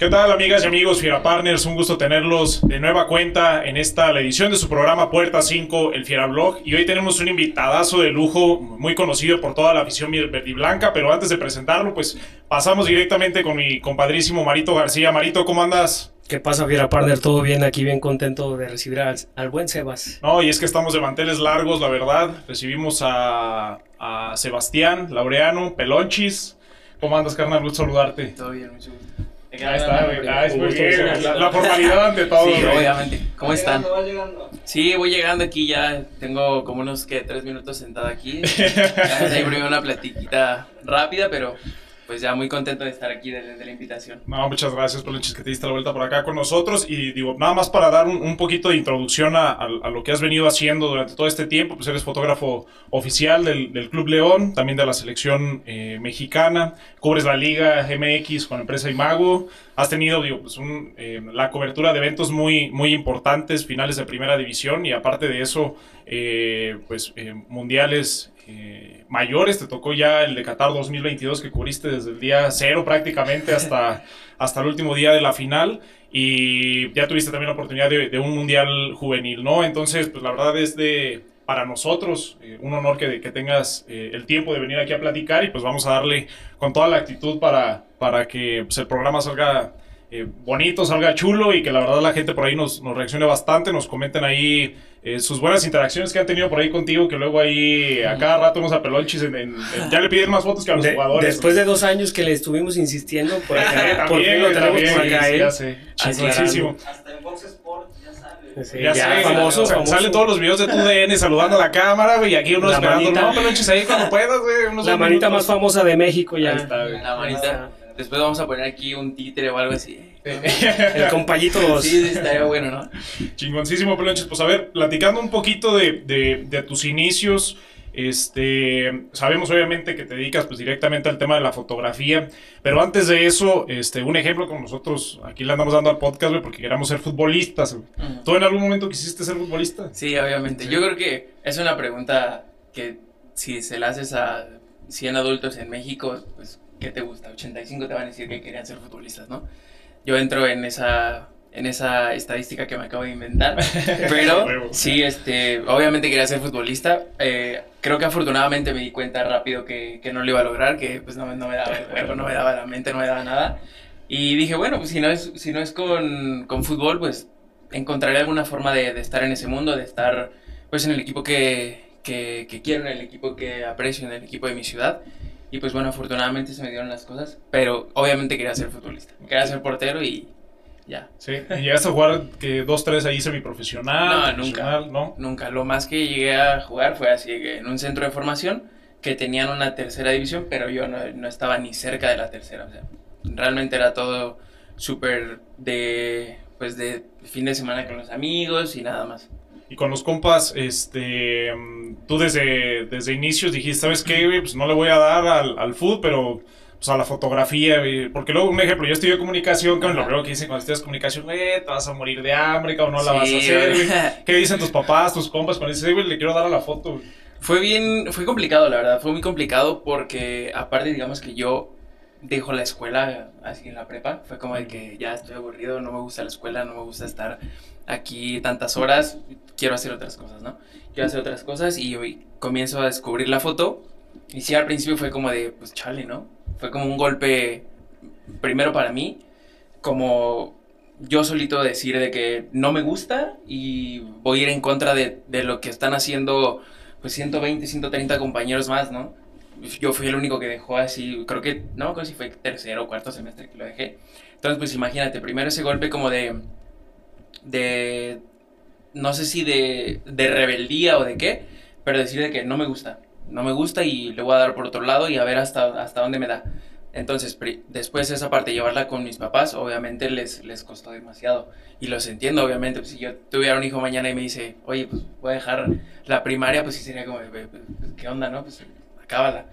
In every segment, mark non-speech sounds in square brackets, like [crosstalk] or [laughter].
¿Qué tal amigas y amigos Fiera Partners? Un gusto tenerlos de nueva cuenta en esta la edición de su programa Puerta 5, el Fiera Blog. Y hoy tenemos un invitadazo de lujo, muy conocido por toda la afición verde y blanca. Pero antes de presentarlo, pues pasamos directamente con mi compadrísimo Marito García. Marito, ¿cómo andas? ¿Qué pasa, Fiera Partner? Todo bien, aquí bien contento de recibir al, al, buen Sebas. No, y es que estamos de manteles largos, la verdad. Recibimos a, a Sebastián Laureano, Pelonchis. ¿Cómo andas, carnal? Gusto saludarte. Todo bien, mucho gusto. Ahí está, güey. Ah, es muy bien. La, la, formalidad ante todo. Sí, güey. obviamente. ¿Cómo están? Llegando, va llegando. Sí, voy llegando aquí ya. Tengo como unos que tres minutos sentado aquí. [laughs] Ya ahí primero una platiquita rápida, pero pues ya muy contento de estar aquí desde de la invitación. No, muchas gracias, Pelonchis, que te diste la vuelta por acá con nosotros. Y digo, nada más para dar un, un poquito de introducción a, a, a, lo que has venido haciendo durante todo este tiempo, pues eres fotógrafo oficial del, del Club León, también de la selección eh, mexicana, cubres la Liga MX con Empresa Imago, has tenido, digo, pues un, eh, la cobertura de eventos muy, muy importantes, finales de primera división, y aparte de eso, eh, pues mundiales eh, mayores, te tocó ya el de Qatar 2022 que cubriste desde el día cero prácticamente hasta, [laughs] hasta el último día de la final y ya tuviste también la oportunidad de, de un mundial juvenil, ¿no? Entonces, pues la verdad es de, para nosotros, eh, un honor que, que tengas eh, el tiempo de venir aquí a platicar y pues vamos a darle con toda la actitud para, para que pues, el programa salga eh, bonito, salga chulo y que la verdad la gente por ahí nos, nos reaccione bastante, nos comenten ahí eh, sus buenas interacciones que han tenido por ahí contigo, que luego ahí a cada rato nos apelonchis en, en, en, ya le piden más fotos que a los De- jugadores. después de dos años que le estuvimos insistiendo, por acá, [laughs] por también, fin lo güey, tenemos también, por acá, sí, ¿eh? ya sé, chingoncísimo. Hasta en Fox Sports, ya. Sí, Ya, ya, famoso, famoso. Salen todos los videos de tu DN saludando a la cámara, güey, y aquí uno La esperando, manita. no, pelonchis ahí cuando puedas, güey. La manita minutos. más famosa de México ya. Ahí está, güey. La manita. Después vamos a poner aquí un títere o algo así. El compayito dos. [laughs] Sí, estaría bueno, ¿no? Chingoncísimo, Pelonches. Pues a ver, platicando un poquito de, de, de tus inicios, este, sabemos obviamente que te dedicas pues directamente al tema de la fotografía, pero antes de eso, este, un ejemplo como nosotros aquí le andamos dando al podcast, güey, porque queramos ser futbolistas. güey. Ujú. ¿Tú en algún momento quisiste ser futbolista? Sí, obviamente. Sí. Yo creo que es una pregunta que si se la haces a 100 adultos en México, pues, ¿qué te gusta? 85 te van a decir que querían ser futbolistas, ¿no? Yo entro en esa, en esa estadística que me acabo de inventar, [laughs] pero sí, este, obviamente quería ser futbolista. Eh, creo que afortunadamente me di cuenta rápido que, que no lo iba a lograr, que pues no, no me daba el cuerpo, no me daba la mente, no me daba nada. Y dije, bueno, pues si no es, si no es con, con fútbol, pues encontraré alguna forma de, de estar en ese mundo, de estar pues en el equipo que, que, que quiero, en el equipo que aprecio, en el equipo de mi ciudad. Y pues bueno, afortunadamente se me dieron las cosas, pero obviamente quería ser futbolista, quería ser portero y ya. Sí. ¿Y llegaste a jugar que dos, tres ahí semiprofesional? No, nunca. ¿No? Nunca, lo más que llegué a jugar fue así que en un centro de formación que tenían una tercera división, pero yo no, no estaba ni cerca de la tercera, o sea, realmente era todo súper de, pues de fin de semana con los amigos y nada más. Y con los compas, este, mm, tú desde, desde inicios dijiste, ¿sabes qué, güey? Pues no le voy a dar al, al food, pero pues a la fotografía, güey. Porque luego, un ejemplo, yo estudié comunicación, que lo primero que dicen cuando estudias comunicación, güey, te vas a morir de hambre, cabrón, no la vas a hacer, güey. [laughs] ¿Qué dicen tus papás, tus compas cuando dices, "Eh, güey, le quiero dar a la foto? güey"? Fue bien, fue complicado, la verdad, fue muy complicado porque aparte, digamos que yo dejo la escuela así en la prepa, fue como de que ya estoy aburrido, no me gusta la escuela, no me gusta estar aquí tantas horas, quiero hacer otras cosas, ¿no? Quiero hacer otras cosas y hoy comienzo a descubrir la foto y sí, al principio fue como de, pues chale, ¿no? Fue como un golpe, primero para mí, como yo solito decir de que no me gusta y voy a ir en contra de, de lo que están haciendo pues 120, 130 compañeros más, ¿no? Yo fui el único que dejó así, creo que, no, creo que si fue tercero o cuarto semestre que lo dejé. Entonces, pues imagínate, primero ese golpe como de, de, no sé si de, de rebeldía o de qué, pero decir de que no me gusta, no me gusta y le voy a dar por otro lado y a ver hasta, hasta dónde me da. Entonces, después esa parte, llevarla con mis papás, obviamente les, les costó demasiado. Y los entiendo, obviamente. Pues, si yo tuviera un hijo mañana y me dice, oye, pues voy a dejar la primaria, pues sí sería como, "Ve, pues, ¿qué onda, no? Pues acábala.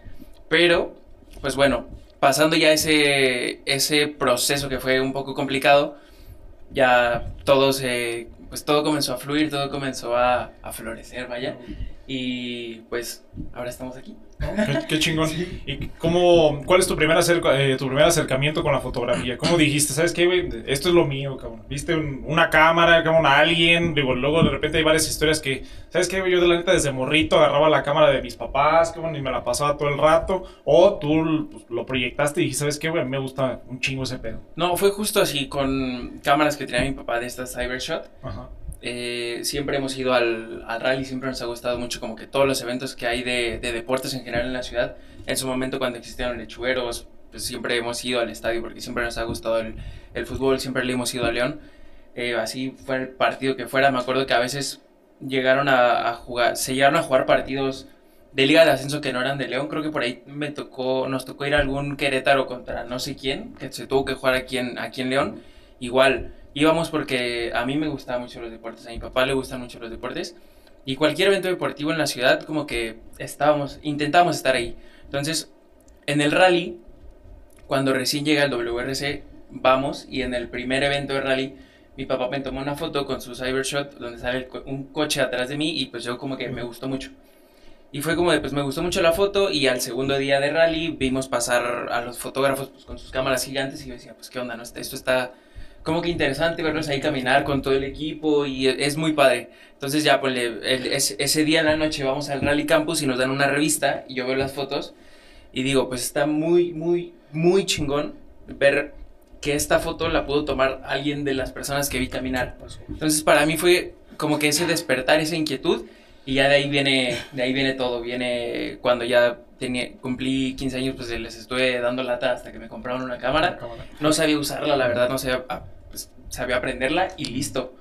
Pero, pues bueno, pasando ya ese, ese proceso que fue un poco complicado, ya todo se, pues todo comenzó a fluir, todo comenzó a, a florecer, vaya. Y pues ahora estamos aquí. Qué, qué chingón. ¿Y cómo, cuál es tu primer, acerca- eh, tu primer acercamiento con la fotografía? ¿Cómo dijiste, sabes qué, güey? Esto es lo mío, cabrón. ¿Viste un- una cámara, cabrón, a alguien? Digo, luego de repente hay varias historias que, ¿sabes qué, güey? Yo de la neta desde morrito agarraba la cámara de mis papás, cabrón, y me la pasaba todo el rato. O tú pues, lo proyectaste y dijiste, ¿sabes qué, güey? Me gusta un chingo ese pedo. No, fue justo así, con cámaras que tenía mi papá de estas Cybershot. Ajá. Eh, siempre hemos ido al, al rally, siempre nos ha gustado mucho como que todos los eventos que hay de, de deportes en general en la ciudad. En su momento cuando existían lechugueros, pues siempre hemos ido al estadio porque siempre nos ha gustado el, el fútbol, siempre le hemos ido a León. Eh, así fue el partido que fuera, me acuerdo que a veces llegaron a, a jugar, se llegaron a jugar partidos de Liga de Ascenso que no eran de León, creo que por ahí me tocó, nos tocó ir a algún Querétaro contra no sé quién, que se tuvo que jugar aquí en, aquí en León. Igual, íbamos porque a mí me gustaban mucho los deportes, a mi papá le gustan mucho los deportes. Y cualquier evento deportivo en la ciudad, como que estábamos, intentábamos estar ahí. Entonces, en el rally, cuando recién llega el WRC, vamos y en el primer evento de rally, mi papá me tomó una foto con su Cybershot donde sale co- un coche atrás de mí y pues yo como que me gustó mucho. Y fue como de, pues me gustó mucho la foto y al segundo día de rally vimos pasar a los fotógrafos pues, con sus cámaras gigantes y yo decía, pues qué onda, ¿no? Esto está como que interesante verlos ahí caminar con todo el equipo y es muy padre. Entonces ya, pues el- ese, día en la noche vamos al Rally Campus y nos dan una revista y yo veo las fotos y digo, pues está muy, muy, muy chingón ver que esta foto la pudo tomar alguien de las personas que vi caminar. Entonces para mí fue como que ese despertar, esa inquietud y ya de ahí viene, de ahí viene todo. Viene cuando ya tenía, cumplí 15 años, pues les estuve dando lata hasta que me compraron una cámara. No sabía usarla, la verdad, no sabía, pues, sabía aprenderla y listo.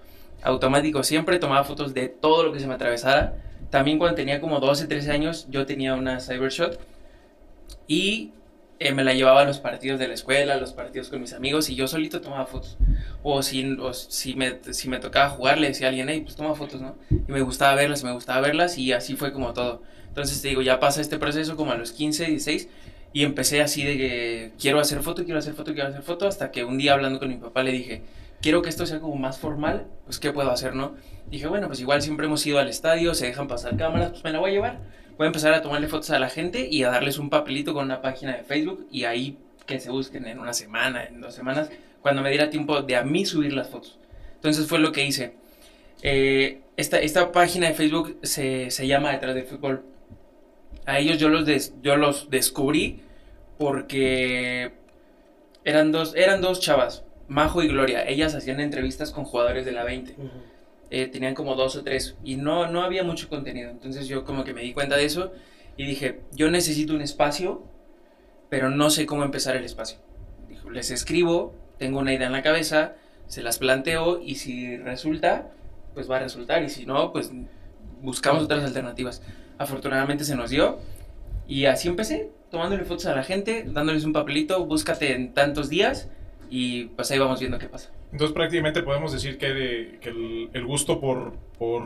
Automático, siempre tomaba fotos de todo lo que se me atravesara. También cuando tenía como 12, 13 años, yo tenía una Cybershot y eh, me la llevaba a los partidos de la escuela, a los partidos con mis amigos y yo solito tomaba fotos. O si, o si, me, si me tocaba jugar, le decía a alguien, hey, pues toma fotos, ¿no? Y me gustaba verlas, me gustaba verlas y así fue como todo. Entonces te digo, ya pasa este proceso como a los 15, 16 y empecé así de que quiero hacer foto, quiero hacer foto, quiero hacer foto, hasta que un día hablando con mi papá le dije, quiero que esto sea como más formal, pues ¿qué puedo hacer, no? Dije, bueno, pues igual siempre hemos ido al estadio, se dejan pasar cámaras, pues me la voy a llevar. Voy a empezar a tomarle fotos a la gente y a darles un papelito con una página de Facebook y ahí que se busquen en una semana, en dos semanas, cuando me diera tiempo de a mí subir las fotos. Entonces fue lo que hice. Eh, esta, esta página de Facebook se, se llama Detrás del Fútbol. A ellos yo los, des- yo los descubrí porque eran dos, eran dos chavas, Majo y Gloria. Ellas hacían entrevistas con jugadores de la 20 eh, tenían como dos o tres y no, no había mucho contenido. Entonces yo como que me di cuenta de eso y dije, yo necesito un espacio, pero no sé cómo empezar el espacio. Dijo, les escribo, tengo una idea en la cabeza, se las planteo y si resulta, pues va a resultar y si no, pues buscamos otras alternativas. Afortunadamente se nos dio y así empecé, tomándole fotos a la gente, dándoles un papelito, búscate en tantos días y pues ahí vamos viendo qué pasa. Entonces prácticamente podemos decir que, de- que el, el gusto por, por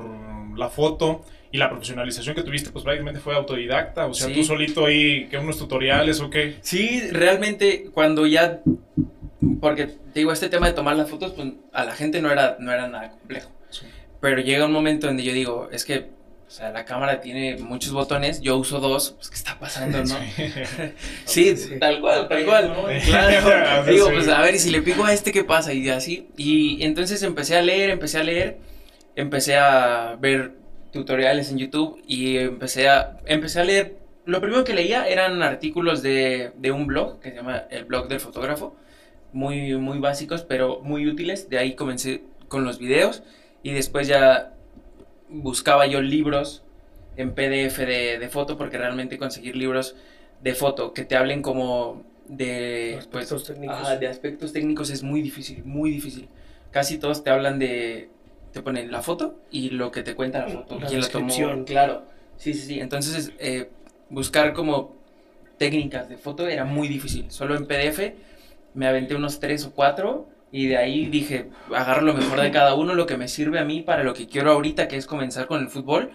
la foto y la profesionalización que tuviste, pues prácticamente fue autodidacta, o sea, Sí. tú solito ahí, que unos tutoriales o qué. Sí, realmente cuando ya, porque te digo, este tema de tomar las fotos, pues a la gente no era, no era nada complejo. Sí. Pero llega un momento donde yo digo, es que, o sea, la cámara tiene muchos botones, yo uso dos, pues ¿qué está pasando, no? Sí, [laughs] Sí. tal cual, tal cual. Claro. [laughs] Sí. Digo, pues a ver, y si le pico a este, ¿qué pasa? Y así. Y entonces empecé a leer, empecé a leer, empecé a ver tutoriales en YouTube y empecé a, empecé a leer. Lo primero que leía eran artículos de, de un blog que se llama El Blog del Fotógrafo. Muy, muy básicos, pero muy útiles. De ahí comencé con los videos y después ya buscaba yo libros en PDF de, de foto porque realmente conseguir libros de foto que te hablen como de pues, Aspectos técnicos. ajá, de aspectos técnicos es muy difícil, muy difícil. Casi todos te hablan de te ponen la foto y lo que te cuenta la foto, La quién la tomó, claro. Sí, sí, sí. Entonces, eh, buscar como técnicas de foto era muy difícil. Solo en PDF me aventé unos tres o cuatro y de ahí dije, agarro lo mejor de cada uno, lo que me sirve a mí para lo que quiero ahorita, que es comenzar con el fútbol.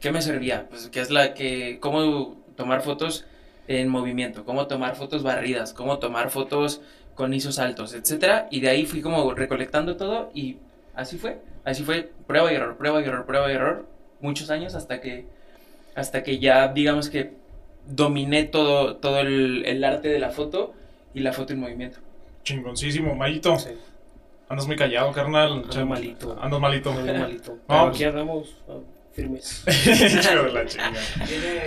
¿Qué me servía? Pues que es la que, cómo tomar fotos en movimiento, cómo tomar fotos barridas, cómo tomar fotos con ISOs altos, etcétera. Y de ahí fui como recolectando todo y así fue. Así fue, prueba y error, prueba y error, prueba y error, muchos años hasta que, hasta que ya digamos que dominé todo, todo el, el arte de la foto y la foto en movimiento. Chingoncísimo, Mayito. Sí, Andas muy callado, carnal. Ando malito. Andas malito. muy malito. No, [laughs] Pero aquí andamos ah, firmes. [laughs] La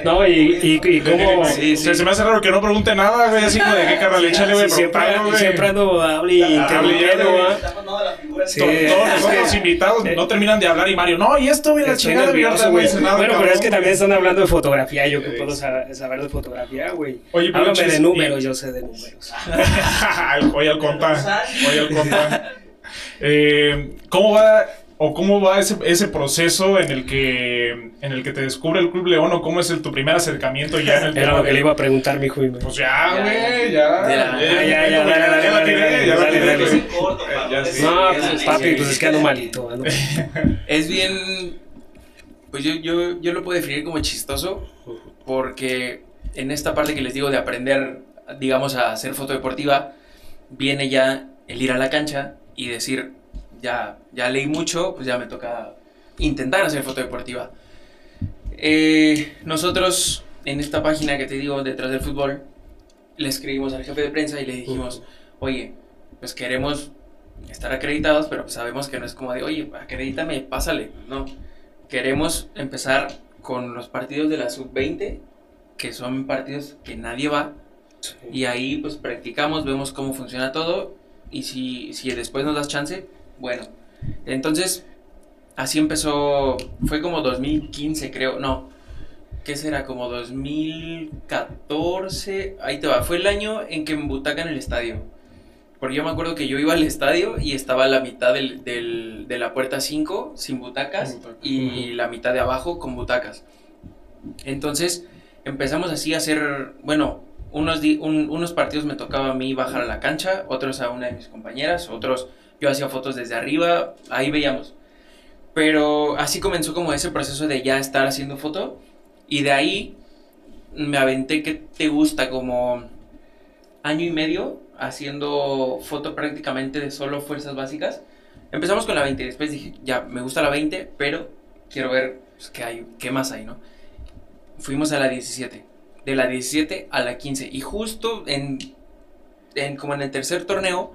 No, y, y, y cómo... Sí, Se, se me hace raro que no pregunte nada, güey. Así como de qué carnal, échale, güey. Sí, siempre, preguntando, güey. siempre ando hable y Hable y Sí. To- Todos los es [laughs] que- otros invitados eh, no terminan de hablar y Mario, no, y esto, güey, la chingada, nervioso, güey. Bueno, pero es que también están hablando de fotografía. Yo que puedo sa- saber de fotografía, güey. Oye, pero Háblame de números, yo sé de números. [laughs] Oye, al conta. Oye, al conta. Eh, ¿Cómo va o cómo va ese, ese proceso en el que en el que te descubre el Club León o cómo es el, tu primer acercamiento ya en el Era lo que le iba a preguntar, mi hijo. y me- Pues ya, Ya, güey, ya. ya, Ya, ya, Eh. No, es- pues, papi, pues es que ando malito. Es bien, pues yo, yo, yo lo puedo definir como chistoso porque en esta parte que les digo de aprender, digamos, a hacer foto deportiva, viene ya el ir a la cancha y decir, ya, ya leí mucho, pues ya me toca intentar hacer foto deportiva. Eh, nosotros en esta página que te digo, detrás del fútbol, le escribimos al jefe de prensa y le dijimos, oye, pues queremos estar acreditados, pero pues sabemos que no es como de, oye, acredítame, pásale. No, queremos empezar con los partidos de la sub-20, que son partidos que nadie va, y ahí pues practicamos, vemos cómo funciona todo, y si, si después nos das chance, bueno. Entonces, así empezó, fue como 2015 creo, no, ¿qué será? Como 2014, ahí te va, fue el año en que me butacan el estadio. Porque yo me acuerdo que yo iba al estadio y estaba a la mitad del, del- de la puerta 5 sin butacas y la mitad de abajo con butacas. Entonces empezamos así a hacer, bueno, unos, un- unos partidos me tocaba a mí bajar a la cancha, otros a una de mis compañeras, otros yo hacía fotos desde arriba, ahí veíamos. Pero así comenzó como ese proceso de ya estar haciendo foto y de ahí me aventé que te gusta como año y medio haciendo foto prácticamente de solo fuerzas básicas. Empezamos con la 20 y después dije, ya, me gusta la 20, pero quiero ver pues, qué, hay, qué más hay, ¿no? Fuimos a la 17, de la 17 a la 15 y justo en, en como en el tercer torneo,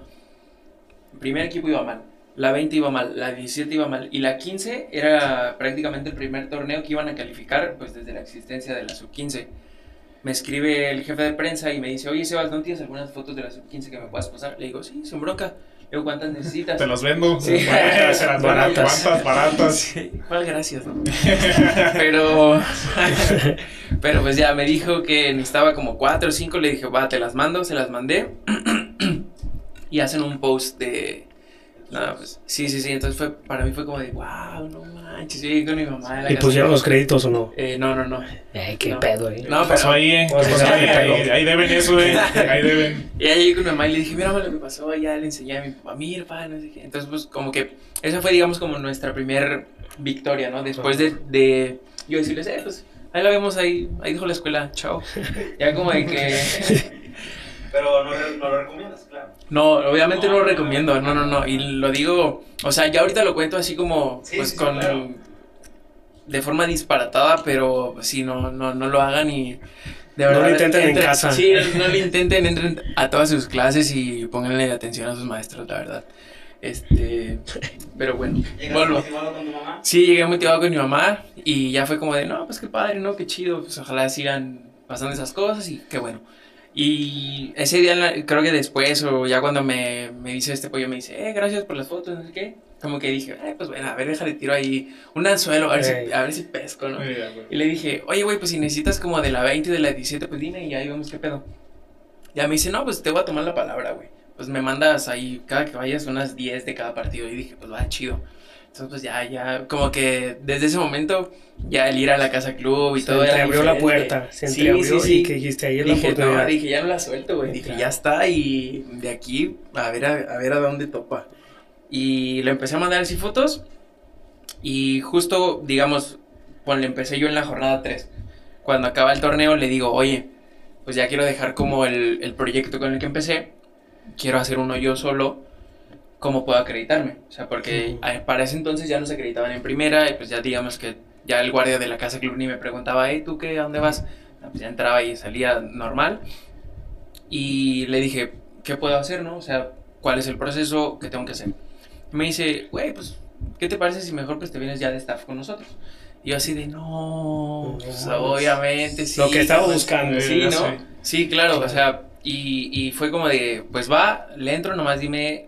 primer equipo iba mal, la 20 iba mal, la 17 iba mal y la 15 era prácticamente el primer torneo que iban a calificar pues desde la existencia de la sub 15 me escribe el jefe de prensa y me dice, oye Sebas, ¿no tienes algunas fotos de la sub-15 que me puedas pasar? Le digo, sí, sin bronca. Le digo, ¿cuántas necesitas? Te las vendo. Sí. Baratas, se las [laughs] vendo. Baratas. ¿Cuántas? Baratas. Sí, ¿cuál gracias? no? [laughs] pero, [laughs] pero pues ya me dijo que necesitaba como cuatro o cinco, le dije, va, te las mando, se las mandé. Y hacen un post de... Nada, pues sí, sí, sí, entonces fue, para mí fue como de, wow, no manches, yo llegué con mi mamá de la ¿Y casa". pusieron los créditos o no? Eh, no, no, no. Ay, qué No. pedo, eh. No, ¿Qué pasó pero- ahí, eh? ¿Qué Pues, pasó ya ahí? Ahí, ahí deben eso, eh. [laughs] Ahí deben. Y ahí llegué con mi mamá y le dije, mira mamá, lo que pasó, ya le enseñé a mi papá, mira, pa, no sé qué. Entonces, pues, como que esa fue, digamos, como nuestra primer victoria, ¿no? Después de, de yo decirles, eh, pues, ahí la vemos, ahí, ahí dejo la escuela, chao. Ya como de que, [laughs] Pero no, lo recomiendas, claro. no, obviamente no lo recomiendo, no, no, no. Y lo digo, o sea, ya ahorita lo cuento así como, Sí, pues, sí, con, claro. de forma disparatada, pero sí, no, no, no lo hagan y... De No lo verdad, intenten en entren- casa. Sí, no lo intenten, entren a todas sus clases y pónganle atención a sus maestros, la verdad. Este, pero bueno, vuelvo. motivado con tu mamá. Sí, llegué motivado con mi mamá y ya fue como de, no, pues qué padre, ¿no? Qué chido, pues ojalá sigan pasando esas cosas y qué bueno. Y ese día, creo que después o ya cuando me, me dice este pollo, me dice, eh, gracias por las fotos, no sé qué. Como que dije, eh, pues bueno, a ver, déjale tiro ahí un anzuelo, a ver, si, a ver si pesco, ¿no? Y le dije, oye, güey, pues si necesitas como de la 20 y de la 17, pues dime y ahí vemos qué pedo. Ya me dice, no, pues te voy a tomar la palabra, güey. Pues me mandas ahí, cada que vayas, unas 10 de cada partido. Y dije, pues va, chido. Entonces, pues ya, ya, como que desde ese momento, ya el ir a la casa club y Se todo era entreabrió la puerta, se Sí, entreabrió sí, sí. y que dijiste ahí es la Dije, no, oportunidad. dije, ya no la suelto, güey. Dije, Claro. ya está y de aquí a ver a, a ver a dónde topa. Y le empecé a mandar así fotos y justo, digamos, cuando le empecé yo en la jornada 3, cuando acaba el torneo le digo, oye, pues ya quiero dejar como el, el proyecto con el que empecé, quiero hacer uno yo solo, ¿cómo puedo acreditarme? O sea, porque a- para ese entonces ya nos acreditaban en primera y pues ya digamos que ya el guardia de la casa club ni me preguntaba, hey, ¿tú qué? ¿A dónde vas? Pues ya entraba y salía normal. Y le dije, ¿qué puedo hacer, no? O sea, ¿cuál es el proceso que tengo que hacer? Me dice, güey, pues, ¿qué te parece si mejor pues te vienes ya de staff con nosotros? Y yo así de, no, pues, No, obviamente, sí. Lo que estaba pues, buscando. Sí, ¿no? sé. Sí, Claro. o sea, y, y fue como de, pues va, le entro, nomás dime,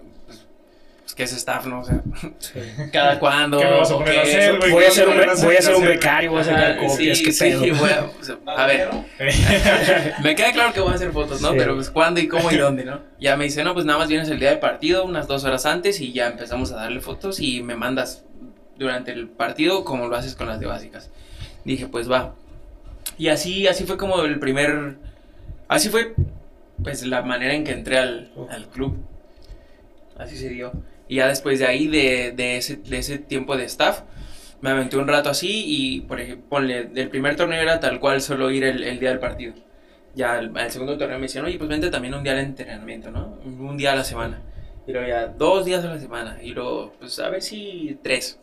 pues, qué es staff, ¿no? O sea, Sí. [laughs] cada cuándo. ¿Qué me vas a poner hacer, güey? Voy a ser un, ¿Qué vas a voy a ser un hacer? becario, voy a sacar copias, sí, qué sí, pedo. voy a- o sea, a ver, [laughs] me queda claro que voy a hacer fotos, ¿no? Sí. Pero pues cuándo y cómo y [laughs] dónde, ¿no? Ya me dice, no, pues nada más vienes el día del partido, unas dos horas antes y ya empezamos a darle fotos y me mandas durante el partido como lo haces con las de básicas. Dije, pues va. Y así, así fue como el primer, así fue pues la manera en que entré al, al club. Así se dio. Y ya después de ahí, de, de, ese, de ese tiempo de staff, me aventé un rato así y, por ejemplo, ponle, el primer torneo era tal cual solo ir el, el día del partido. Ya al, segundo torneo me decían, oye, pues vente también un día al entrenamiento, ¿no? Un día a la semana. Y luego ya dos días a la semana. Y luego, pues a ver si tres.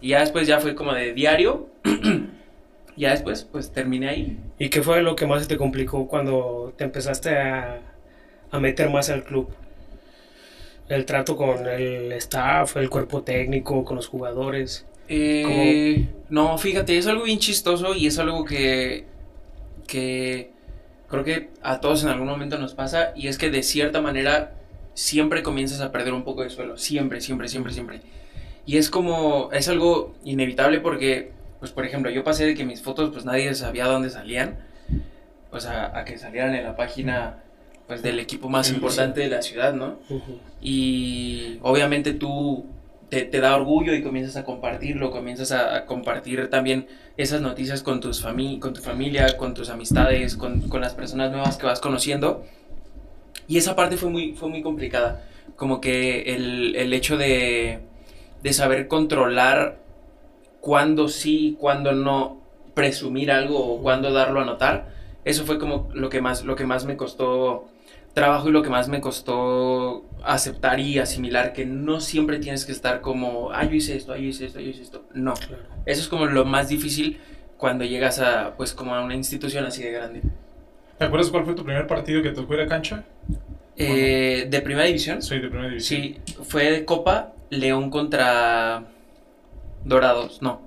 Y ya después ya fue como de diario. [clears throat] ya después, pues terminé ahí. ¿Y qué fue lo que más te complicó cuando te empezaste a, a meter más al club? El trato con el staff, el cuerpo técnico, con los jugadores. Eh, no, fíjate, es algo bien chistoso y es algo que, que creo que a todos en algún momento nos pasa y es que de cierta manera siempre comienzas a perder un poco de suelo, siempre, siempre, siempre, siempre. Y es como, es algo inevitable porque, pues por ejemplo, yo pasé de que mis fotos pues nadie sabía dónde salían, o sea, a que salieran en la página pues del equipo más Sí, importante de la ciudad, ¿no? Y obviamente tú te, te da orgullo y comienzas a compartirlo, comienzas a, a compartir también esas noticias con, tus fami con tu familia, con tus amistades, con, con las personas nuevas que vas conociendo. Y esa parte fue muy, fue muy complicada, como que el, el hecho de, de saber controlar cuándo sí y cuándo no presumir algo o cuándo darlo a notar, eso fue como lo que más, lo que más me costó trabajo y lo que más me costó aceptar y asimilar que no siempre tienes que estar como, ah, yo hice esto, ah, yo hice esto, yo hice esto. No, Claro. eso es como lo más difícil cuando llegas a, pues, como a una institución así de grande. ¿Te acuerdas cuál fue tu primer partido que tocó ir a cancha? Eh, ¿De primera división? Soy de primera división. Sí, fue de Copa León contra Dorados, no.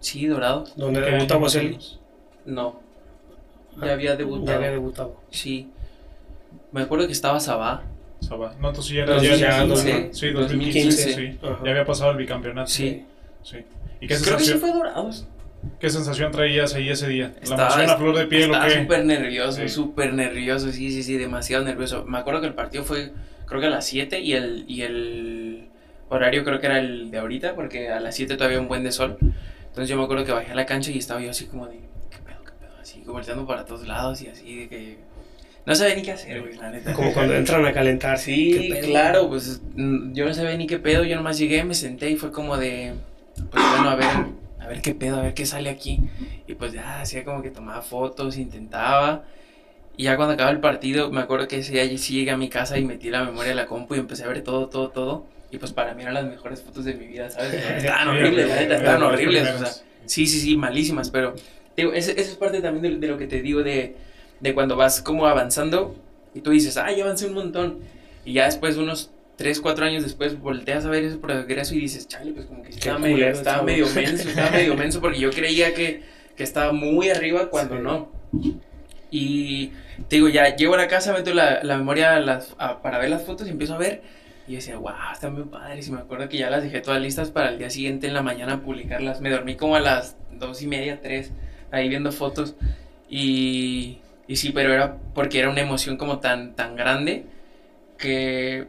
Sí, Dorados. Donde ¿Qué debutó año más o Boselli. menos? No. Ya había debutado. Ya había debutado. Sí. Me acuerdo que estaba Sabá. Saba. No, entonces ya era Entonces ya- ya ya- 2015, Sí, 2015, 2015. sí. Ajá. Ya había pasado el bicampeonato. Sí. Sí. ¿Y qué Creo que sí sensación, fue Dorados. qué sensación traías ahí ese día? ¿La Estaba- emoción a flor de piel o Estaba qué? súper nervioso, Sí. súper nervioso, sí, sí, sí, demasiado nervioso. Me acuerdo que el partido fue, creo que a las 7 y el, y el horario creo que era el de ahorita, porque a las 7 todavía un buen de sol. Entonces yo me acuerdo que bajé a la cancha y estaba yo así como de, ¿qué pedo, qué pedo? Así, volteando para todos lados y así de que... No sabía ni qué hacer, güey, la neta. Como cuando [laughs] entran a calentar. Sí, claro, pues mm, yo no sabía ni qué pedo, yo nomás llegué, me senté y fue como de, pues bueno, a ver, a ver qué pedo, a ver qué sale aquí. Y pues ya, hacía como que tomaba fotos, intentaba. Y ya cuando acababa el partido, me acuerdo que ese día sí llegué a mi casa y metí la memoria de la compu y empecé a ver todo, todo, todo. Y pues para mí eran las mejores fotos de mi vida, ¿sabes? [laughs] Estaban horribles, la neta, estaban horribles, o sea. Sí, sí, sí, malísimas, pero digo, ese- esa es parte también de, de lo que te digo de, de cuando vas como avanzando y tú dices, ah, ya avancé un montón. Y ya después, unos 3, 4 años después, volteas a ver ese progreso y dices, chale, pues como que estaba, medio, culero, estaba chavo". medio menso, [laughs] estaba medio menso porque yo creía que, que estaba muy arriba cuando Sí. no. Y te digo, ya llego a la casa, meto la, la memoria a las- a- para ver las fotos y empiezo a ver. Y yo decía, wow, están muy padres. Y me acuerdo que ya las dejé todas listas para el día siguiente en la mañana publicarlas. Me dormí como a las dos y media, tres, ahí viendo fotos. Y, y sí, pero era porque era una emoción como tan, tan grande que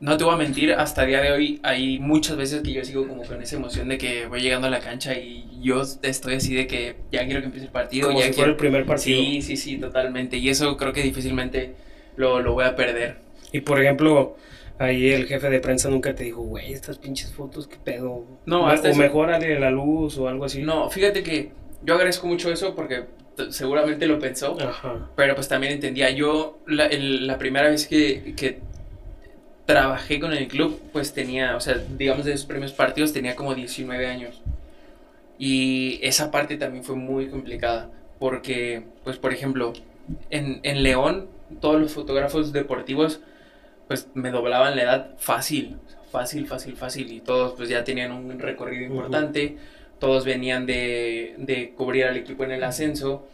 no te voy a mentir, hasta el día de hoy hay muchas veces que yo sigo como con esa emoción de que voy llegando a la cancha y yo estoy así de que ya quiero que empiece el partido. Como ya si quiero... fuera el primer partido. Sí, sí, sí, totalmente. Y eso creo que difícilmente lo, lo voy a perder. Y por ejemplo, ahí el jefe de prensa nunca te dijo, güey, estas pinches fotos, qué pedo. No, o, hasta o eso- mejórale la luz o algo así. No, fíjate que yo agradezco mucho eso porque seguramente lo pensó, Ajá. pero pues también entendía. Yo la, el- la primera vez que, que trabajé con el club, pues tenía, o sea, digamos de esos primeros partidos tenía como 19 años. Y esa parte también fue muy complicada porque, pues por ejemplo, en, en León, todos los fotógrafos deportivos, pues me doblaban la edad fácil, fácil, fácil, fácil, y todos pues ya tenían un recorrido importante, todos venían de, de cubrir al equipo en el ascenso,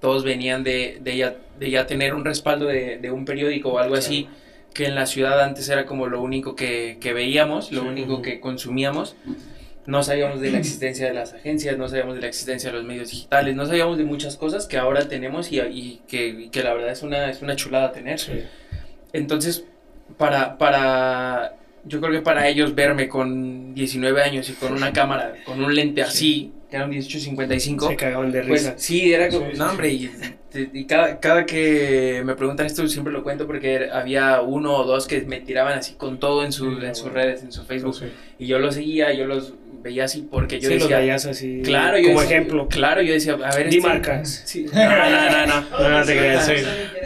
todos venían de, de, ya, de ya tener un respaldo de, de un periódico o algo así, que en la ciudad antes era como lo único que, que veíamos, lo único que consumíamos. No sabíamos de la existencia de las agencias, no sabíamos de la existencia de los medios digitales, no sabíamos de muchas cosas que ahora tenemos y, y que, y que la verdad es una, es una chulada tener. Entonces, para, para, yo creo que para ellos verme con 19 años y con una cámara, con un lente así, que era un 1855, Se cagaban de pues risa. sí, era como, Sí, sí, no, sí. hombre, y, y cada, cada que me preguntan esto siempre lo cuento porque había uno o dos que me tiraban así con todo en, su, Sí, en sus redes, en su Facebook, Sí. y yo los seguía, yo los veía así porque yo sí, los decía, veías así. claro, yo como decía- ejemplo. claro, yo decía, a ver, Di este- marcas. Sí, [laughs] no, no, no, no. No, no te creas. Sí.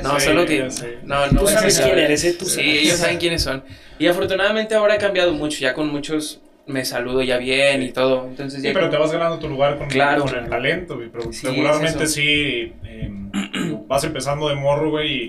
No, Sí, solo que. No, no Tú sabes quién eres, ¿eh? Tú Sí, sabes. ellos saben quiénes son. Y afortunadamente ahora ha cambiado mucho. Ya con muchos me saludo ya bien y todo. Entonces ya. Sí, pero como- te vas ganando tu lugar con, Claro. con el talento, güey. Pero Sí, regularmente es sí eh, [clears throat] vas empezando de morro, güey, y,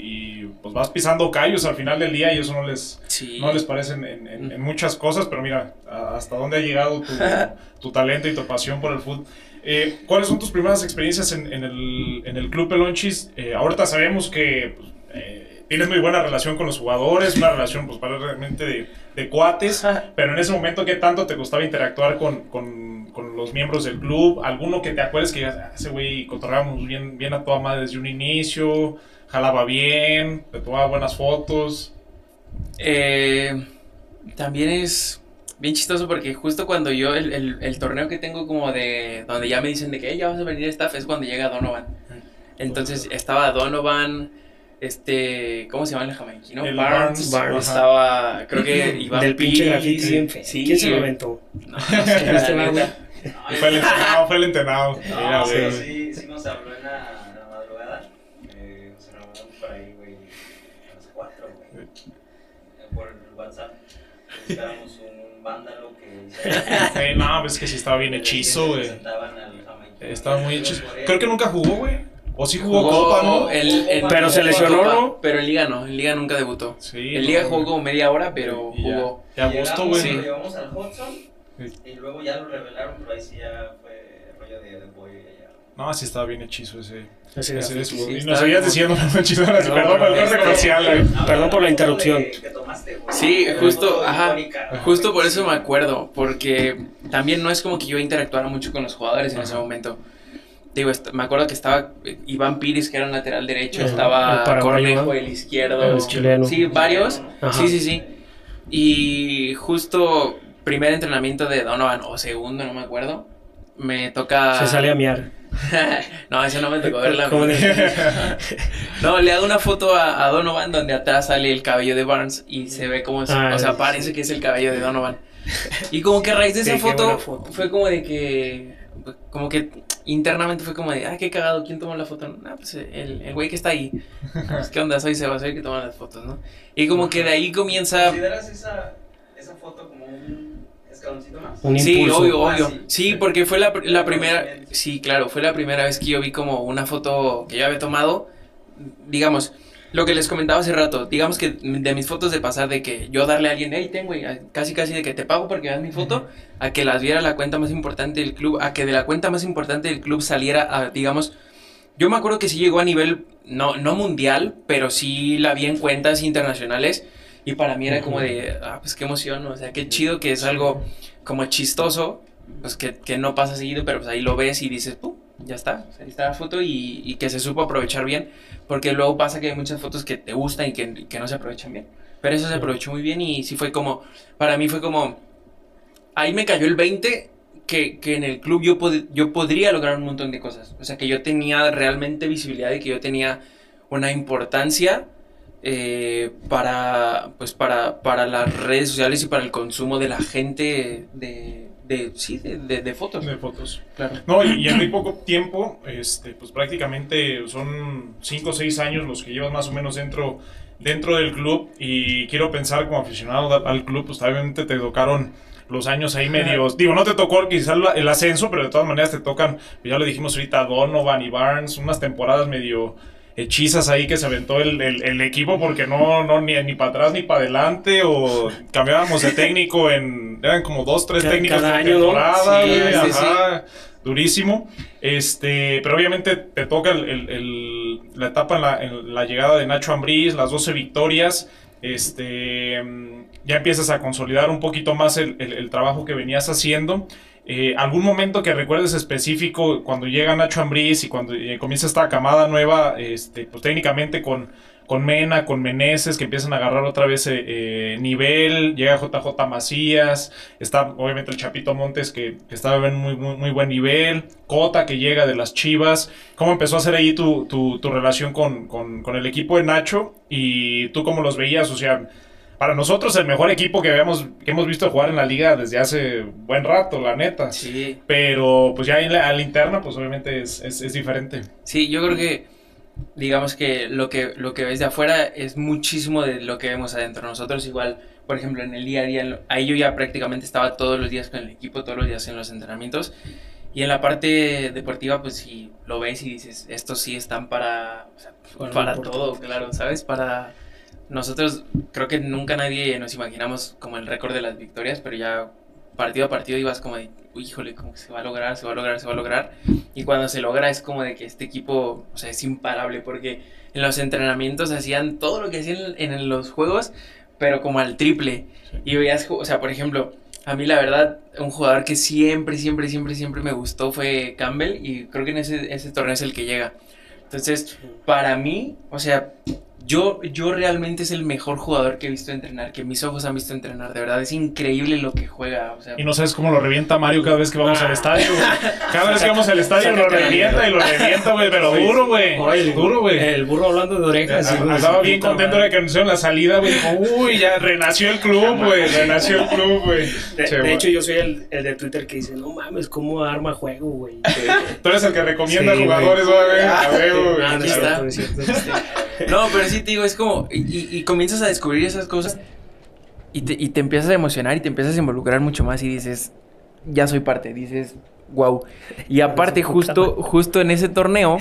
y, pues vas pisando callos al final del día y eso no les, no les parece en, en- en- en muchas cosas, pero mira, hasta dónde ha llegado tu, [laughs] tu talento y tu pasión por el fútbol. Eh, ¿Cuáles son tus primeras experiencias en, en el, en el Club Pelonchis? Eh, ahorita sabemos que pues, eh, tienes muy buena relación con los jugadores, una relación pues realmente de, de cuates, pero en ese momento, ¿qué tanto te costaba interactuar con, con- con los miembros del club? ¿Alguno que te acuerdes que "Ah, ese güey cotorreábamos bien, bien a toda madre desde un inicio? Jalaba bien, te tomaba buenas fotos. Eh, también es bien chistoso porque justo cuando yo, el, el- el torneo que tengo como de, donde ya me dicen de que "Eh, ya vas a venir staff, es cuando llega Donovan. Entonces estaba Donovan, este, ¿cómo se llama el jamaiquino? El Barnes, Barnes, ajá. estaba, creo que Iván Del pinche Piris, graffiti sí, ¿Quién se lo aventó? No, [laughs] Este fue el entrenado, fue el entrenado. Mira, No, sí, sí nos habló en la, en la madrugada. Eh, nos reunimos por ahí, güey, a las 4, güey. Eh, Por el WhatsApp. Buscáramos un vándalo que [laughs] Eh, no, ves que sí estaba bien hechizo, güey. Presentaban al jamaiquino. Estaba muy hechizo. Creo que nunca jugó, güey. O sí jugó, Jugó Copa, ¿no? el- el- Pero se lesionó, ¿no? Pero en Liga no, en Liga nunca debutó. Sí. En Liga no, jugó como media hora, pero Y jugó. Ya a gusto, Llegamos, güey. Lo llevamos al Hudson Sí. y luego ya lo revelaron, pero ahí sí ya fue rollo de, de pollo y ya. No, sí estaba bien hechizo ese. Ese ese sí, y estaba nos seguías diciendo hechizo. [laughs] Perdón, No, perdón por el este- corte comercial, güey. Perdón por la interrupción. Que, que tomaste, güey. Sí, justo, ajá, icónica. Justo por eso me acuerdo, porque también no es como que yo interactuara mucho con los jugadores en ese momento. Digo, me acuerdo que estaba eh, Iván Piris, que era un lateral derecho, estaba el Cornejo, el izquierdo. El chileno. Sí, varios. Ajá. Sí, sí, sí. Y justo primer entrenamiento de Donovan, o segundo, no me acuerdo, me toca... Se sale a miar. [laughs] no, ese no me tocó verla. ¿Cómo le- [laughs] No, le hago una foto a, a Donovan donde atrás sale el cabello de Barnes y se ve como, Ah, o sea, parece que es el cabello de Donovan. Y como que a raíz de esa foto, foto. fue como de que, como que internamente fue como de, ay, qué cagado, ¿quién tomó la foto? Ah, pues el, el güey que está ahí. [laughs] Pues, ¿Qué onda? Soy Seba, soy el que toma las fotos, ¿no? Y como que de ahí comienza... ¿Consideras esa, esa foto como un escaloncito más? Un Sí, impulso. obvio, Ah, obvio. sí. Sí, porque fue la, la primera, sí, claro, fue la primera vez que yo vi como una foto que yo había tomado, digamos, lo que les comentaba hace rato, digamos que de mis fotos de pasar de que yo darle a alguien, hey, ten, güey, a- casi casi de que te pago porque veas mi foto, a que las viera la cuenta más importante del club, a que de la cuenta más importante del club saliera, a, digamos, yo me acuerdo que sí llegó a nivel, no, no mundial, pero sí la vi en cuentas internacionales. Y para mí era como de, ah, pues qué emoción, o sea, qué chido que es algo como chistoso, pues que, que no pasa seguido, pero pues ahí lo ves y dices, ¡pum! Ya está, ahí está la foto y, y que se supo aprovechar bien, porque luego pasa que hay muchas fotos que te gustan y que, que no se aprovechan bien. Pero eso se aprovechó muy bien y sí fue como, para mí fue como, ahí me cayó el 20 que, que en el club yo, pod- yo podría lograr un montón de cosas. O sea, que yo tenía realmente visibilidad y que yo tenía una importancia eh, para, pues para, para las redes sociales y para el consumo de la gente de, de sí, de, de- de fotos. De fotos. Claro. No, y, en muy poco tiempo, este, pues prácticamente son 5 o 6 años los que llevas más o menos dentro dentro del club y quiero pensar como aficionado al club, pues obviamente te tocaron los años ahí medios, digo, no te tocó quizás el ascenso, pero de todas maneras te tocan, ya lo dijimos ahorita, Donovan y Barnes, unas temporadas medio hechizas ahí que se aventó el, el- el equipo porque no, no ni, ni para atrás ni para adelante o cambiábamos de técnico en, eran como dos, tres Cada- técnicos cada por año, ¿no? temporada, Sí, güey, sí, sí. ajá, durísimo. Este, pero obviamente te toca el- la etapa en la, en la llegada de Nacho Ambriz, las 12 victorias. Este, ya empiezas a consolidar un poquito más el trabajo que venías haciendo. Eh, ¿Algún momento que recuerdes específico cuando llega Nacho Ambriz y cuando eh, comienza esta camada nueva, este, pues técnicamente con, con Mena, con Meneses, que empiezan a agarrar otra vez eh, nivel, llega JJ Macías, está obviamente el Chapito Montes que, que estaba en muy, muy, buen nivel, Cota que llega de las Chivas, ¿cómo empezó a ser ahí tu, tu, tu relación con, con el equipo de Nacho y tú cómo los veías? O sea, para nosotros el mejor equipo que, habíamos, que hemos visto jugar en la liga desde hace buen rato, la neta. Sí, Pero pues ya en la, a la interna, pues obviamente es, es, es diferente. sí, yo creo que digamos que lo que lo que ves de afuera es muchísimo de lo que vemos adentro. Nosotros igual, por ejemplo, en el día a día, ahí yo ya prácticamente estaba todos los días con el equipo, todos los días en los entrenamientos. Y en la parte deportiva, pues si lo ves y dices, estos sí están para, o sea, Para lo para todo, claro, ¿sabes? Para nosotros, creo que nunca nadie nos imaginamos como el récord de las victorias, pero ya partido a partido ibas como de, "Uy, híjole, como que se va a lograr, se va a lograr, se va a lograr. Y cuando se logra es como de que este equipo, o sea, es imparable porque en los entrenamientos hacían todo lo que hacían en, en los juegos, pero como al triple. Y veías, o sea, por ejemplo, a mí la verdad, un jugador que siempre, siempre, siempre, siempre me gustó fue Campbell y creo que en ese, ese torneo es el que llega. Entonces, para mí, o sea, yo, yo realmente es el mejor jugador que he visto entrenar, que mis ojos han visto entrenar. De verdad, es increíble lo que juega. O sea, Y no sabes cómo lo revienta Mario cada vez que vamos al estadio. güey. Cada vez que vamos al estadio lo revienta y lo revienta, güey. Pero duro, güey. Duro, güey. El burro hablando de orejas. Andaba su bien contento de que anunciaron la salida, güey. Dijo, uy, ya renació el club, güey. Renació el club, güey. De, Che, de güey. hecho, yo soy el, el de Twitter que dice, no mames, cómo arma juego, güey. [laughs] Tú eres el que recomienda Sí, jugadores, güey. güey. A ver, güey. Ah, no es Aquí cierto, está. no es cierto. No, pero sí te digo, es como. Y, y- comienzas a descubrir esas cosas y te, y te empiezas a emocionar y te empiezas a involucrar mucho más y dices, ya soy parte, dices, wow. Y aparte, Su puta justo, justo en ese torneo,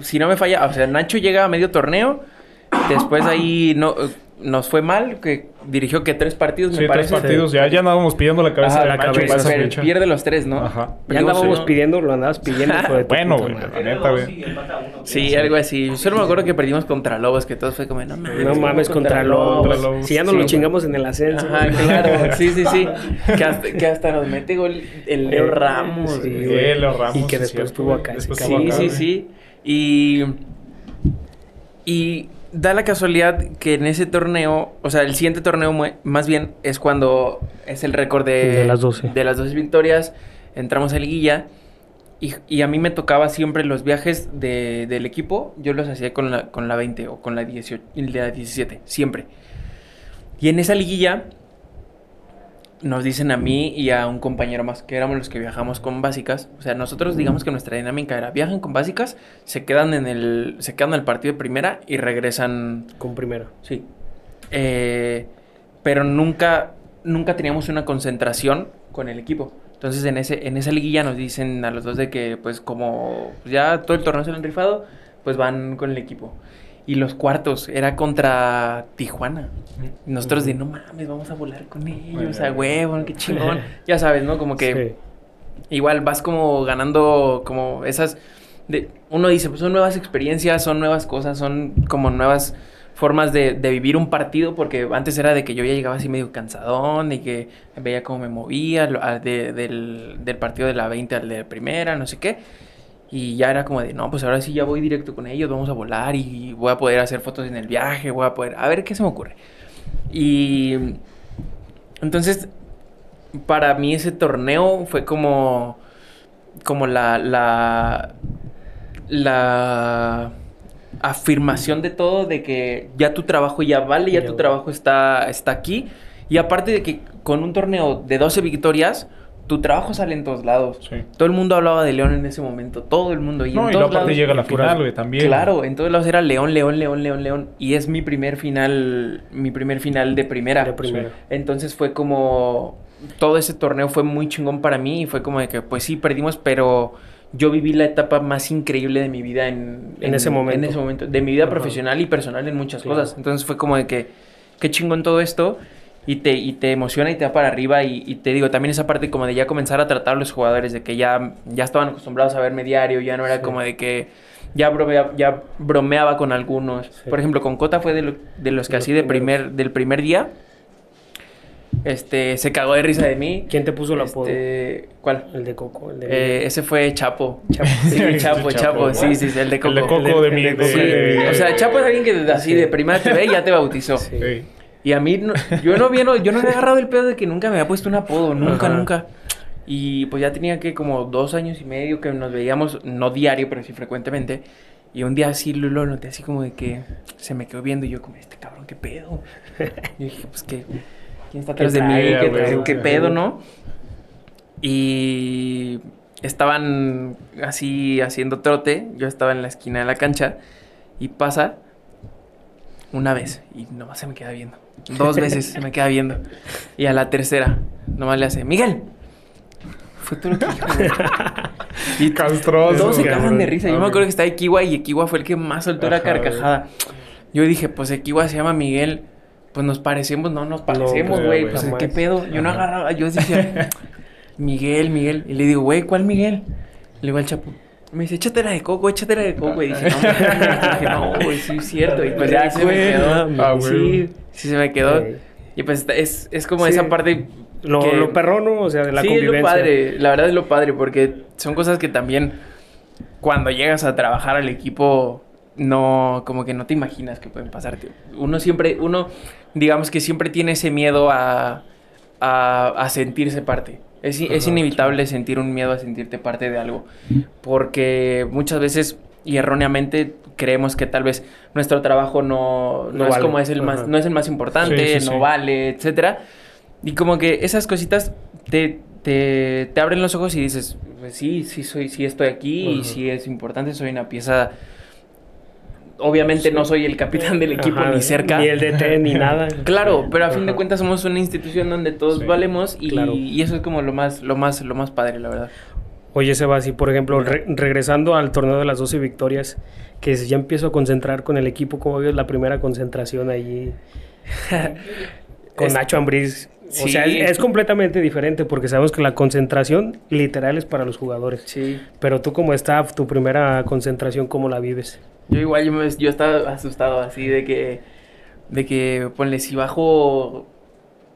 si no me falla, o sea, Nacho llega a medio torneo, después ahí no, nos fue mal, que dirigió que tres partidos, me Sí, tres parece. partidos. Ya, ya andábamos pidiendo la cabeza Ajá, de la cabeza, Pero fecha. pierde los tres, ¿no? Ajá. Ya andábamos pidiendo, lo andabas pidiendo. de Bueno, güey. La neta, güey. Sí, algo así. Solo me acuerdo que perdimos contra Lobos, que todo fue como, no mames. No mames, contra Lobos. Lobos. Si ya no Sí, lo chingamos en el ascenso. Ajá, claro, sí, sí, sí. [laughs] Que hasta, que hasta nos mete gol el Leo Eh, Ramos. sí, güey. Sí, güey. Leo Ramos, Y que después estuvo acá. Sí, sí, sí. Y. Y da la casualidad que en ese torneo, o sea, el siguiente torneo, más bien, es cuando es el récord de, De las 12. de las 12 victorias. Entramos a liguilla. Y, y a mí me tocaba siempre los viajes de- del equipo. Yo los hacía con la, con la 20 o con la 18, la 17, siempre. Y en esa liguilla nos dicen a mí y a un compañero más que éramos los que viajamos con básicas. O sea, nosotros digamos que nuestra dinámica era viajan con básicas, se quedan en el, se quedan en el partido de primera y regresan. Con primero. Sí. Eh, pero nunca, nunca teníamos una concentración con el equipo. Entonces en ese, en esa liguilla nos dicen a los dos de que pues como ya todo el torneo se lo han rifado, pues van con el equipo. Y los cuartos era contra Tijuana. Y Nosotros de no mames, vamos a volar con ellos, a huevo, qué chingón. [laughs] Ya sabes, ¿no? Como que Sí. igual vas como ganando como esas de uno dice pues son nuevas experiencias son nuevas cosas son como nuevas formas de, de vivir un partido porque antes era de que yo ya llegaba así medio cansadón y que veía cómo me movía lo- a- de- del, del partido de la 20 al de primera no sé qué y ya era como de no pues ahora sí ya voy directo con ellos vamos a volar y voy a poder hacer fotos en el viaje voy a poder a ver qué se me ocurre y entonces para mí ese torneo fue como como la la la afirmación de todo de que ya tu trabajo ya vale, ya tu trabajo está está aquí. Y aparte de que con un torneo de 12 victorias tu trabajo sale en todos lados. Sí. Todo el mundo hablaba de León en ese momento, todo el mundo. Y No, en y todos lados- llega la puras- final, güey, también. Claro, en todos lados era León, León, León, León, León. Y es mi primer final, mi primer final de primera. De primera. Entonces fue como, todo ese torneo fue muy chingón para mí y fue como de que, pues sí, perdimos, pero yo viví la etapa más increíble de mi vida en, En ese momento. En ese momento, de mi vida Ajá. profesional y personal en muchas cosas. Entonces fue como de que, qué chingón todo esto. Y te, y te emociona y te da para arriba y, y te digo, también esa parte como de ya comenzar a tratar a los jugadores, de que ya, ya estaban acostumbrados a verme diario, ya no era Sí. como de que ya, bromea- ya bromeaba con algunos. Sí. Por ejemplo, con Cota fue de, lo- de los que De así los de primer, del primer día. Este, se cagó de risa de mí. ¿Quién te puso el apodo? Este, ¿Cuál? El de Coco. El de Eh, ese fue Chapo. Chapo. [laughs] Sí, [laughs] Chapo, Chapo, Chapo, sí, sí, sí, el de Coco. El de Coco de de Sí, de- o sea, Chapo es alguien que así Sí. de primera te ve y ya te bautizó. Sí. Y a mí, no- yo no había, yo no había agarrado el pedo de que nunca me había puesto un apodo, nunca, Ajá. nunca. Y pues ya tenía que como dos años y medio que nos veíamos, no diario, pero sí frecuentemente. Y un día así lo, lo noté así como de que se me quedó viendo y yo como, este cabrón, ¿qué pedo? [laughs] Y dije, pues que, ¿quién está atrás de mí? ¿Qué, güey? qué- qué pedo, no? Y estaban así haciendo trote, yo estaba en la esquina de la cancha y pasa una vez y nomás se me queda viendo. [laughs] Dos veces se me queda viendo. Y a la tercera, nomás le hace, Miguel. Fue todo lo que. [laughs] Y Castroso. todos se cagan de risa. Yo me acuerdo que estaba Equiwa y Equiwa fue el que más soltó la carcajada. Yo dije, pues Equiwa se llama Miguel. Pues nos parecemos, no nos parecemos, güey. pues jamás. qué pedo. Yo no agarraba, yo decía, Miguel, Miguel. Y le digo, güey, ¿cuál Miguel? Le digo al chapo. Me dice, échatela de coco, échatela de coco. Y dije, no, güey, sí es cierto. Y pues ya se me quedó. Ah, güey. Sí, sí se me quedó. Y pues es, es como Sí. esa parte Lo, que- lo perrón, ¿no? O sea, de la sí, convivencia. es lo padre. La verdad es lo padre porque son cosas que también cuando llegas a trabajar al equipo no, como que no te imaginas que pueden pasar. tío. Uno siempre, uno, digamos que siempre tiene ese miedo a, a, a sentirse parte. Es, es inevitable sentir un miedo a sentirte parte de algo. Porque muchas veces y erróneamente creemos que tal vez nuestro trabajo no, no, No es vale. como es el más, Ajá. no es el más importante, Sí, sí, no sí. vale, etcétera. Y como que esas cositas te, te, te abren los ojos y dices, pues sí, sí soy, sí estoy aquí y sí es importante, soy una pieza. Obviamente no soy el capitán del equipo Ajá, ni cerca. Ni el DT, ni nada. Claro, pero a fin de cuentas somos una institución donde todos Sí, valemos y, claro. y eso es como lo más, lo más, lo más padre, la verdad. Oye, Sebas, y por ejemplo, re- regresando al torneo de las 12 victorias, que ya empiezo a concentrar con el equipo, ¿cómo ves la primera concentración allí [laughs] con Es- Nacho Ambriz? O sea, es, es completamente diferente porque sabemos que la concentración literal es para los jugadores. Sí. Pero tú como staff, tu primera concentración, ¿cómo la vives? Yo igual, yo, me- yo estaba asustado así de que, de que, ponle, si bajo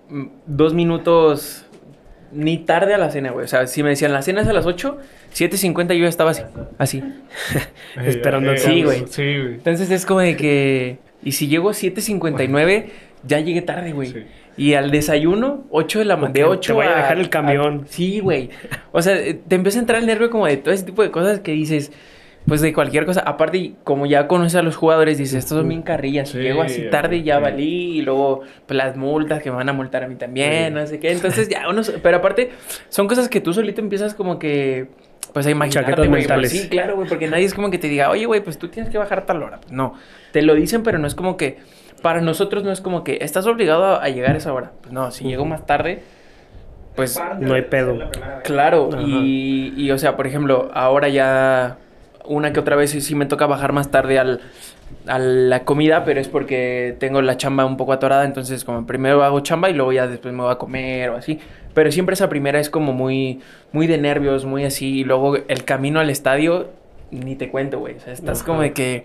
mm, dos minutos, ni tarde a la cena, güey. O sea, si me decían, la cena es a las 8, 7.50 yo ya estaba así, así. [laughs] [laughs] Esperando Eh, Sí, güey. Sí, güey. Entonces es como de que, y si llego a 7.59, ya llegué tarde, güey. Sí. Y al desayuno, 8 de la mañana. De te 8 vaya a dejar el camión. sí, güey. O sea, eh, te empieza a entrar el nervio como de todo ese tipo de cosas que dices, pues de cualquier cosa. Aparte, y como ya conoces a los jugadores, dices, estos son bien carrillas. Si Sí, llego así tarde, ya sí. valí. Y luego, pues las multas que me van a multar a mí también, no sé qué. Entonces, ya uno. Pero aparte, son cosas que tú solito empiezas como que. Pues a imaginarte, güey. Pues, sí, claro, güey. Porque nadie es como que te diga, oye, güey, pues tú tienes que bajar tal hora. No. Te lo dicen, pero no es como que. Para nosotros no es como que estás obligado a, a llegar a esa hora. Pues no, si llego más tarde, pues No hay pedo. Claro, y, y, o sea, por ejemplo, ahora ya una que otra vez sí, sí me toca bajar más tarde al, a la comida, pero es porque tengo la chamba un poco atorada, entonces como primero hago chamba y luego ya después me voy a comer o así. Pero siempre esa primera es como muy, muy de nervios, muy así, y luego el camino al estadio, ni te cuento, güey. O sea, estás Ajá. como de que...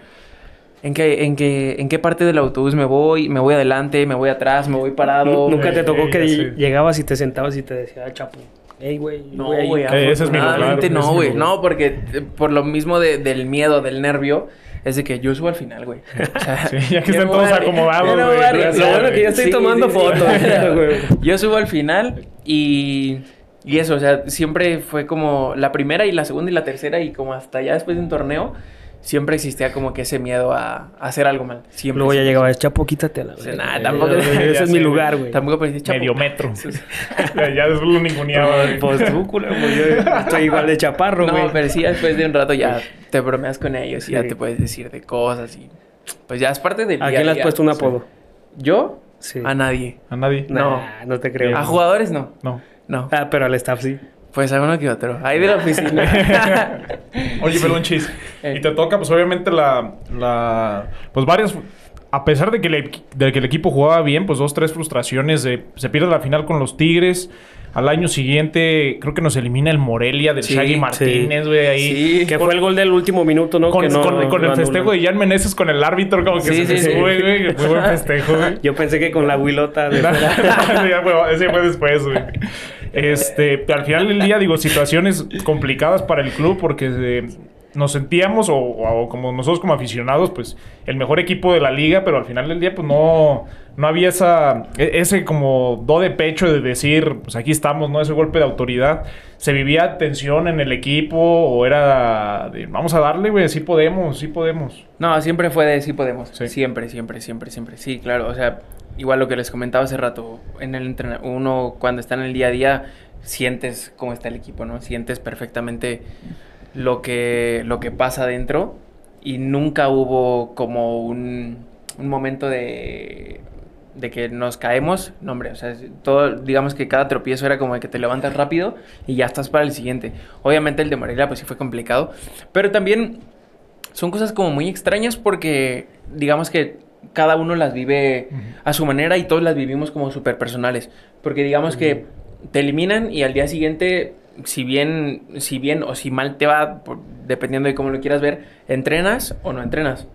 ¿En qué, en, qué, ¿En qué parte del autobús me voy? ¿Me voy adelante? ¿Me voy atrás? ¿Me voy parado? Nunca te Sí, tocó que sí. llegabas y te sentabas y te decía, "Ah, Chapo, hey, güey. No, voy ahí". güey, ese es mi lugar, no, güey. No, porque eh, por lo mismo de- del miedo, del nervio, es de que yo subo al final, güey. O sea, [laughs] Sí, ya que voy todos a- acomodados, güey. Lo bueno que yo estoy Sí, tomando sí, sí. fotos. [laughs] güey. Yo subo al final y, y eso, o sea, siempre fue como la primera y la segunda y la tercera y como hasta ya después de un torneo, siempre existía como que ese miedo a, a hacer algo mal. Siempre. Luego ya llegaba, Chapo, quítate la O sea, nada, tampoco- Ese es mi lugar, güey. Tampoco parecía chapo. Medio metro. [laughs] ya después lo ninguneaba. [laughs] Pues tú, culero, pues yo [laughs] estoy igual de chaparro, güey. No, pero sí, después de un rato ya te bromeas con ellos y ya te puedes decir de cosas y... Pues ya es parte del ¿A quién le has puesto un apodo? ¿Yo? Sí. A nadie. A nadie. No, no te creo. A jugadores no. No. No. Ah, pero al staff sí. Pues a uno que otro. Ahí de la oficina. [laughs] Oye, Pelonchis. Eh. Y te toca, pues obviamente, la. la pues varias. A pesar de que, el, equi- de que el equipo jugaba bien, pues dos, tres frustraciones. de- se pierde la final con los Tigres. Al año siguiente, creo que nos elimina el Morelia del Sí, Shaggy sí. Martínez, güey. Ahí. Sí. Que fue el gol del último minuto, ¿no? Con, que no con- con lo el festejo de Jan Meneses con el árbitro, como que Sí, se sí, sí. sube, güey. Muy buen festejo, güey. [laughs] Yo pensé que con la huilota de... [laughs] Ya fue- ese fue después, güey. Este, al final del día, digo, situaciones complicadas para el club porque eh, nos sentíamos, o, o como nosotros como aficionados, pues el mejor equipo de la liga, pero al final del día, pues no, no había esa, e- ese como do de pecho de decir, pues aquí estamos, ¿no? Ese golpe de autoridad. Se vivía tensión en el equipo o era de, vamos a darle, güey, sí podemos, sí podemos. No, siempre fue de sí podemos. Sí. Siempre, siempre, siempre, siempre. Sí, claro. O sea, igual lo que les comentaba hace rato, en el uno cuando está en el día a día sientes cómo está el equipo, ¿no? Sientes perfectamente lo que, lo que pasa adentro y nunca hubo como un, un momento de, de que nos caemos. No, hombre, o sea, todo, digamos que cada tropiezo era como de que te levantas rápido y ya estás para el siguiente. Obviamente el de Morelia pues sí fue complicado, pero también son cosas como muy extrañas porque digamos que cada uno las vive a su manera y todos las vivimos como súper personales. Porque digamos que te eliminan y al día siguiente, si bien, si bien o si mal te va, por- dependiendo de cómo lo quieras ver, entrenas o no entrenas.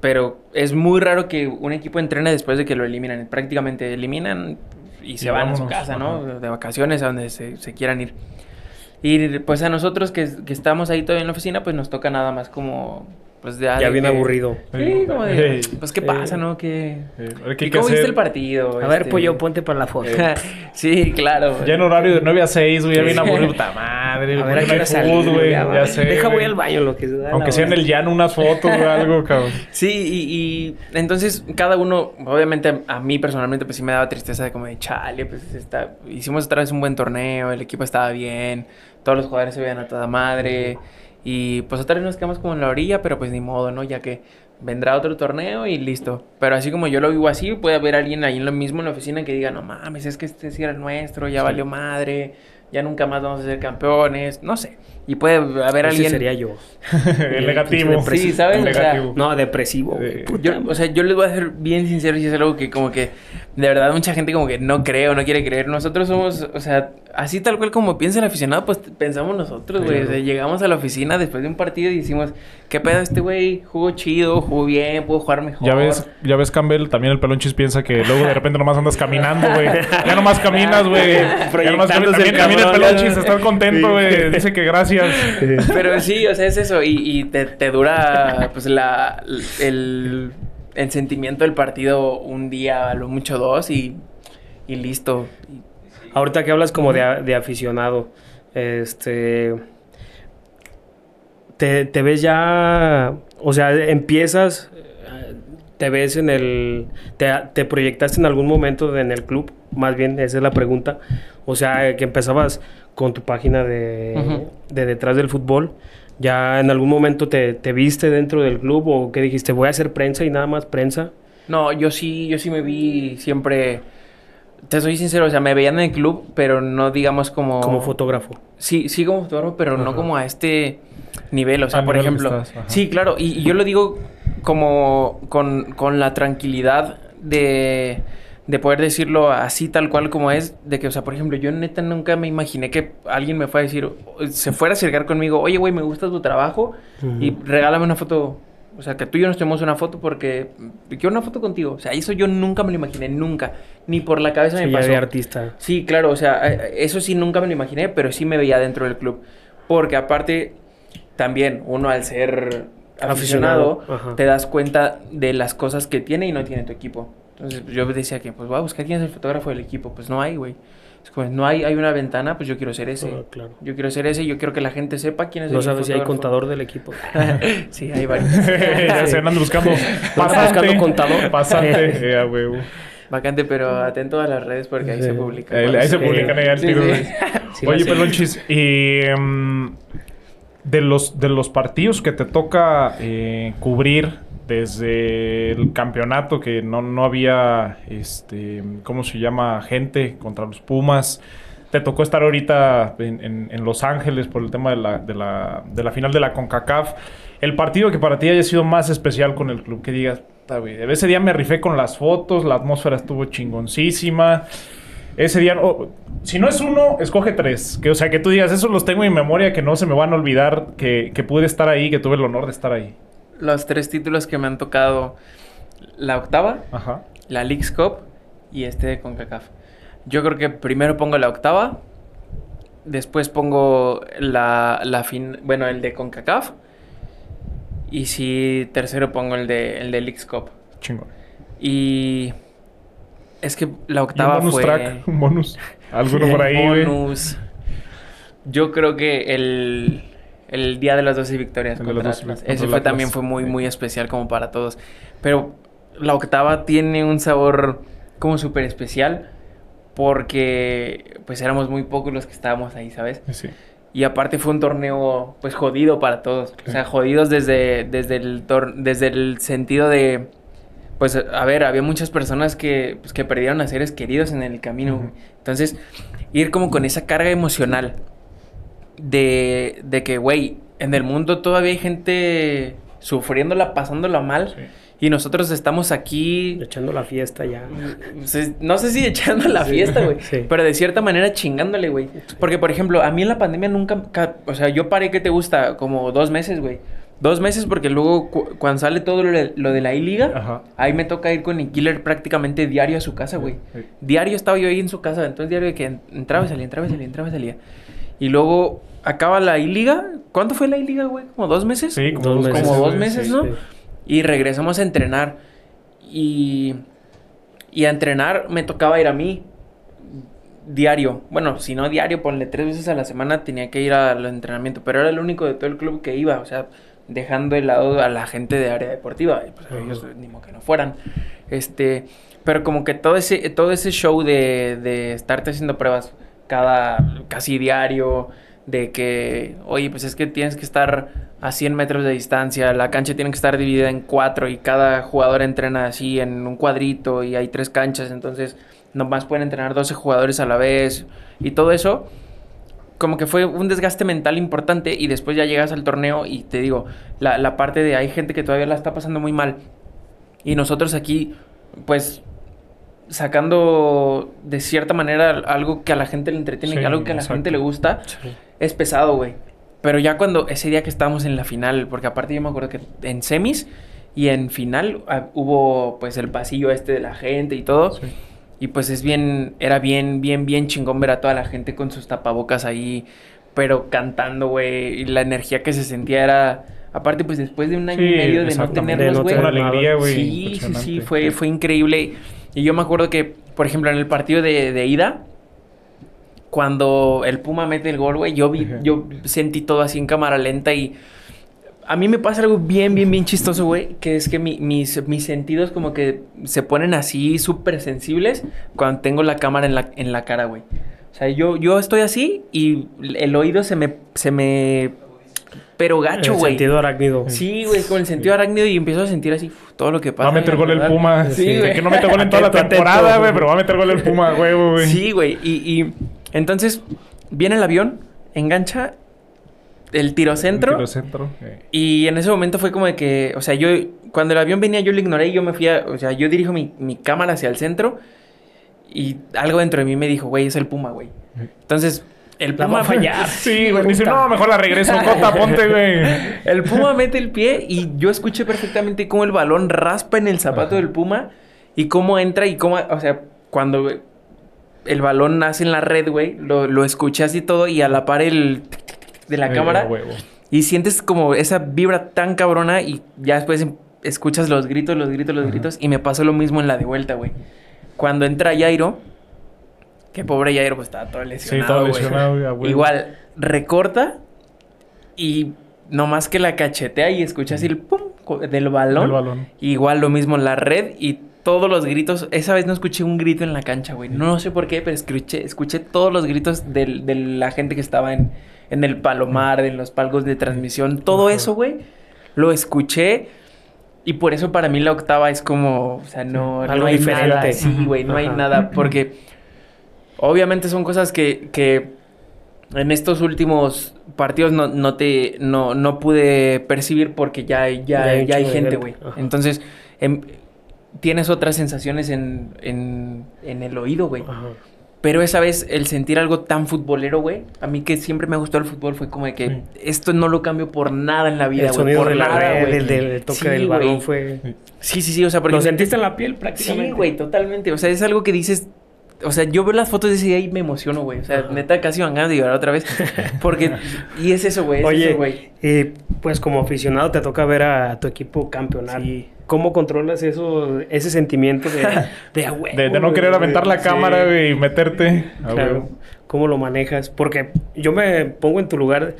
Pero es muy raro que un equipo entrene después de que lo eliminan. Prácticamente eliminan y se Y van a su casa, ¿no? ajá. De vacaciones, a donde se, se quieran ir. Y pues a nosotros que, que estamos ahí todavía en la oficina, pues nos toca nada más como... Pues ya, Ya bien que- aburrido. Sí, como de, Hey. pues qué Eh, pasa, ¿no? ¿Qué, Eh, qué ¿Y hay que cómo viste hacer. el partido? A ver, Este, pollo, ponte para la foto. [laughs] sí, claro. Ya en horario de 9 a 6, güey, ya bien aburrido, puta madre. A ver, ¿a ¿por qué no hay food, güey? Ya, Ya va. sé. Deja, voy al baño, lo que se da. Aunque sea en el llano unas fotos o algo, cabrón. Sí, y, y entonces cada uno, obviamente a mí personalmente pues sí me daba tristeza de como de chale, pues está, hicimos otra vez un buen torneo, el equipo estaba bien, todos los jugadores se veían a toda madre y pues otra vez nos quedamos como en la orilla, pero pues ni modo, ¿no? Ya que vendrá otro torneo y listo. Pero así como yo lo vivo así, puede haber alguien ahí en lo mismo en la oficina que diga, no mames, es que este sí era el nuestro, ya valió madre, ya nunca más vamos a ser campeones, no sé. Y puede haber Ese alguien... sería yo. [laughs] el negativo. Sí, ¿sabes? El O sea, negativo. No, depresivo. Eh, Yo, o sea, yo les voy a ser bien sincero y es algo que como que de verdad mucha gente como que no cree o no quiere creer. Nosotros somos, o sea, así tal cual como piensa el aficionado, pues pensamos nosotros, güey. O sea, llegamos a la oficina después de un partido y decimos, ¿qué pedo este güey? Jugó chido, jugó bien, pudo jugar mejor. Ya ves, ya ves, Campbell, también el pelonchis piensa que luego de repente nomás andas caminando, güey. Ya nomás caminas, güey. [laughs] Ya nomás caminas. También, el también el cabrón, pelonchis está contento, güey. Dice que gracias. Pero sí, o sea, es eso. Y, y te, te dura, pues, la, el, el sentimiento del partido un día, a lo mucho dos y, y listo. Ahorita que hablas como de, aficionado, este... Te, te ves ya... O sea, empiezas... Te ves en el... Te, te proyectaste en algún momento en el club, más bien, esa es la pregunta. O sea, que empezabas con tu página de, de detrás del fútbol. ¿Ya en algún momento te, te viste dentro del club o qué dijiste? Voy a hacer prensa y nada más prensa. No, yo sí, yo sí me vi siempre. Te soy sincero, o sea, me veían en el club, pero no digamos como. Como fotógrafo. Sí, sí como fotógrafo, pero no como a este nivel. O sea, Al por ejemplo. estás, sí, claro, y, y yo lo digo como con, con la tranquilidad de, de poder decirlo así tal cual como es. De que, o sea, por ejemplo, yo neta nunca me imaginé que alguien me fuera a decir, se fuera a acercar conmigo, oye, güey, me gusta tu trabajo y regálame una foto. O sea, que tú y yo nos tomemos una foto porque quiero una foto contigo. O sea, eso yo nunca me lo imaginé, nunca. Ni por la cabeza Sí, me pasó. de artista. Sí, claro, o sea, eh, eso sí nunca me lo imaginé, pero sí me veía dentro del club. Porque aparte, también uno al ser aficionado, te das cuenta de las cosas que tiene y no tiene tu equipo. Entonces yo decía que, pues voy a buscar quién es el fotógrafo del equipo. Pues no hay, güey. Es como, no hay, hay una ventana, pues yo quiero ser ese. Ah, claro. Yo quiero ser ese y yo quiero que la gente sepa quién es No el sabes si hay fotógrafo. contador del equipo. [laughs] sí, hay varios. [laughs] ya se andan buscando pasante. buscando contador. Pasante. Eh, a huevo. Vacante, pero atento a las redes porque ahí Sí. se publica. Ahí, ahí se publican ahí Sí, tiro, [laughs] sí. Oye, sé. Pelonchis, y em, de los de los partidos que te toca eh, cubrir desde el campeonato que no, no había este ¿cómo se llama? gente contra los Pumas. Te tocó estar ahorita en, en- en Los Ángeles por el tema de la, de, la, de la final de la CONCACAF. El partido que para ti haya sido más especial con el club, que digas, "Ta, güey, ese día me rifé con las fotos, la atmósfera estuvo chingoncísima. Ese día, oh, si no es uno, escoge tres. Que, o sea, que tú digas, esos los tengo en mi memoria, que no se me van a olvidar, que, que pude estar ahí, que tuve el honor de estar ahí. Los tres títulos que me han tocado, la octava, Ajá. la Leagues Cup y este de CONCACAF. Yo creo que primero pongo la octava, después pongo la, la fin, bueno, el de CONCACAF y si tercero pongo el de el de Leagues Cup. Chingón. Y es que la un octava bonus fue track, un bonus. Alguno [laughs] por ahí, güey. bonus. Yo creo que el, el día de las 12 victorias El contra las 12 Atlas. contra Ese fue Atlas, también fue muy, muy especial como para todos. Pero la octava tiene un sabor como súper especial porque pues éramos muy pocos los que estábamos ahí, ¿sabes? Sí. Y aparte fue un torneo pues jodido para todos. O sea, jodidos desde, desde, el, tor- desde el sentido de... Pues a ver, había muchas personas que, pues, que perdieron a seres queridos en el camino. Entonces, ir como con esa carga emocional de, de que, güey, en el mundo todavía hay gente sufriéndola, pasándola mal. Sí. Y nosotros estamos aquí Echando la fiesta ya. No sé si echando la Sí. fiesta, güey. Sí. Pero de cierta manera chingándole, güey. Porque, por ejemplo, a mí en la pandemia nunca... ca- O sea, yo paré, ¿qué te gusta? Como dos meses, güey. Dos meses porque luego cu- cuando sale todo lo de, lo de la I-Liga, ahí me toca ir con el killer prácticamente diario a su casa, güey. Sí. Diario estaba yo ahí en su casa. Entonces diario de que en- entraba y salía, entraba y salía, entraba y salía. Y luego acaba la I-Liga. ¿Cuánto fue la I-Liga, güey? ¿Como dos meses? Sí, como Dos dos meses. Como dos meses, sí. ¿no? Sí. Y regresamos a entrenar. Y, y a entrenar me tocaba ir a mí diario. Bueno, si no diario, ponle tres veces a la semana tenía que ir al entrenamiento. Pero era el único de todo el club que iba. O sea, dejando de lado a la gente de área deportiva. Y pues ellos ni modo que no fueran. Este, pero como que todo ese, todo ese show de, de estarte haciendo pruebas cada casi diario, de que, oye, pues es que tienes que estar a 100 metros de distancia, la cancha tiene que estar dividida en cuatro y cada jugador entrena así en un cuadrito y hay tres canchas, entonces nomás pueden entrenar 12 jugadores a la vez y todo eso. Como que fue un desgaste mental importante y después ya llegas al torneo y te digo, la, la parte de hay gente que todavía la está pasando muy mal y nosotros aquí, pues, sacando de cierta manera algo que a la gente le entretiene, Sí, algo que a la exacto. gente le gusta, es pesado, güey. Pero ya cuando ese día que estábamos en la final, porque aparte yo me acuerdo que en semis y en final ah, hubo pues el pasillo este de la gente y todo. Sí. Y pues es bien, era bien, bien, bien chingón ver a toda la gente con sus tapabocas ahí, pero cantando, güey. Y la energía que se sentía era, aparte pues después de un año y medio de no tenerlos, no güey. Una tener alegría, güey. Sí, sí, sí, fue increíble. Y yo me acuerdo que, por ejemplo, en el partido de, de ida, cuando el Puma mete el gol, güey, yo vi, Ajá. yo sentí todo así en cámara lenta y a mí me pasa algo bien, bien, bien chistoso, güey, que es que mi- mis, mis sentidos como que se ponen así súper sensibles cuando tengo la cámara en la, en la cara, güey. O sea, yo, yo estoy así y el oído se me, se me, pero gacho, El güey. sentido arácnido. Sí, güey, con el sentido arácnido y empiezo a sentir así todo lo que pasa. Va a meter gol el. Puma. Sí, Sí, güey. que no mete gol en [laughs] toda la temporada, güey, pero va a meter gol el Puma, güey. Sí, güey. Y, y entonces viene el avión, engancha el tirocentro. Tiro centro. eh. Y en ese momento fue como de que, o sea, yo, cuando el avión venía, yo lo ignoré y yo me fui a, o sea, yo dirijo mi, mi cámara hacia el centro y algo dentro de mí me dijo, güey, es el Puma, güey. Entonces, el La Puma va a fallar. Sí, güey. Dice, no, mejor la regreso. [laughs] Cota, ponte, güey. El Puma mete el pie y yo escuché perfectamente cómo el balón raspa en el zapato Ajá. del Puma y cómo entra y cómo, o sea, cuando el balón nace en la red, güey, lo, lo escuché así todo y a la par el de la cámara huevo. y sientes como esa vibra tan cabrona y ya después em- escuchas los gritos, los gritos, los gritos. Y me pasó lo mismo en la de vuelta, güey. Cuando entra Jairo, que pobre Jairo, pues estaba todo Sí, lesionado. todo güey. lesionado, güey. Igual, recorta y nomás que la cachetea y escuchas el pum del balón. Igual lo mismo en la red y todos los gritos. Esa vez no escuché un grito en la cancha, güey. No sé por qué, pero escuché, escuché todos los gritos del- de la gente que estaba en, en el palomar, en los palcos de transmisión. Todo eso, güey, lo escuché. Y por eso para mí la octava es como, o sea, no, no Algo hay diferente. nada. Sí, güey, no hay nada. Porque obviamente son cosas que, que en estos últimos partidos no, no te no, no pude percibir porque ya, ya, Ya hay ya gente, güey. Entonces, em, tienes otras sensaciones en, en, en el oído, güey. Pero esa vez el sentir algo tan futbolero, güey, a mí que siempre me gustó el fútbol fue como de que Sí. esto no lo cambio por nada en la vida, El güey. Por de la nada, red, güey. el del toque Sí, del balón fue... Sí, sí, sí, o sea, porque Lo sentiste en la piel Sí, prácticamente. güey, totalmente. O sea, es algo que dices. O sea, yo veo las fotos de ese día y me emociono, güey. O sea, neta, casi van ganas de llorar otra vez. [laughs] Porque. Y es eso, güey. Es Oye, eso, güey. eh, pues como aficionado te toca ver a tu equipo campeonar. Sí. ¿Cómo controlas eso, ese sentimiento de, de, huevo, De, de no güey, querer aventar la Sí. cámara, güey, y meterte. Claro. ¿Cómo lo manejas? Porque yo me pongo en tu lugar,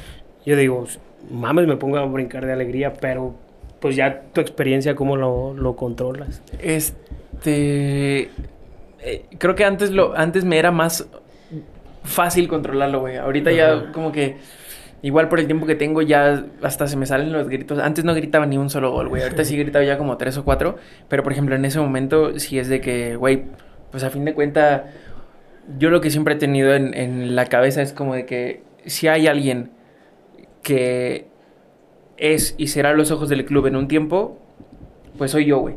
yo digo, mames, me pongo a brincar de alegría, pero pues ya tu experiencia, ¿cómo lo, lo controlas? Este. Eh, creo que antes, lo, antes me era más fácil controlarlo, güey. Ahorita ya, como que. Igual por el tiempo que tengo, ya hasta se me salen los gritos. Antes no gritaba ni un solo gol, güey. Ahorita sí gritaba ya como tres o cuatro. Pero por ejemplo, en ese momento, sí es de que, güey, pues a fin de cuenta, yo lo que siempre he tenido en, en la cabeza es como de que si hay alguien que es y será los ojos del club en un tiempo, pues soy yo, güey.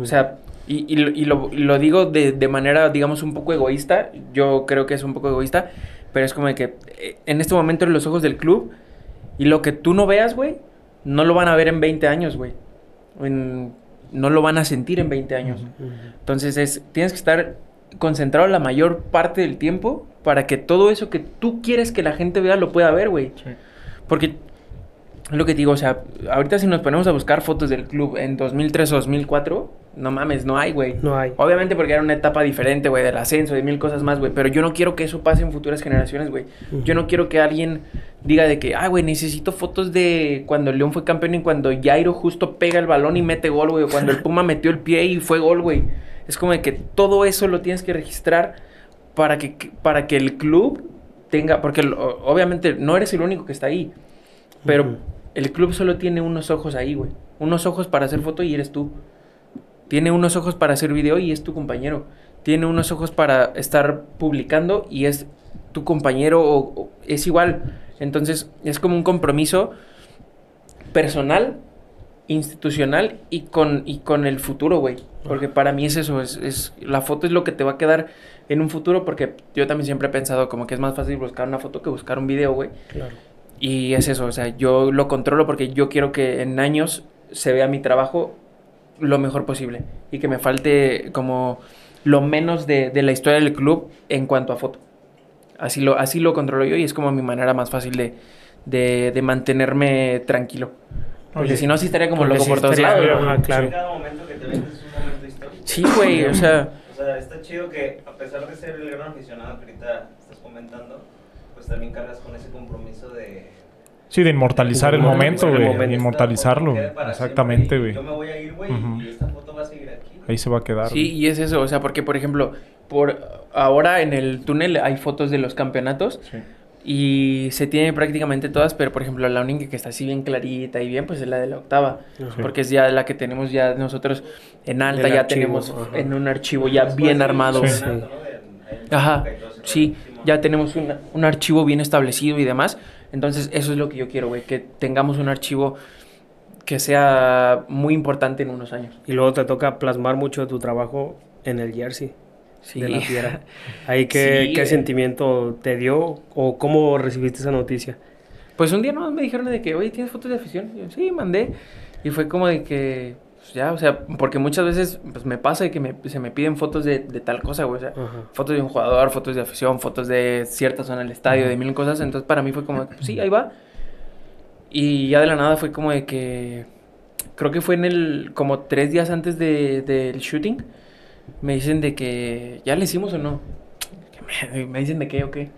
O sea, y, y lo- y lo, y lo digo de, de manera, digamos, un poco egoísta. Yo creo que es un poco egoísta. Pero es como de que eh, en este momento en los ojos del club. Y lo que tú no veas, güey, no lo van a ver en 20 años, güey. No lo van a sentir en 20 años. Entonces es, tienes que estar concentrado la mayor parte del tiempo para que todo eso que tú quieres que la gente vea lo pueda ver, güey. Sí. Porque es lo que te digo, o sea, ahorita si nos ponemos a buscar fotos del club en 2003 o 2004, no mames, no hay, güey. No hay. Obviamente porque era una etapa diferente, güey, del ascenso, de mil cosas más, güey. Pero yo no quiero que eso pase en futuras generaciones, güey. Yo no quiero que alguien diga de que, ah, güey, necesito fotos de cuando el León fue campeón y cuando Jairo justo pega el balón y mete gol, güey. O cuando el Puma metió el pie y fue gol, güey. Es como de que todo eso lo tienes que registrar para que, para que el club tenga... Porque obviamente no eres el único que está ahí. Pero el club solo tiene unos ojos ahí, güey. Unos ojos para hacer foto y eres tú. Tiene unos ojos para hacer video y es tu compañero. Tiene unos ojos para estar publicando y es tu compañero o, o- es igual. Entonces es como un compromiso personal, institucional y con, y con el futuro, güey. Porque para mí es eso, es, es, la foto es lo que te va a quedar en un futuro porque yo también siempre he pensado como que es más fácil buscar una foto que buscar un video, güey. Claro. Y es eso, o sea, yo lo controlo porque yo quiero que en años se vea mi trabajo lo mejor posible y que me falte como lo menos de, de la historia del club en cuanto a foto. Así lo, así lo controlo yo y es como mi manera más fácil de, de, de mantenerme tranquilo. Porque Oye, si no, sí estaría como loco sí por todos lados. güey. claro. Cada momento que te ves es un momento histórico. Sí, güey, o sea, O sea, está chido que a pesar de ser el gran aficionado que ahorita estás comentando, pues también cargas con ese compromiso de... Sí, de inmortalizar el momento, güey. Inmortalizarlo. Exactamente, güey. Yo me voy a ir, güey, y esta foto va a seguir aquí. Ahí se va a quedar. Sí, y es eso, o sea, porque por ejemplo, por ahora en el túnel hay fotos de los campeonatos Sí. y se tiene prácticamente todas, pero por ejemplo, la única que está así bien clarita y bien, pues es la de la octava, porque es ya la que tenemos ya nosotros en alta, ya archivo, tenemos ajá. en un archivo ya bien armado. Sí. Ajá, sí, ya tenemos un, un archivo bien establecido y demás. Entonces, eso es lo que yo quiero, güey, que tengamos un archivo que sea muy importante en unos años. Y luego te toca plasmar mucho de tu trabajo en el jersey Sí. de la fiera. Ahí qué, [laughs] Sí, qué güey. sentimiento te dio o cómo recibiste esa noticia. Pues un día nomás me dijeron de que, oye, ¿tienes fotos de afición? Y yo, sí, mandé. Y fue como de que, pues ya, o sea, porque muchas veces pues, me pasa de que me- se me piden fotos de, de tal cosa, güey. O sea, Ajá. fotos de un jugador, fotos de afición, fotos de cierta zona del estadio, de mil cosas. Entonces para mí fue como, de pues, sí, ahí va. Y ya de la nada fue como de que, creo que fue en el, como tres días antes de- del shooting, me dicen de que, ¿ya le hicimos o no? Que Me, [laughs] me dicen de qué o qué.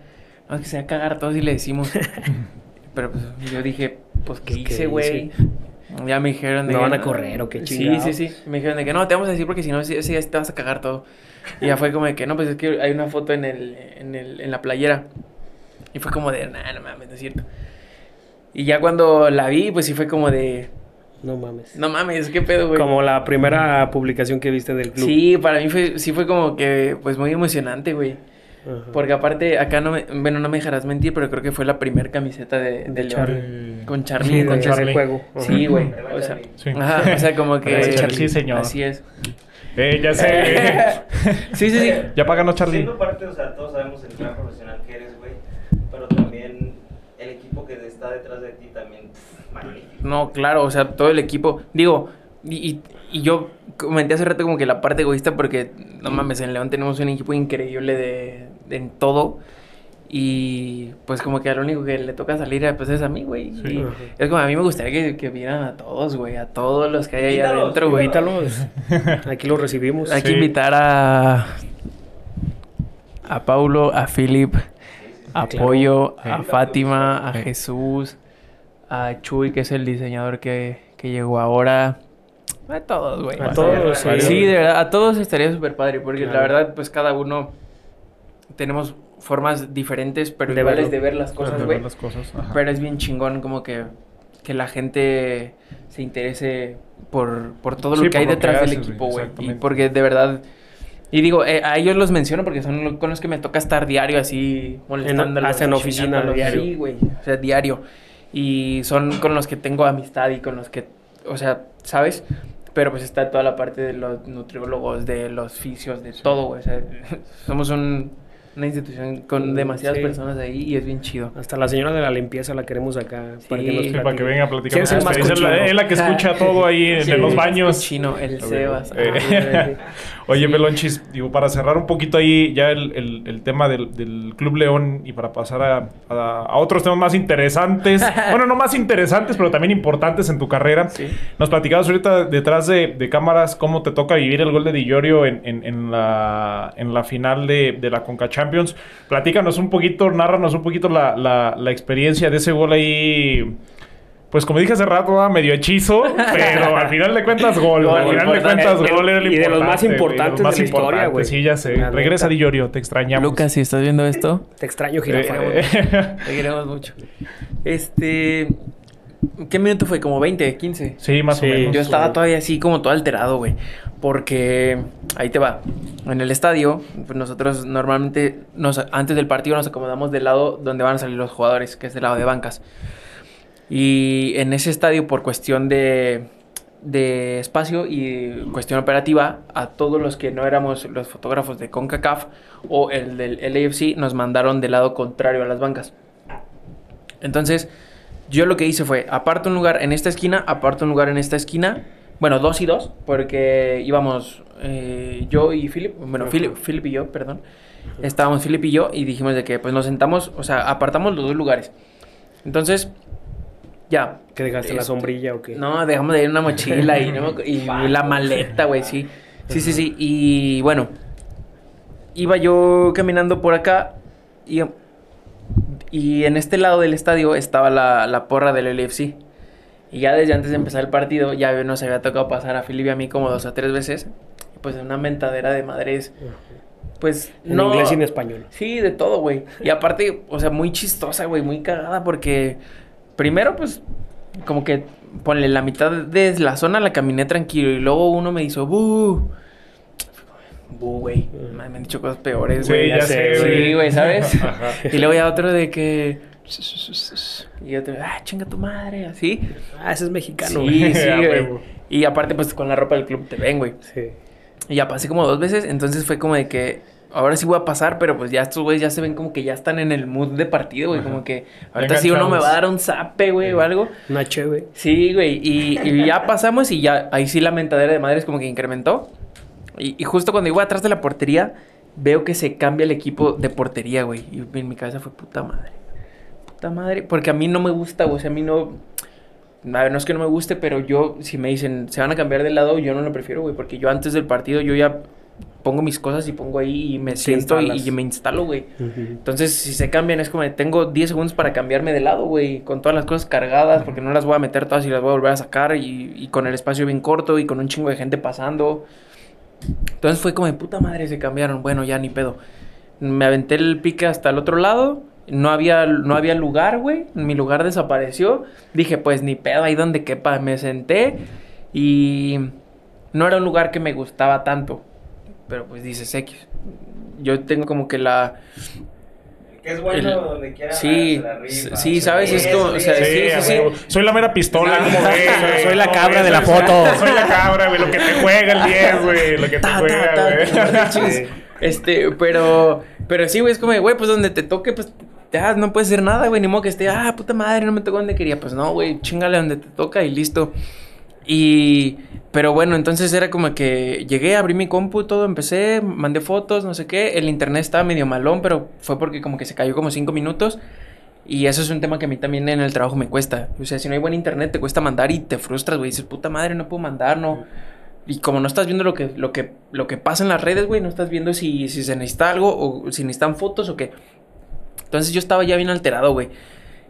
No, es que se va a cagar todos y le decimos. [laughs] Pero pues yo dije, pues, ¿qué Pues, ¿qué hice, güey? Ya me dijeron de ¿No que van a correr o qué Sí, chingados? sí, sí. Me dijeron de que no, te vamos a decir porque si no, sí, sí, te vas a cagar todo. Y ya fue como de que no, pues es que hay una foto en, el, en, el, en la playera. Y fue como de, nah, no mames, no es cierto. Y ya cuando la vi, pues sí fue como de, No mames. no mames, qué pedo, güey. Como la primera publicación que viste del club. Sí, para mí fue, sí fue como que, pues muy emocionante, güey. Ajá. Porque aparte, acá no me, bueno, no me dejarás mentir, pero creo que fue la primer camiseta de, de León. Charlie. Con Sí, Charlie. de con ese Charlie. juego. Ajá. Sí, güey. O sea. Sí. ajá, o sea, como que... [laughs] Gracias, Charlie. Sí, señor. Así es. Eh, ya sé. [laughs] Sí, sí, sí. ya páganos, Charlie. Siendo parte, o sea, todos sabemos el gran profesional que eres, güey. Pero también el equipo que está detrás de ti también, pff, magnífico. No, claro, o sea, todo el equipo. Digo, y, y- y yo comenté hace rato como que la parte egoísta porque, no mames, en León tenemos un equipo increíble de, de- en todo. Y pues como que al único que le toca salir pues es a mí, güey. Sí. Y Ajá. es como a mí me gustaría que, que vieran a todos, güey, a todos los que hay ahí adentro, güey. Invítalos. [laughs] Aquí lo recibimos. Hay que invitar a a Paulo, a Philip, a claro. Pollo, a Sí. Fátima, a. Jesús, a Chuy, que es el diseñador que, que llegó ahora. A todos, güey. A todos, Sí, sí. de verdad, a todos estaría súper padre, porque la verdad, pues cada uno tenemos formas diferentes, pero De iguales verlo. de ver las cosas, De güey. ver las cosas. ajá. Pero es bien chingón como que, que la gente se interese por, por todo Sí, lo que hay que detrás del equipo, güey. Y porque de verdad... Y digo, eh, a ellos los menciono porque son con los que me toca estar diario así molestándolos. hasta en oficina, diario. Sí, güey. O sea, diario. Y son con los que tengo amistad y con los que... O sea, ¿sabes? Pero pues está toda la parte de los nutriólogos, de los fisios, de todo, güey. O sea, [laughs] somos un- una institución con Mm, demasiadas sí. personas ahí y es bien chido. Hasta la señora de la limpieza la queremos acá. Sí. para que nos Sí, para que venga a platicar. ¿Quién es el. Es la, es la que escucha [laughs] todo ahí en, Sí, en los baños. Chino, el A ver, Sebas. eh. Ah, [laughs] Oye, Sí. Pelonchis, digo, para cerrar un poquito ahí ya el, el- el tema del, del Club León y para pasar a, a- a otros temas más interesantes, [laughs] bueno, no más interesantes, pero también importantes en tu carrera. Sí. Nos platicabas ahorita detrás de, de cámaras cómo te toca vivir el gol de Di Llorio en, en- en la, en la final de, de la Conca Champions. Platícanos un poquito, nárranos un poquito la, la- la experiencia de ese gol ahí. Pues como dije hace rato, ah, medio hechizo, [laughs] pero al final de cuentas gol. Gol, al final de importante. cuentas gol era el Y de los más importante, importantes los más de la historia, güey. Sí, ya sé. La Regresa. Di Llorio, te extrañamos. Lucas, si estás viendo esto, [laughs] Te extraño, Eh, jirafa. güey. eh, te queremos mucho. Este. ¿Qué minuto fue? ¿Como 20, 15? sí, más Sí. o menos. Yo estaba todavía así como todo alterado, güey. Porque ahí te va. En el estadio, pues nosotros normalmente nos, antes del partido nos acomodamos del lado donde van a salir los jugadores, que es del lado de bancas. Y en ese estadio, por cuestión de, de espacio y cuestión operativa, a todos los que no éramos los fotógrafos de CONCACAF o el del LAFC, nos mandaron del lado contrario a las bancas. Entonces, yo lo que hice fue, aparto un lugar en esta esquina, aparto un lugar en esta esquina. Bueno, dos y dos, porque íbamos eh, yo y Philip, bueno, Philip, Philip y yo, perdón. Estábamos Philip y yo y dijimos de que pues nos sentamos, o sea, apartamos los dos lugares. Entonces, ya. ¿Que dejaste la Este, sombrilla o qué? No, dejamos de ir una mochila y, no [laughs] y la maleta, güey, sí. Sí, sí, sí. Y bueno, iba yo caminando por acá y, y en este lado del estadio estaba la, la porra del LFC. Y ya desde antes de empezar el partido, ya nos había tocado pasar a Philip y a mí como dos o tres veces. Pues en una mentadera de madres, pues En no. inglés y en español. Sí, de todo, güey. Y aparte, o sea, muy chistosa, güey, muy cagada porque primero, pues, como que ponle la mitad de la zona la caminé tranquilo y luego uno me hizo bu. Bu, güey. Me han dicho cosas peores, güey. ya sé, güey. Sí, güey, ¿sabes? [laughs] Ajá. y luego ya otro de que y otro, ah, chinga tu madre, así. Ah, ese es mexicano. Sí, güey. [laughs] sí, güey. Y aparte, pues con la ropa del club te ven, güey. Sí. Y ya pasé como dos veces, entonces fue como de que ahora sí voy a pasar, pero pues ya estos güeyes ya se ven como que ya están en el mood de partido, güey. Como que ahorita sí uno me va a dar un zape, güey, o algo. Una cheve. Sí, güey. Y, y ya pasamos y ya ahí sí la mentadera de madres como que incrementó. Y, y justo cuando iba atrás de la portería, veo que se cambia el equipo de portería, güey. Y en mi cabeza fue puta madre. Puta madre. Porque a mí no me gusta, güey. O sea, a mí no. a ver, no es que no me guste, pero yo, si me dicen, se van a cambiar de lado, yo no lo prefiero, güey, porque yo antes del partido, yo ya pongo mis cosas y pongo ahí y me siento y, me instalo, güey. Entonces, si se cambian, es como tengo 10 segundos para cambiarme de lado, güey, con todas las cosas cargadas, porque no las voy a meter todas y las voy a volver a sacar, y, y con el espacio bien corto y con un chingo de gente pasando. Entonces fue como de puta madre, se cambiaron. Bueno, ya ni pedo. Me aventé el pique hasta el otro lado. No había, no había lugar, güey. Mi lugar desapareció. Dije, pues ni pedo, ahí donde quepa. Me senté y no era un lugar que me gustaba tanto. Pero pues dices X. Yo tengo como que la... Que es bueno El- donde quiera. Sí, la rifa. sí, ¿sabes? Es como, o sea, Sí, sí, sí, sí. Soy la mera pistola, Ah, como güey. soy la ¿Cómo cabra de la Soy- foto. Soy la cabra, güey, lo que te juega el 10, güey, lo que te Ta, ta, juega, ta, güey. Este, pero, pero sí, güey, es como, de, güey, pues donde te toque, pues, ya no puedes hacer nada, güey, ni modo que esté, ah, puta madre, no me tocó donde quería. Pues no, güey, chingale donde te toca y listo. Y, pero bueno, entonces era como que llegué, abrí mi compu, todo, empecé, mandé fotos, no sé qué. El internet estaba medio malón, pero fue porque como que se cayó como cinco minutos. Y eso es un tema que a mí también en el trabajo me cuesta. O sea, si no hay buen internet, te cuesta mandar y te frustras, güey. Dices, puta madre, no puedo mandar, no. Y como no estás viendo lo que, lo que, lo que pasa en las redes, güey, no estás viendo si, si se necesita algo o si necesitan fotos o qué. Entonces yo estaba ya bien alterado, güey.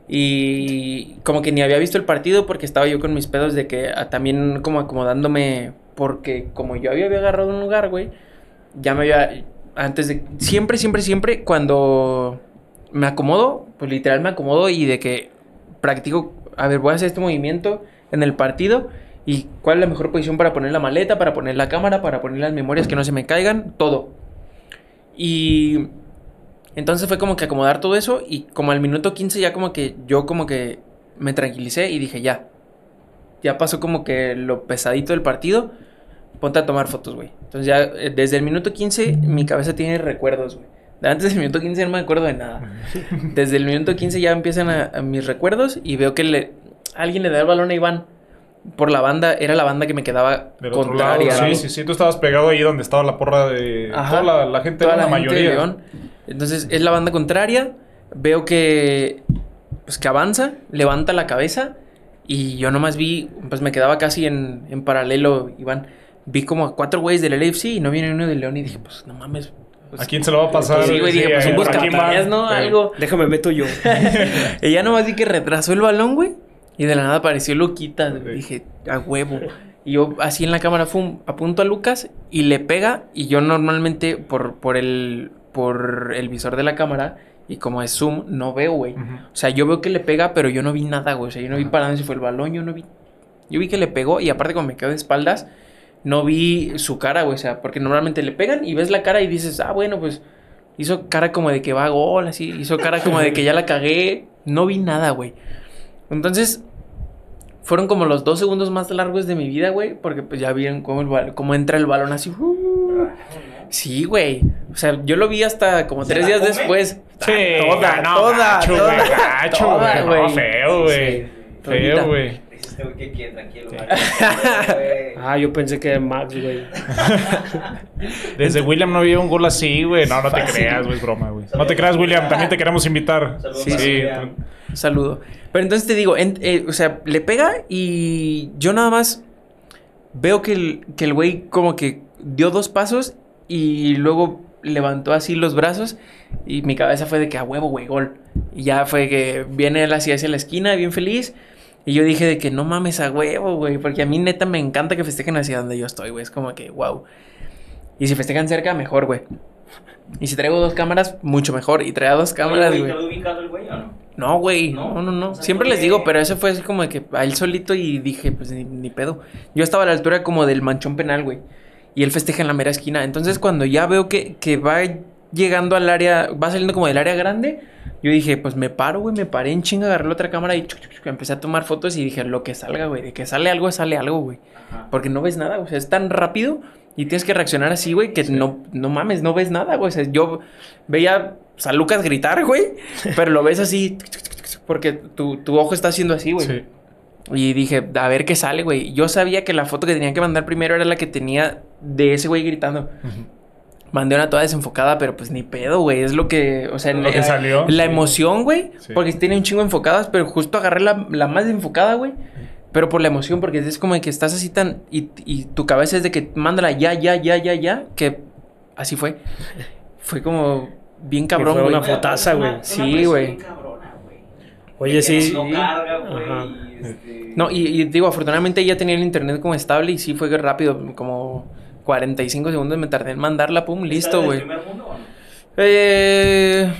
Y como que ni había visto el partido porque estaba yo con mis pedos de que ah, también como acomodándome porque como yo había, agarrado un lugar, güey, ya me había antes de siempre siempre siempre cuando me acomodo, pues literal me acomodo y de que practico, a ver, voy a hacer este movimiento en el partido y cuál es la mejor posición para poner la maleta, para poner la cámara, para poner las memorias que no se me caigan, todo. Y entonces fue como que acomodar todo eso y como al minuto 15 ya como que yo como que me tranquilicé y dije ya. Ya pasó como que lo pesadito del partido. Ponte a tomar fotos, güey. Entonces ya eh, desde el minuto 15 mi cabeza tiene recuerdos, güey. Antes del minuto 15 no me acuerdo de nada. [laughs] Desde el minuto 15 ya empiezan a, a mis recuerdos y veo que le, alguien le da el balón a Iván. Por la banda, era la banda que me quedaba Del otro lado, contraria. sí, sí, sí, tú estabas pegado ahí donde estaba la porra de Ajá. toda la, la gente, Toda la, la gente de mayoría. León. Entonces es la banda contraria. Veo que pues que avanza, levanta la cabeza y yo nomás vi, pues me quedaba casi en, en paralelo, Iván. Vi como a cuatro güeyes del LFC y no viene uno del León y dije, pues no mames. pues, ¿A quién se lo va a pasar? Sí, güey, dije, pues un. ¿no? Sí. Algo. Déjame meto yo. [laughs] Y ya nomás vi que retrasó el balón, güey. Y de la nada apareció Luquita. güey. Ok. Dije, a huevo. Y yo así en la cámara fum, apunto a Lucas y le pega. Y yo normalmente por, por, el, por el visor de la cámara y como es zoom, no veo, güey. O sea, yo veo que le pega, pero yo no vi nada, güey. O sea, yo no vi para dónde se fue el balón, yo no vi. Yo vi que le pegó y aparte como me quedo de espaldas, no vi su cara, güey. O sea, porque normalmente le pegan y ves la cara y dices, ah, bueno, pues hizo cara como de que va a gol, así. Hizo cara como de que ya la cagué. No vi nada, güey. Entonces, fueron como los dos segundos más largos de mi vida, güey. Porque pues ya vieron cómo, el cómo entra el balón así. uh. Sí, güey. O sea, yo lo vi hasta como ¿Se tres días come? después. Sí, toda, no, toda, gacho, toda, güey, gacho, toda, güey. No, güey. feo, güey. Sí, Feo, güey. Güey que quiere, tranquilo. Sí. güey. [laughs] Ah, yo pensé que era Max, güey. [laughs] Desde William no había un gol así, güey. No, no te Fácil. creas, güey, es broma, güey. No te creas, William, también te queremos invitar. Saludos Sí, Sí, saludo. Pero entonces te digo, en- eh, o sea, le pega y yo nada más veo que el, que el güey como que dio dos pasos y luego levantó así los brazos y mi cabeza fue de que a huevo, güey, gol. Y ya fue que viene él así hacia la esquina, bien feliz. Y yo dije de que no mames a huevo, güey, porque a mí neta me encanta que festejen hacia donde yo estoy, güey. Es como que, wow. Y si festejan cerca, mejor, güey. Y si traigo dos cámaras, mucho mejor. Y traigo dos cámaras, güey. ¿Quedó ubicado el güey o no? No, güey. ¿No? No, no, no. O sea, Siempre ¿por les digo, pero eso fue así como de que a él solito y dije, pues ni, ni pedo. Yo estaba a la altura como del manchón penal, güey. Y él festeja en la mera esquina. Entonces, cuando ya veo que, que va llegando al área, va saliendo como del área grande, yo dije, pues me paro, güey. Me paré en chinga, agarré la otra cámara y chuc, chuc, chuc, empecé a tomar fotos y dije, lo que salga, güey. De que sale algo, sale algo, güey. Porque no ves nada, o sea, es tan rápido y tienes que reaccionar así, güey, que no, no mames, no ves nada, güey. O sea, yo veía a Lucas gritar, güey, pero lo ves así, [laughs] porque tu, tu ojo está haciendo así, güey. Sí. Y dije, a ver qué sale, güey. Yo sabía que la foto que tenía que mandar primero era la que tenía de ese güey gritando. Mandé una toda desenfocada, pero pues ni pedo, güey. Es lo que, o sea, Lo en- que salió. la sí. emoción, güey. Sí. Porque tiene un chingo enfocadas, pero justo agarré la, la más enfocada, güey. Pero por la emoción, porque es como que estás así tan. Y, y tu cabeza es de que mándala ya, ya, ya, ya, ya. Que así fue. Fue como bien cabrón, fue güey. una fotaza, güey. Sí, güey. Oye, sí. No carga, güey. Este, No, y, y digo, afortunadamente ya tenía el internet como estable y sí fue rápido, como 45 segundos me tardé en mandarla, pum, ¿está listo, güey. primer mundo o no? Eh...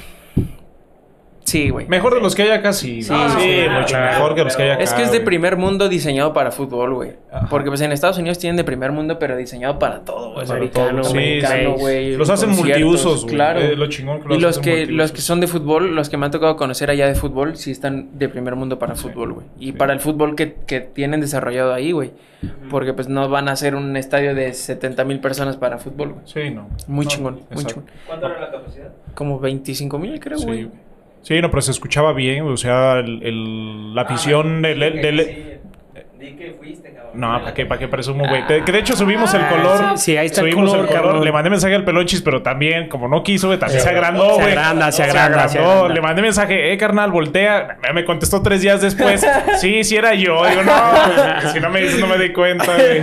Sí, güey. Mejor de los que hay acá, sí. Sí, Sí, sí, mucho claro, mejor que los que hay acá. Es que es de güey. primer mundo diseñado para fútbol, güey. Ajá. Porque pues en Estados Unidos tienen de primer mundo, pero diseñado para todo, güey. Para Americano, todo, sí, Americano, sí. güey. Los hacen multiusos, güey. Claro. Eh, lo chingón que los y los que, los que son de fútbol, los que me han tocado conocer allá de fútbol, sí están de primer mundo para fútbol, güey. Y sí. para el fútbol que, que tienen desarrollado ahí, güey. Porque pues no van a hacer un estadio de 70 mil personas para fútbol, güey. Sí, no. Muy No, chingón, muy chingón. ¿Cuánto era la capacidad? Como 25 mil, creo, Sí, güey. Güey. Sí, no, pero se escuchaba bien, o sea, el, el- la afición Ah, del... que del- sí, Di que fuiste, cabrón. No, ¿para qué, para qué presumo, güey? De- Que de hecho subimos el Ah, color. sí, sí, ahí está el subimos color, cabrón. Le mandé mensaje al pelonchis, pero también, como no quiso, güey, también Se se agrandó, se güey. agranda, se agranda, se agrandó. agranda. Le mandé mensaje, eh, carnal, voltea. Me- Me contestó tres días después. [laughs] sí, sí era yo. Digo, no, si no me dices, no me di cuenta, güey.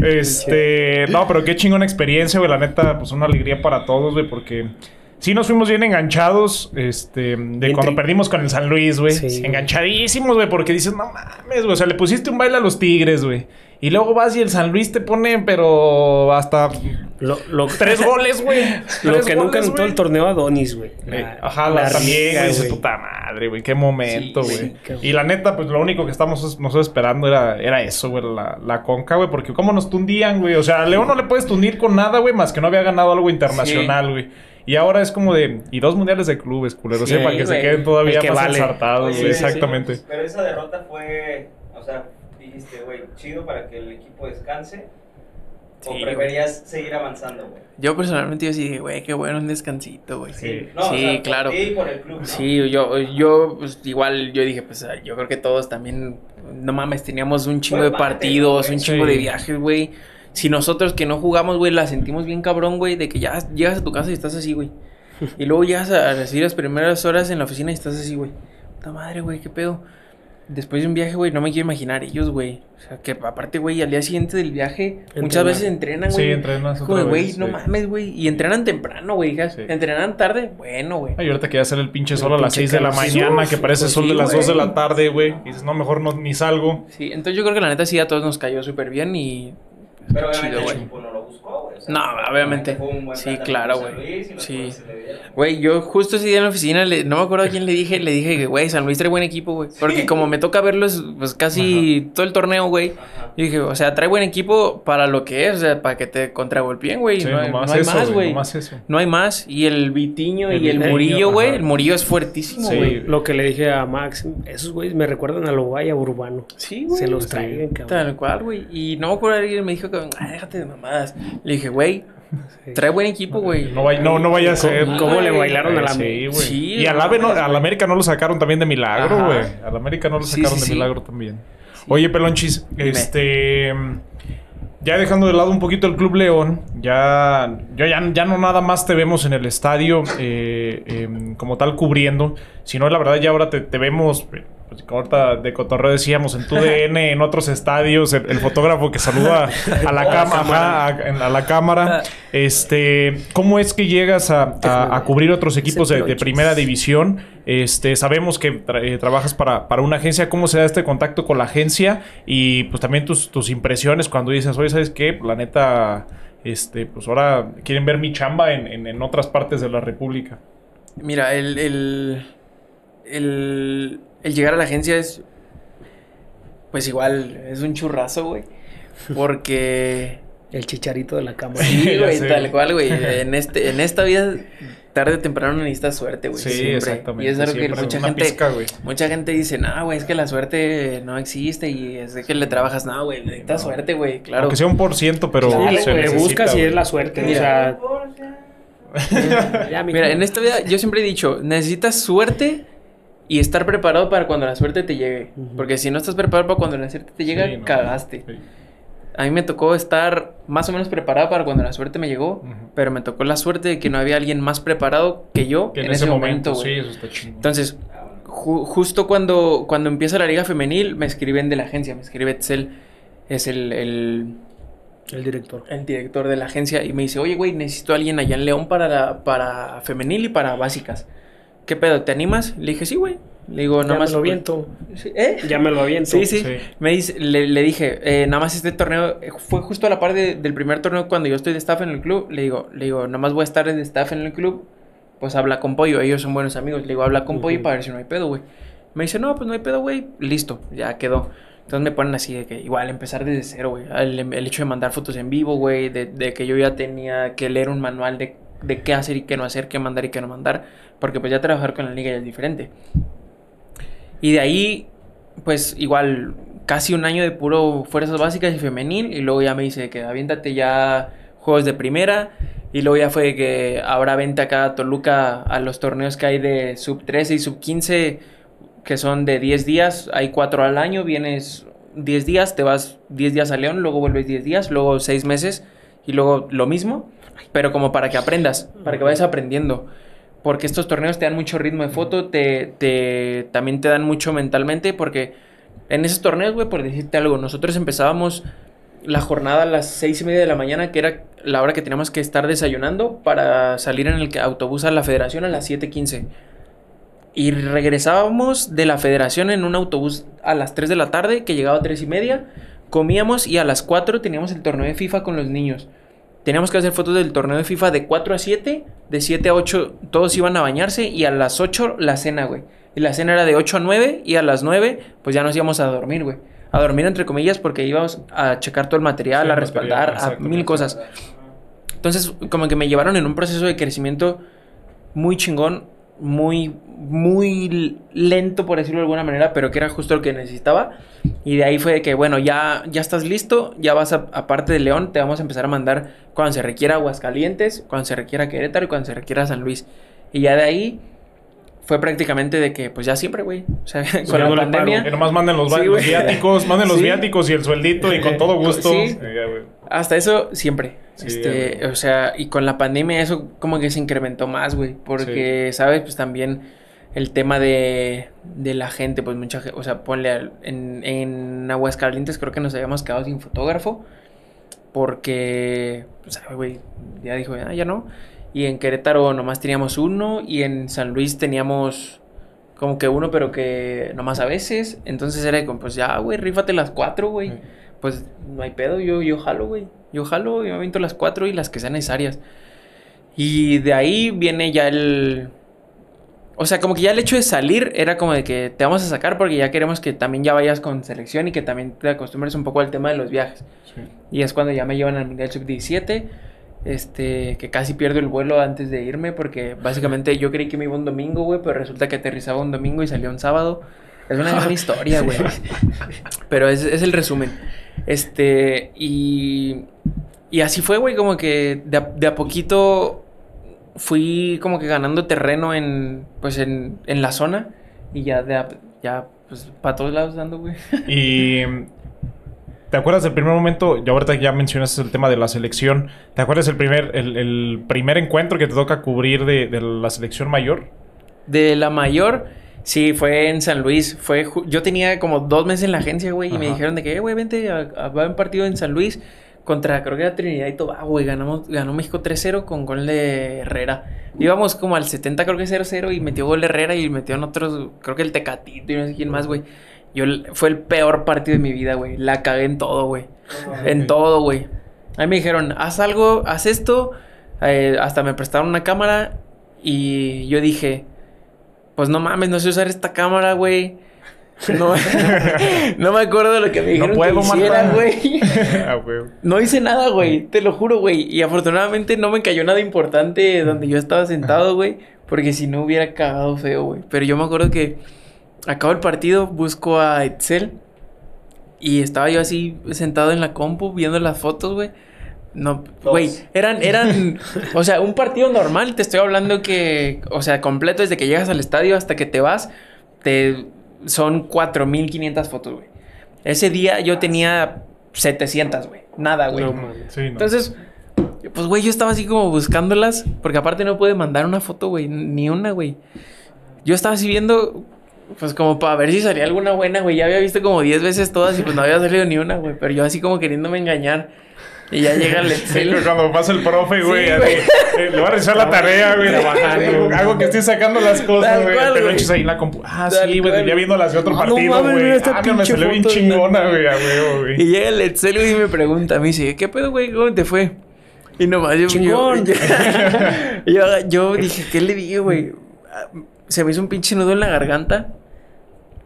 [laughs] Este, no, pero qué chingona experiencia, güey. La neta, pues una alegría para todos, güey, porque. Sí nos fuimos bien enganchados, este, de Bien cuando perdimos con el San Luis, güey. Sí. Enganchadísimos, güey, porque dices, no mames, güey. O sea, le pusiste un baile a los Tigres, güey. Y luego vas y el San Luis te pone, pero hasta Lo, lo- [laughs] tres goles, güey. [laughs] Lo que nunca güey. el torneo Adonis, güey. Eh, Ajá, la la, también, güey. Puta madre, güey. Qué momento, güey. sí, y la neta, pues lo único que estamos nosotros esperando era, era eso, güey. La, la conca, güey. Porque cómo nos tundían, güey. O sea, a León no le puedes tundir con nada, güey. Más que no había ganado algo internacional, güey. Y ahora es como de... Y dos mundiales de clubes, culeros. Sí. Para que se queden todavía que más vale. ensartados, Oye, güey. sí, sí. Exactamente. Pero esa derrota fue, o sea, dijiste, güey, chido para que el equipo descanse. ¿O Sí, preferías seguir avanzando, güey? Yo personalmente yo sí dije, güey, qué bueno un descansito, güey. Sí. No, o Sí, sea, claro. y por el club, ¿no? Sí, yo, yo, pues, igual, yo dije, pues, yo creo que todos también, no mames, teníamos un chingo de partidos, un chingo Sí. de viajes, güey. Si nosotros que no jugamos, güey, la sentimos bien cabrón, güey, de que ya llegas a tu casa y estás así, güey. [laughs] Y luego llegas a recibir las primeras horas en la oficina y estás así, güey. Puta madre, güey, qué pedo. Después de un viaje, güey, no me quiero imaginar ellos, güey. O sea, que aparte, güey, al día siguiente del viaje, muchas Entrenan. veces entrenan, güey. Sí, entrenas Como otra güey, vez, no sí. mames, güey. Y entrenan temprano, güey. Sí. Entrenan tarde, bueno, güey. Ay, ahorita que ya sale el pinche El sol a las pinche 6 de la mañana, que parece Pues sol sí, de las güey. 2 de la tarde, güey. Y dices, no, mejor no, ni salgo. Sí, entonces yo creo que la neta sí a todos nos cayó súper bien y... Pero obviamente Chido, el equipo no lo buscó, güey. O sea, No, obviamente. Sí, claro, güey. Sí. Güey, yo justo ese día en la oficina, le- no me acuerdo a quién le dije, le dije que, güey, San Luis trae buen equipo, güey. Porque como me toca verlos, pues casi todo el torneo, güey. Yo dije, o sea, trae buen equipo para lo que es, o sea, para que te contragolpeen, güey. Sí, no, hay- no hay eso, más, güey. No hay más. Y el Vitiño y El Murillo, güey. El Murillo es fuertísimo, Sí. güey. Lo que le dije a Max, esos güeyes me recuerdan a Loba y a Urbano. Sí, güey. Se los sí. traen, cabrón. Tal cual, güey. Y no me acuerdo, alguien me dijo que, ah, déjate de mamadas. Le dije, güey, Sí. trae buen equipo, güey. No, vaya- no, no vaya a ser. ¿Cómo, cómo le bailaron a la Sí, güey. Sí, y no AVE no. América no lo sacaron también de milagro, güey. Al América no lo Sí, sacaron sí, de sí. milagro también. Oye, Pelonchis, Dime. este. Ya dejando de lado un poquito el Club León, ya, yo ya, ya no nada más te vemos en el estadio eh, em, como tal cubriendo, sino la verdad ya ahora te, te vemos, eh, pues, ahorita de cotorreo decíamos, en tu DN, en otros estadios, el, el fotógrafo que saluda a la, [laughs] ajá, a, la cámara. Este, ¿Cómo es que llegas a, a- a cubrir otros equipos de, de primera división? Este, sabemos que tra- eh, trabajas para, para una agencia. ¿Cómo se da este contacto con la agencia? Y pues también tus, tus impresiones cuando dices, oye, ¿sabes qué? La neta, este, pues ahora quieren ver mi chamba en, en- en otras partes de la República. Mira, el, el, el, el llegar a la agencia es, pues igual, es un churrazo, güey. Porque, El chicharito de la cámara. sí, [laughs] güey, tal cual, güey. [laughs] En, este, en esta vida, tarde o temprano necesitas suerte, güey. Sí, siempre. exactamente. Y es algo que mucha gente, pizca, güey. mucha gente dice, no, güey, es que la suerte no existe y es de que le trabajas. No, güey, necesitas No. suerte, güey, claro. Aunque sea un por ciento, pero Claro, Sí, se le necesita, buscas y es la suerte. Mira. o sea, [laughs] Mira, en esta vida yo siempre he dicho, necesitas suerte y estar preparado para cuando la suerte te llegue. Porque si no estás preparado para cuando la suerte te llega, Sí, no. cagaste. Sí. A mí me tocó estar más o menos preparado para cuando la suerte me llegó, pero me tocó la suerte de que no había alguien más preparado que yo Que en, ese momento, sí, eso está chingón. Entonces, ju- justo cuando, cuando empieza la liga femenil, me escriben de la agencia, me escribe es el, el, El director. el director de la agencia, y me dice, oye, güey, necesito a alguien allá en León para, la- para femenil y para básicas. ¿Qué pedo? ¿Te animas? Le dije, sí, güey. Le digo, Ya nada me más. lo aviento. Sí, ¿Eh? Ya me lo aviento. Sí, sí. Sí. Me dice, le, le dije, eh, nada más este torneo, eh, fue justo a la par de- del primer torneo cuando yo estoy de staff en el club. Le digo, le digo, nada más voy a estar de staff en el club. Pues habla con Pollo, ellos son buenos amigos. Le digo, habla con Pollo para ver si no hay pedo, güey. Me dice, no, pues no hay pedo, güey. Listo, ya quedó. Entonces me ponen así de que igual empezar desde cero, güey. El, el hecho de mandar fotos en vivo, güey. De, de que yo ya tenía que leer un manual de, de qué hacer y qué no hacer, qué mandar y qué no mandar. Porque pues ya trabajar con la liga ya es diferente. Y de ahí, pues igual, casi un año de puro fuerzas básicas y femenil. Y luego ya me dice que aviéntate ya juegos de primera. Y luego ya fue que ahora vente acá a Toluca a los torneos que hay de sub 13 y sub 15, que son de 10 días. Hay 4 al año, vienes 10 días, te vas 10 días a León, luego vuelves 10 días, luego 6 meses y luego lo mismo. Pero como para que aprendas, para que vayas aprendiendo. Porque estos torneos te dan mucho ritmo de foto, te, te, también te dan mucho mentalmente, porque en esos torneos, güey, por decirte algo, nosotros empezábamos la jornada a las seis y media de la mañana, que era la hora que teníamos que estar desayunando para salir en el autobús a la federación a las 7.15. Y regresábamos de la federación en un autobús a las 3 de la tarde, que llegaba a 3 y media, comíamos y a las 4 teníamos el torneo de FIFA con los niños. Teníamos que hacer fotos del torneo de FIFA de 4 a 7, de 7 a 8 todos iban a bañarse y a las 8 la cena, güey. Y la cena era de 8 a 9 y a las 9 pues ya nos íbamos a dormir, güey. A dormir entre comillas porque íbamos a checar todo el material, Sí, a el respaldar, material, a mil cosas. Entonces, como que me llevaron en un proceso de crecimiento muy chingón, muy, muy lento, por decirlo de alguna manera, pero que era justo lo que necesitaba. Y de ahí fue de que, bueno, ya, ya estás listo, ya vas a, aparte de León, te vamos a empezar a mandar cuando se requiera Aguascalientes, cuando se requiera Querétaro y cuando se requiera San Luis. Y ya de ahí fue prácticamente de que, pues ya siempre, güey. O sea, [laughs] con la pandemia. Que nomás manden los, Sí, los viáticos, manden los Sí. viáticos y el sueldito y con [laughs] todo gusto. Sí. Hasta eso siempre. Sí, este, o sea, y con la pandemia eso como que se incrementó más, güey. Porque, ¿sabes? Pues también el tema de, de la gente, pues mucha gente, o sea, ponle en, en Aguascalientes creo que nos habíamos quedado sin fotógrafo. Porque, pues, ah, güey, ya dijo, ah, ya no. Y en Querétaro nomás teníamos uno. Y en San Luis teníamos como que uno, pero que nomás a veces. Entonces era como, pues ya, güey, rífate las cuatro, güey. Sí. Pues no hay pedo, yo, yo jalo, güey. Yo jalo y me aviento las cuatro y las que sean necesarias. Y de ahí viene ya el... O sea, como que ya el hecho de salir era como de que te vamos a sacar porque ya queremos que también ya vayas con selección y que también te acostumbres un poco al tema de los viajes. Sí. Y es cuando ya me llevan al Mundial Sub-17. Este, que casi pierdo el vuelo antes de irme porque básicamente yo creí que me iba un domingo, güey, pero resulta que aterrizaba un domingo y salía un sábado. Es una gran [laughs] historia, güey. Pero es, es el resumen. Este, y, y así fue, güey, como que de a, de a poquito fui como que ganando terreno en, pues en, en la zona y ya, de a- ya, pues para todos lados dando, güey. [laughs] Y ¿te acuerdas del primer momento? Ya ahorita ya mencionaste el tema de la selección. ¿Te acuerdas el primer, el, el primer encuentro que te toca cubrir de, de la selección mayor? De la mayor, sí, fue en San Luis. Fue yo tenía como dos meses en la agencia, güey, y me dijeron de que, "Eh, güey, vente a, a, va a un partido en San Luis contra, creo que era Trinidad y Tobago, güey. Ganamos, ganó México 3-0 con gol de Herrera. Íbamos como al 70, creo que 0-0, y metió gol de Herrera y metió en otros, creo que el Tecatito y no sé quién más, güey. Yo, fue el peor partido de mi vida, güey. La cagué en todo, güey. En todo, güey. Ahí me dijeron, haz algo, haz esto. Eh, hasta me prestaron una cámara y yo dije, pues no mames, no sé usar esta cámara, güey. No, [laughs] no me acuerdo de lo que me dijeron No puedo, que hiciera, güey. [laughs] ah, güey. No hice nada, güey. Te lo juro, güey. Y afortunadamente no me cayó nada importante donde yo estaba sentado, güey. Porque si no hubiera cagado feo, güey. Pero yo me acuerdo que acabo el partido, busco a Excel. Y estaba yo así sentado en la compu viendo las fotos, güey. No, güey, eran, eran, o sea, un partido normal, te estoy hablando que, o sea, completo desde que llegas al estadio hasta que te vas, te, son 4.500 fotos, güey. Ese día yo tenía 700, güey, nada, güey. No. Sí, no. Entonces, pues, güey, yo estaba así como buscándolas, porque aparte no puede mandar una foto, güey, ni una, güey. Yo estaba así viendo pues como para ver si salía alguna buena, güey. Ya había visto como 10 veces todas y pues no había salido ni una, güey. Pero yo así como queriéndome engañar. Y ya llega el Sí, Excel. güey, cuando pasa el profe, güey, Sí, así, güey. eh, le va a revisar la tarea, güey, trabajando. Hago que estoy sacando las cosas, Tal güey. Te lo güey. echas ahí en la compu. Ah, Tal sí, güey, ya viendo las de otro Ah, no partido, mames, güey. mira esta Ah, no, me salió bien chingona, güey, a huevo, güey. Y llega el Excel güey, y me pregunta, me dice, ¿qué pedo, güey? ¿Cómo te fue? Y nomás yo... Yo, [laughs] yo, yo dije, ¿qué le dije, güey? Ah, Se me hizo un pinche nudo en la garganta.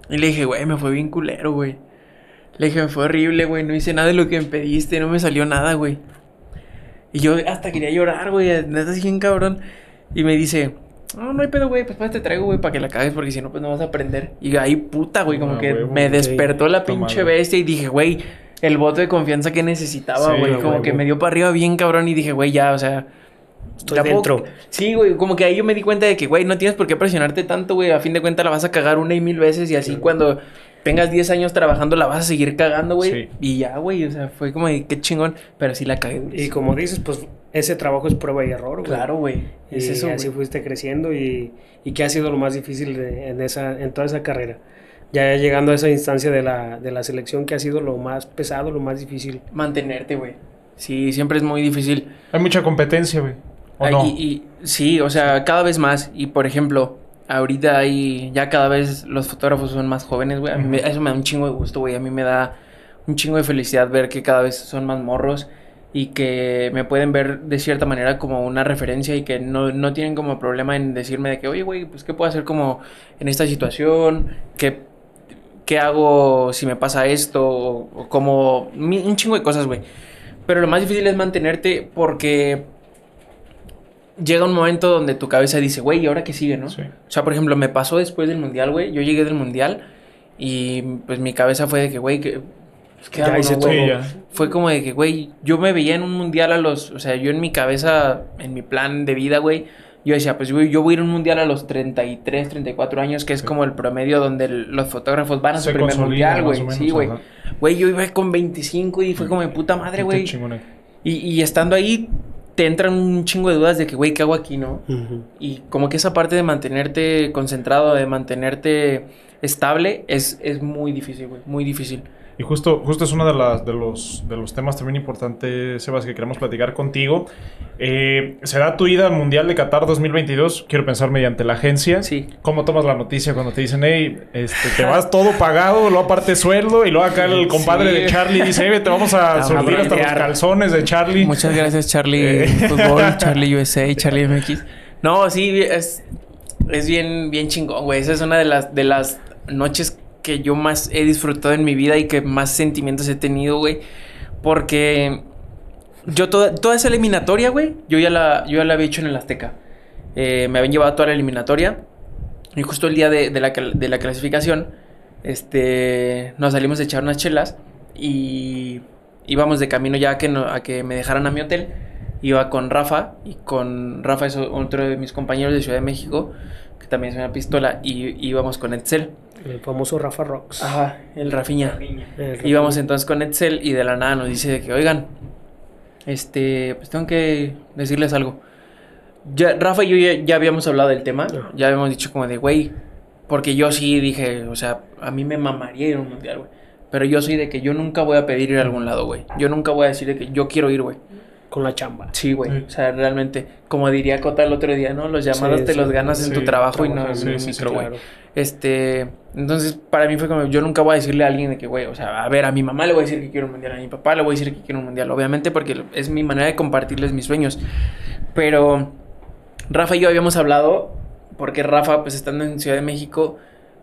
Y le dije, güey, me fue bien culero, güey. Le dije, me fue horrible, güey. No hice nada de lo que me pediste, no me salió nada, güey. Y yo hasta quería llorar, güey. Neta, así bien cabrón. Y me dice, no, no hay pedo, güey. Pues, pues te traigo, güey, para que la cagues, porque si no, pues no vas a aprender. Y ahí, puta, güey, como Ah, que me despertó la pinche bestia y dije, güey, el voto de confianza que necesitaba, güey. como que me dio para arriba bien cabrón y dije, güey, ya, o sea. Estoy ya puedo- dentro. Sí, güey, como que ahí yo me di cuenta de que, güey, no tienes por qué presionarte tanto, güey. A fin de cuentas la vas a cagar una y mil veces y así cuando tengas 10 años trabajando la vas a seguir cagando, güey. Sí. Y ya, güey, o sea, fue como de qué chingón, pero sí la cagué. Y como dices, pues ese trabajo es prueba y error, güey. Claro, güey. Y Es eso, así fuiste creciendo y, y qué ha sido lo más difícil de- en, esa, en toda esa carrera. Ya llegando a esa instancia de la, de la selección, que ha sido lo más pesado, lo más difícil. Mantenerte, güey. Sí, siempre es muy difícil. Hay mucha competencia, güey. ¿O Ay, no? y, y- sí, o sea, cada vez más. Y por ejemplo, ahorita hay ya cada vez los fotógrafos son más jóvenes, güey. A mí me- eso me da un chingo de gusto, güey. A mí me da un chingo de felicidad ver que cada vez son más morros y que me pueden ver de cierta manera como una referencia y que no, no tienen como problema en decirme de que, oye, güey, pues qué puedo hacer como en esta situación, qué, qué hago si me pasa esto, o, o como un chingo de cosas, güey. Pero lo más difícil es mantenerte porque llega un momento donde tu cabeza dice, güey, ¿y ahora qué sigue, no? Sí. O sea, por ejemplo, me pasó después del mundial, güey. Yo llegué del mundial y pues mi cabeza fue de que, güey, que. pues, ¿qué Ya hice todo. Fue como de que, güey, yo me veía en un mundial a los. O sea, yo en mi cabeza, en mi plan de vida, güey. Yo decía, pues güey, yo voy a ir a un mundial a los 33, 34 años, que es Sí. como el promedio donde el- los fotógrafos van a su Se primer mundial, güey. Sí, güey. Güey, yo iba con 25 y fue como de puta madre, güey. eh. Y, y estando ahí, te entran un chingo de dudas de que, güey, ¿qué hago aquí, no? Y como que esa parte de mantenerte concentrado, de mantenerte estable, es, es muy difícil, güey. Muy difícil. Y justo, justo es uno de, las, de, los, de los temas también importantes, Sebas, que queremos platicar contigo. Eh, ¿Será tu ida al Mundial de Qatar 2022? Quiero pensar mediante la agencia. Sí. ¿Cómo tomas la noticia cuando te dicen, hey, este, te vas todo pagado, luego aparte sueldo, y luego acá el compadre Sí. de Charlie dice, hey, te vamos a surtir hasta los calzones de Charlie? Muchas gracias, Charlie Eh. Fútbol, [laughs] Charlie USA, Charlie MX. No, sí, es, es bien, bien chingón, güey. Esa es una de las, de las noches que yo más he disfrutado en mi vida y que más sentimientos he tenido, güey. Porque yo toda, toda esa eliminatoria, güey, yo ya la, yo ya la había hecho en el Azteca. Eh, me habían llevado toda la eliminatoria. Y justo el día de, de la, de la clasificación, este, nos salimos a echar unas chelas y íbamos de camino ya que, no- a que me dejaran a mi hotel. Iba con Rafa y con Rafa es otro de mis compañeros de Ciudad de México, también es una pistola, y íbamos con Edsel. El famoso Rafa Rocks. Ajá, el Rafiña. El Íbamos entonces con Edsel y de la nada nos dice de que, oigan, este, pues tengo que decirles algo. Ya, Rafa y yo ya, ya habíamos hablado del tema, Ajá. ya habíamos dicho como de, güey, porque yo sí dije, o sea, a mí me mamaría ir a un mundial, güey. Pero yo soy de que yo nunca voy a pedir ir a algún lado, güey. Yo nunca voy a decir de que yo quiero ir, güey. Con la chamba. Sí, güey. Sí. O sea, realmente, como diría Cota el otro día, ¿no? Los llamados Sí, te sí. los ganas en Sí, tu trabajo y no en un sí, sí, sí, micro, güey. Claro. Este, entonces para mí fue como, yo nunca voy a decirle a alguien de que, güey, o sea, a ver, a mi mamá le voy a decir que quiero un mundial, a mi papá le voy a decir que quiero un mundial, obviamente porque es mi manera de compartirles mis sueños. Pero Rafa y yo habíamos hablado, porque Rafa, pues estando en Ciudad de México,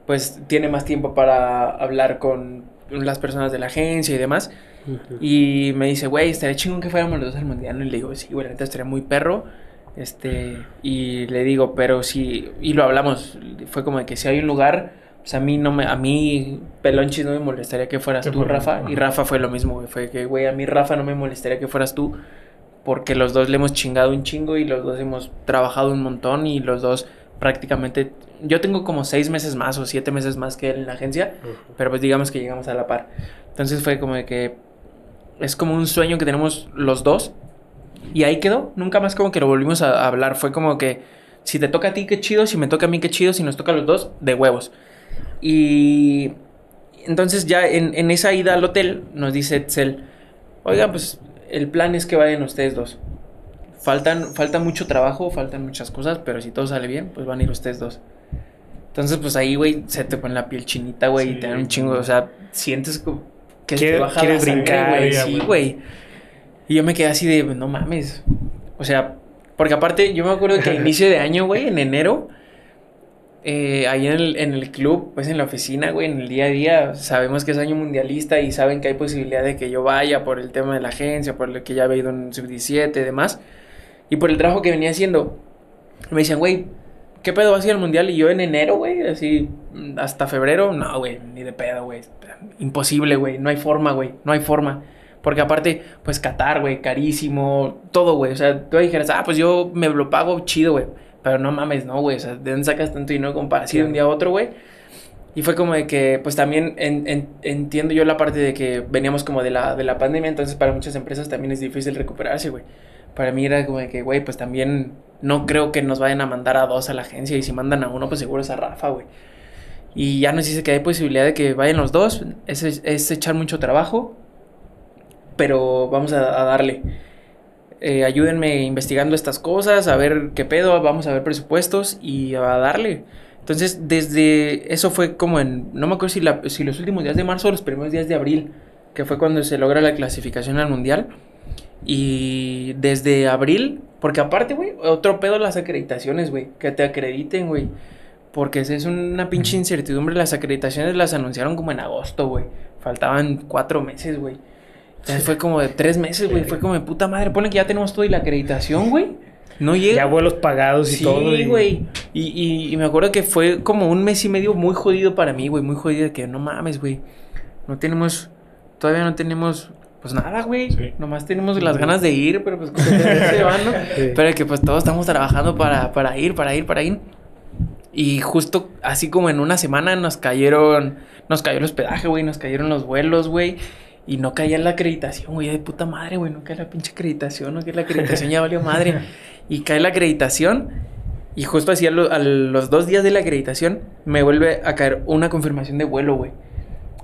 pues tiene más tiempo para hablar con las personas de la agencia y demás. Ujú. Y me dice, güey, estaría chingón que fuéramos los dos al mundial. Y le digo, sí, güey, la neta estaría muy perro. Este, y le digo, pero sí, y lo hablamos. Fue como de que si hay un lugar, pues a mí no me, a mí, Pelonchis, no me molestaría que fueras tú, Rafa. Y Rafa fue lo mismo, güey. Fue que, güey, a mí, Rafa, no me molestaría que fueras tú. Porque los dos le hemos chingado un chingo y los dos hemos trabajado un montón y los dos prácticamente. Yo tengo como seis meses más o siete meses más que él en la agencia. Ujú. Pero pues digamos que llegamos a la par. Entonces fue como de que es como un sueño que tenemos los dos. Y ahí quedó. Nunca más como que lo volvimos a, a hablar. Fue como que si te toca a ti, qué chido. Si me toca a mí, qué chido. Si nos toca a los dos, de huevos. Y entonces ya en, en esa ida al hotel nos dice Etzel, oiga, pues el plan es que vayan ustedes dos. Faltan, falta mucho trabajo, faltan muchas cosas, pero si todo sale bien, pues van a ir ustedes dos. Entonces, pues ahí, güey, se te pone la piel chinita, güey, y te dan un chingo, o sea, sientes como que Quiere- quiere brincar, güey, sí, güey. Y yo me quedé así de, no mames. O sea, porque aparte, yo me acuerdo que a [laughs] inicio de año, güey, en enero, eh, ahí en el, en el club, pues en la oficina, güey, en el día a día, sabemos que es año mundialista y saben que hay posibilidad de que yo vaya por el tema de la agencia, por lo que ya había ido en sub-17 y demás, y por el trabajo que venía haciendo. Me decían, güey, ¿qué pedo vas a ir al mundial? Y yo en enero, güey, así, hasta febrero, no, güey, ni de pedo, güey. Imposible, güey, no hay forma, güey, no hay forma. Porque aparte, pues Qatar, güey, carísimo, todo, güey. O sea, tú dijeras, ah, pues yo me lo pago chido, güey. Pero no mames, no, güey. O sea, ¿de dónde sacas tanto dinero como para un día a otro, güey? Y fue como de que, pues también en- en- entiendo yo la parte de que veníamos como de la, de la pandemia, entonces para muchas empresas también es difícil recuperarse, güey. Para mí era como de que, güey, pues también no creo que nos vayan a mandar a dos a la agencia y si mandan a uno, pues seguro es a Rafa, güey. Y ya nos dice que hay posibilidad de que vayan los dos, es, es echar mucho trabajo, pero vamos a, darle. Eh, ayúdenme investigando estas cosas, a ver qué pedo, vamos a ver presupuestos y a darle. Entonces, desde eso fue como en, no me acuerdo si, la- si los últimos días de marzo o los primeros días de abril, que fue cuando se logra la clasificación al mundial. Y desde abril, porque aparte, güey, otro pedo las acreditaciones, güey, que te acrediten, güey. Porque es una pinche incertidumbre. Las acreditaciones las anunciaron como en agosto, güey. Faltaban cuatro meses, güey. Entonces fue como de tres meses, güey. Fue como de puta madre. Ponen que ya tenemos todo y la acreditación, güey. No llega. Ya vuelos pagados y Sí, todo. y- güey. Y, y, y me acuerdo que fue como un mes y medio muy jodido para mí, güey. Muy jodido de que no mames, güey. No tenemos. Todavía no tenemos. Pues nada, güey. Sí. Nomás tenemos las ganas de ir, pero pues se van, ¿no? [laughs] Sí. Pero que pues todos estamos trabajando para, para ir, para ir, para ir. Y justo así como en una semana nos cayeron, nos cayó el hospedaje, güey, nos cayeron los vuelos, güey. Y no caía la acreditación, güey, de puta madre, güey, no cae la pinche acreditación, no cae la acreditación, ya valió madre. [laughs] Y cae la acreditación y justo así a, lo- a los dos días de la acreditación me vuelve a caer una confirmación de vuelo, güey.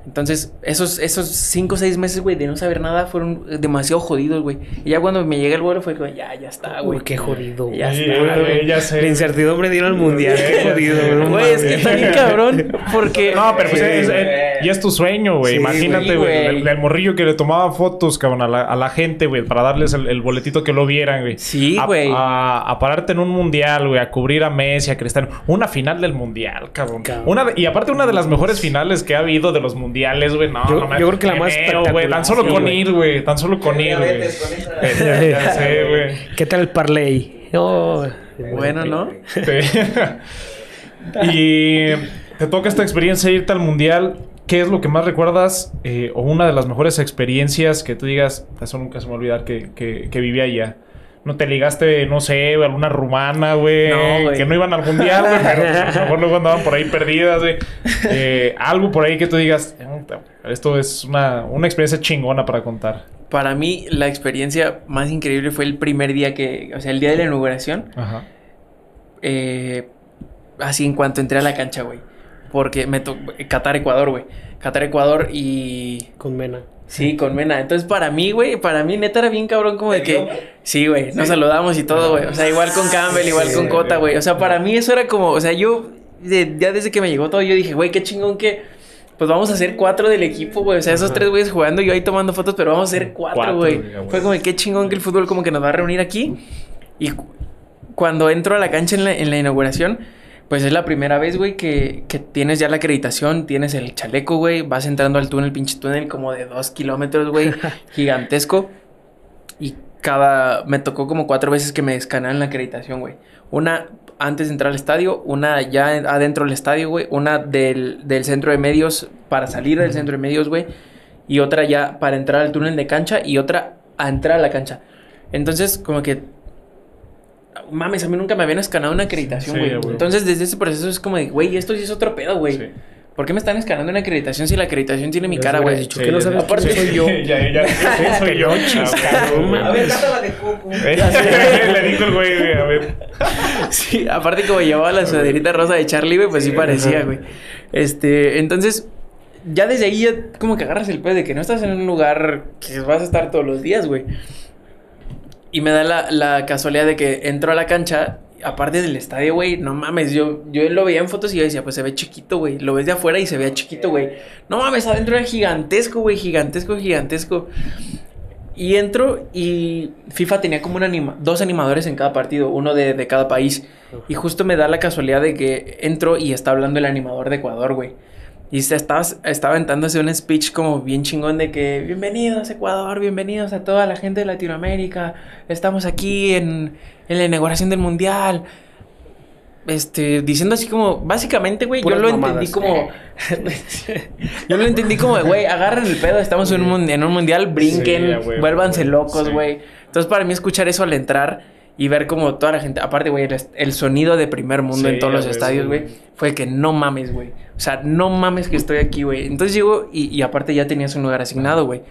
Entonces, esos, esos cinco o seis meses, güey, de no saber nada fueron demasiado jodidos, güey. Y ya cuando me llega el vuelo fue como, ya, ya está, güey. Uy, qué jodido. güey. Ya Sí, está, güey. ya sé. La incertidumbre ir al mundial. Qué jodido, güey. no Güey, es que está bien cabrón, porque... No, pero pues Sí, es, güey. Y es tu sueño, güey. Sí, Imagínate, güey. El, el morrillo que le tomaba fotos, cabrón, a la, a la gente, güey, para darles el, el boletito que lo vieran, güey. Sí, güey. A, a pararte en un mundial, güey, a cubrir a Messi, a Cristiano. Una final del mundial, cabrón. Cabrón. Una de- y aparte, una de las mejores finales que ha habido de los mundiales, güey. No, Yo- no me- yo creo que la más güey. Tan solo con ir, güey. Tan solo con ir, [laughs] güey. ¿Qué tal el parlay? Oh, Bueno, ¿no? Sí. [laughs] y te toca esta experiencia irte al mundial. ¿Qué es lo que más recuerdas? eh, o una de las mejores experiencias que tú digas, eso nunca se me va a olvidar que, que, que viví allá. No te ligaste, no sé, alguna rumana, güey. No, que no iban al mundial, güey. Pero pues, a lo mejor luego andaban por ahí perdidas, güey. [laughs] Eh, algo por ahí que tú digas, "Eh, esto es una, una experiencia chingona para contar. Para mí, la experiencia más increíble fue el primer día que... O sea, el día de la inauguración. Ajá. eh, así en cuanto entré a la cancha, güey. Porque me tocó... Qatar-Ecuador, güey. Qatar-Ecuador y... con Mena. Sí, con Mena. Entonces, para mí, güey, para mí neta era bien cabrón como de que... Sí, güey, nos saludamos y todo, güey. O sea, igual con Campbell, igual Sí, con Cota, güey. O sea, para mí eso era como... O sea, yo... de- ya desde que me llegó todo, yo dije, güey, qué chingón que... Pues vamos a ser cuatro del equipo, güey. O sea, esos Ajá. tres güeyes jugando y yo ahí tomando fotos, pero vamos a ser Cuatro, güey. Fue como, qué chingón que el fútbol como que nos va a reunir aquí. Y cu- cuando entro a la cancha en la, en la inauguración, pues es la primera vez, güey, que, que tienes ya la acreditación, tienes el chaleco, güey, vas entrando al túnel, pinche túnel como de dos kilómetros, güey, [laughs] gigantesco. Y cada, me tocó como cuatro veces que me escanearon la acreditación, güey. Una antes de entrar al estadio, una ya adentro del estadio, güey, una del, del centro de medios para salir del centro de medios, güey, y otra ya para entrar al túnel de cancha y otra a entrar a la cancha. Entonces, como que mames, a mí nunca me habían escaneado una acreditación, Sí, güey. Entonces, desde ese proceso es como de, güey, esto sí es otro pedo, güey. Sí. ¿Por qué me están escanando una acreditación si la acreditación tiene mi Ya cara, güey? dicho que no sabes Aparte soy yo. [laughs] ya, ya, sí, soy yo, [laughs] cabrón. A ver, cántala de Coco. [laughs] Le dijo el güey, güey, a ver. Sí, aparte como llevaba la sudaderita rosa de Charlie, güey, pues sí parecía, güey. Este, entonces, ya desde ahí ya como que agarras el pedo de que no estás en un lugar que vas a estar todos los días, güey. Y me da la, la casualidad de que entro a la cancha, aparte del estadio, güey, no mames, yo, yo lo veía en fotos y yo decía, pues se ve chiquito, güey. Lo ves de afuera y se ve chiquito, güey. No mames, adentro era gigantesco, güey, gigantesco, gigantesco. Y entro y FIFA tenía como un anima dos animadores en cada partido, uno de, de cada país. Y justo me da la casualidad de que entro y está hablando el animador de Ecuador, güey. Y se estaba, estaba aventándose un speech como bien chingón de que bienvenidos Ecuador, bienvenidos a toda la gente de Latinoamérica. Estamos aquí en, en la inauguración del Mundial. Este, diciendo así como, básicamente, güey, yo lo mamadas. entendí como. [laughs] yo lo entendí como, güey, agarren el pedo, estamos en un, mun- en un mundial, brinquen, Sí, vuélvanse locos, Sí. güey. Entonces, para mí, escuchar eso al entrar y ver como toda la gente, aparte, güey, el, el sonido de primer mundo Sí, en todos a los estadios, güey, fue que no mames, güey. O sea, no mames que estoy aquí, güey. Entonces llego y, y aparte ya tenías un lugar asignado, güey.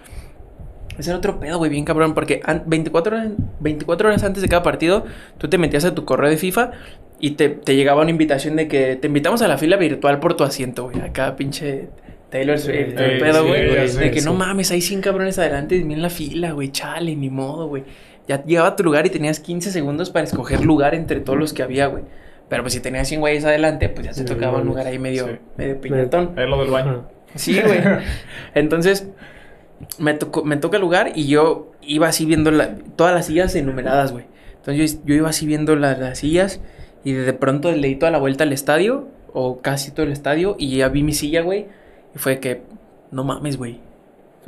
Ese era otro pedo, güey, bien cabrón, porque an- 24 horas, 24 horas antes de cada partido, tú te metías a tu correo de FIFA y te, te llegaba una invitación de que te invitamos a la fila virtual por tu asiento, güey. Acá pinche Taylor Swift, Sí, pedo, güey. de que no mames, hay 100 cabrones adelante de mí en la fila, güey. Chale, ni modo, güey. Ya llegaba a tu lugar y tenías 15 segundos para escoger lugar entre todos los que había, güey. Pero pues si tenías 100 güeyes adelante, pues ya te Sí, tocaba un lugar ahí medio, Sí. medio piñatón. Es lo del baño. Sí, güey. [laughs] Entonces, me, tocó, me toca el lugar y yo iba así viendo la- todas las sillas enumeradas, güey. Entonces, yo, yo iba así viendo la- las sillas y de pronto le di toda la vuelta al estadio, o casi todo el estadio, y ya vi mi silla, güey. Y fue que, no mames, güey.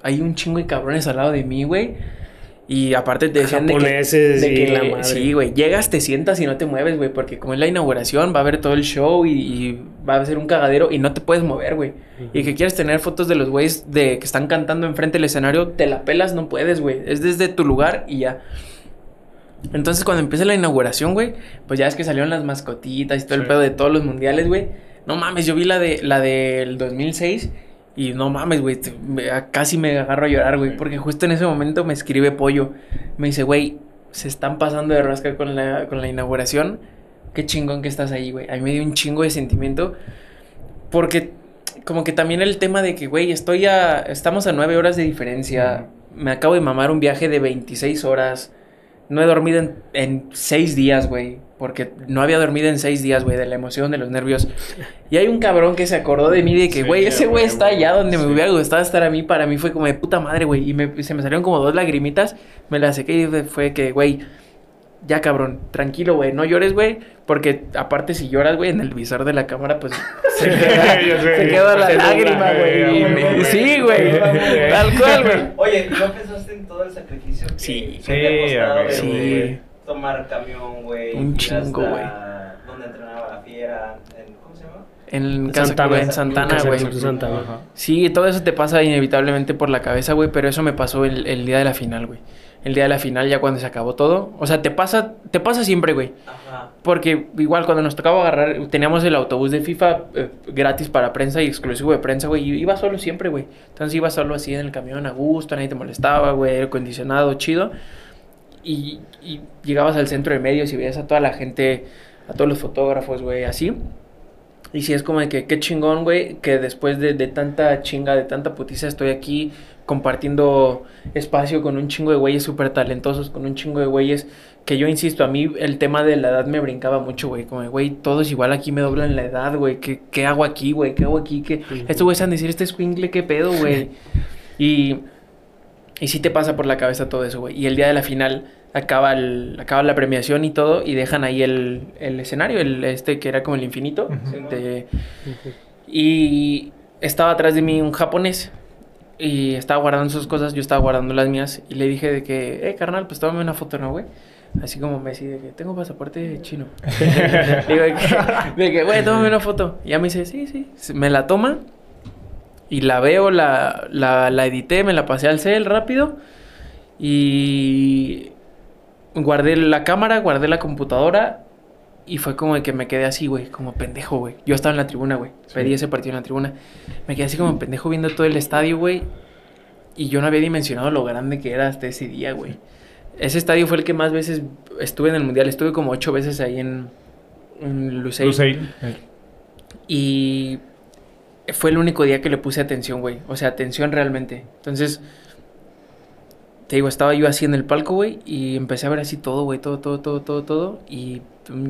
Hay un chingo de cabrones al lado de mí, güey. Y aparte te decían de que, Japoneses de que- la madre. sí, güey, llegas, te sientas y no te mueves, güey, porque como es la inauguración, va a haber todo el show y, y va a ser un cagadero y no te puedes mover, güey. Y que quieres tener fotos de los güeyes de que están cantando enfrente del escenario, te la pelas, no puedes, güey. Es desde tu lugar y ya. Entonces, cuando empieza la inauguración, güey, pues ya es que salieron las mascotitas y todo el pedo de todos los mundiales, güey. No mames, yo vi la de la del 2006 y no mames, güey, casi me agarro a llorar, güey, porque justo en ese momento me escribe Pollo. Me dice, güey, se están pasando de rasca con la, con la inauguración. Qué chingón que estás ahí, güey. A mí me dio un chingo de sentimiento porque como que también el tema de que, güey, estoy a... Estamos a nueve horas de diferencia. Me acabo de mamar un viaje de 26 horas. No he dormido en, en seis días, güey. Porque no había dormido en seis días, güey, de la emoción, de los nervios. Y hay un cabrón que se acordó de mí de que, Sí, güey, ese güey está allá donde me Sí. hubiera gustado estar a mí. Para mí fue como de puta madre, güey. Y me- se me salieron como dos lagrimitas. Me las sequé y fue- que, güey, ya cabrón, tranquilo, güey, no llores, güey. Porque aparte, si lloras, güey, en el visor de la cámara, pues [laughs] se queda, se queda la lágrima, güey. Sí, güey. Tal cual, güey. Oye, ¿y no pensaste en todo el sacrificio que Sí. que te ha Sí, costado Sí. Tomar camión, güey? Un chingo, hasta Donde entrenaba la fiera, en- ¿cómo se llama? En Santana. güey, en Santana, güey. Sí, todo eso te pasa inevitablemente por la cabeza, güey, pero eso me pasó el, el día de la final, güey. El día de la final, ya cuando se acabó todo. O sea, te pasa, te pasa siempre, güey. Ajá. Porque igual cuando nos tocaba agarrar, teníamos el autobús de FIFA eh, gratis para prensa y exclusivo de prensa, güey. Y iba solo siempre, güey. Entonces iba solo así en el camión, a gusto, nadie te molestaba, güey, aire acondicionado, chido. Y, y llegabas al centro de medios y veías a toda la gente, a todos los fotógrafos, güey, así. Y sí es como de que qué chingón, güey, que después de, de tanta chinga, de tanta putiza, estoy aquí compartiendo espacio con un chingo de güeyes súper talentosos, con un chingo de güeyes que yo insisto, a mí el tema de la edad me brincaba mucho, güey, como de, güey, todos igual aquí me doblan la edad, güey, ¿qué, qué hago aquí, güey? ¿Qué hago aquí? ¿Qué? Estos güeyes van a decir, este escuincle, ¿qué pedo, güey? [laughs] y, y sí te pasa por la cabeza todo eso, güey. Y el día de la final acaba, el, acaba la premiación y todo y dejan ahí el, el escenario, el este que era como el infinito. De- y estaba atrás de mí un japonés y estaba guardando sus cosas, yo estaba guardando las mías y le dije de que, eh, carnal, pues tómame una foto, ¿no, güey? Así como Messi, de que tengo pasaporte chino. [laughs] Digo, de que, de que, güey, tómame una foto. Y ya me dice, sí, sí. Me la toma y la veo, la, la, la edité, me la pasé al cel rápido y guardé la cámara, guardé la computadora y fue como de que me quedé así, güey, como pendejo, güey. Yo estaba en la tribuna, güey. Pedí ese partido en la tribuna. Me quedé así como pendejo viendo todo el estadio, güey. Y yo no había dimensionado lo grande que era hasta ese día, güey. Ese estadio fue el que más veces estuve en el mundial. Estuve como ocho veces ahí en, en. Lusail. Y fue el único día que le puse atención, güey. O sea, atención realmente. Entonces, te digo, estaba yo así en el palco, güey, y empecé a ver así todo, güey, todo, todo, todo, todo, todo. Y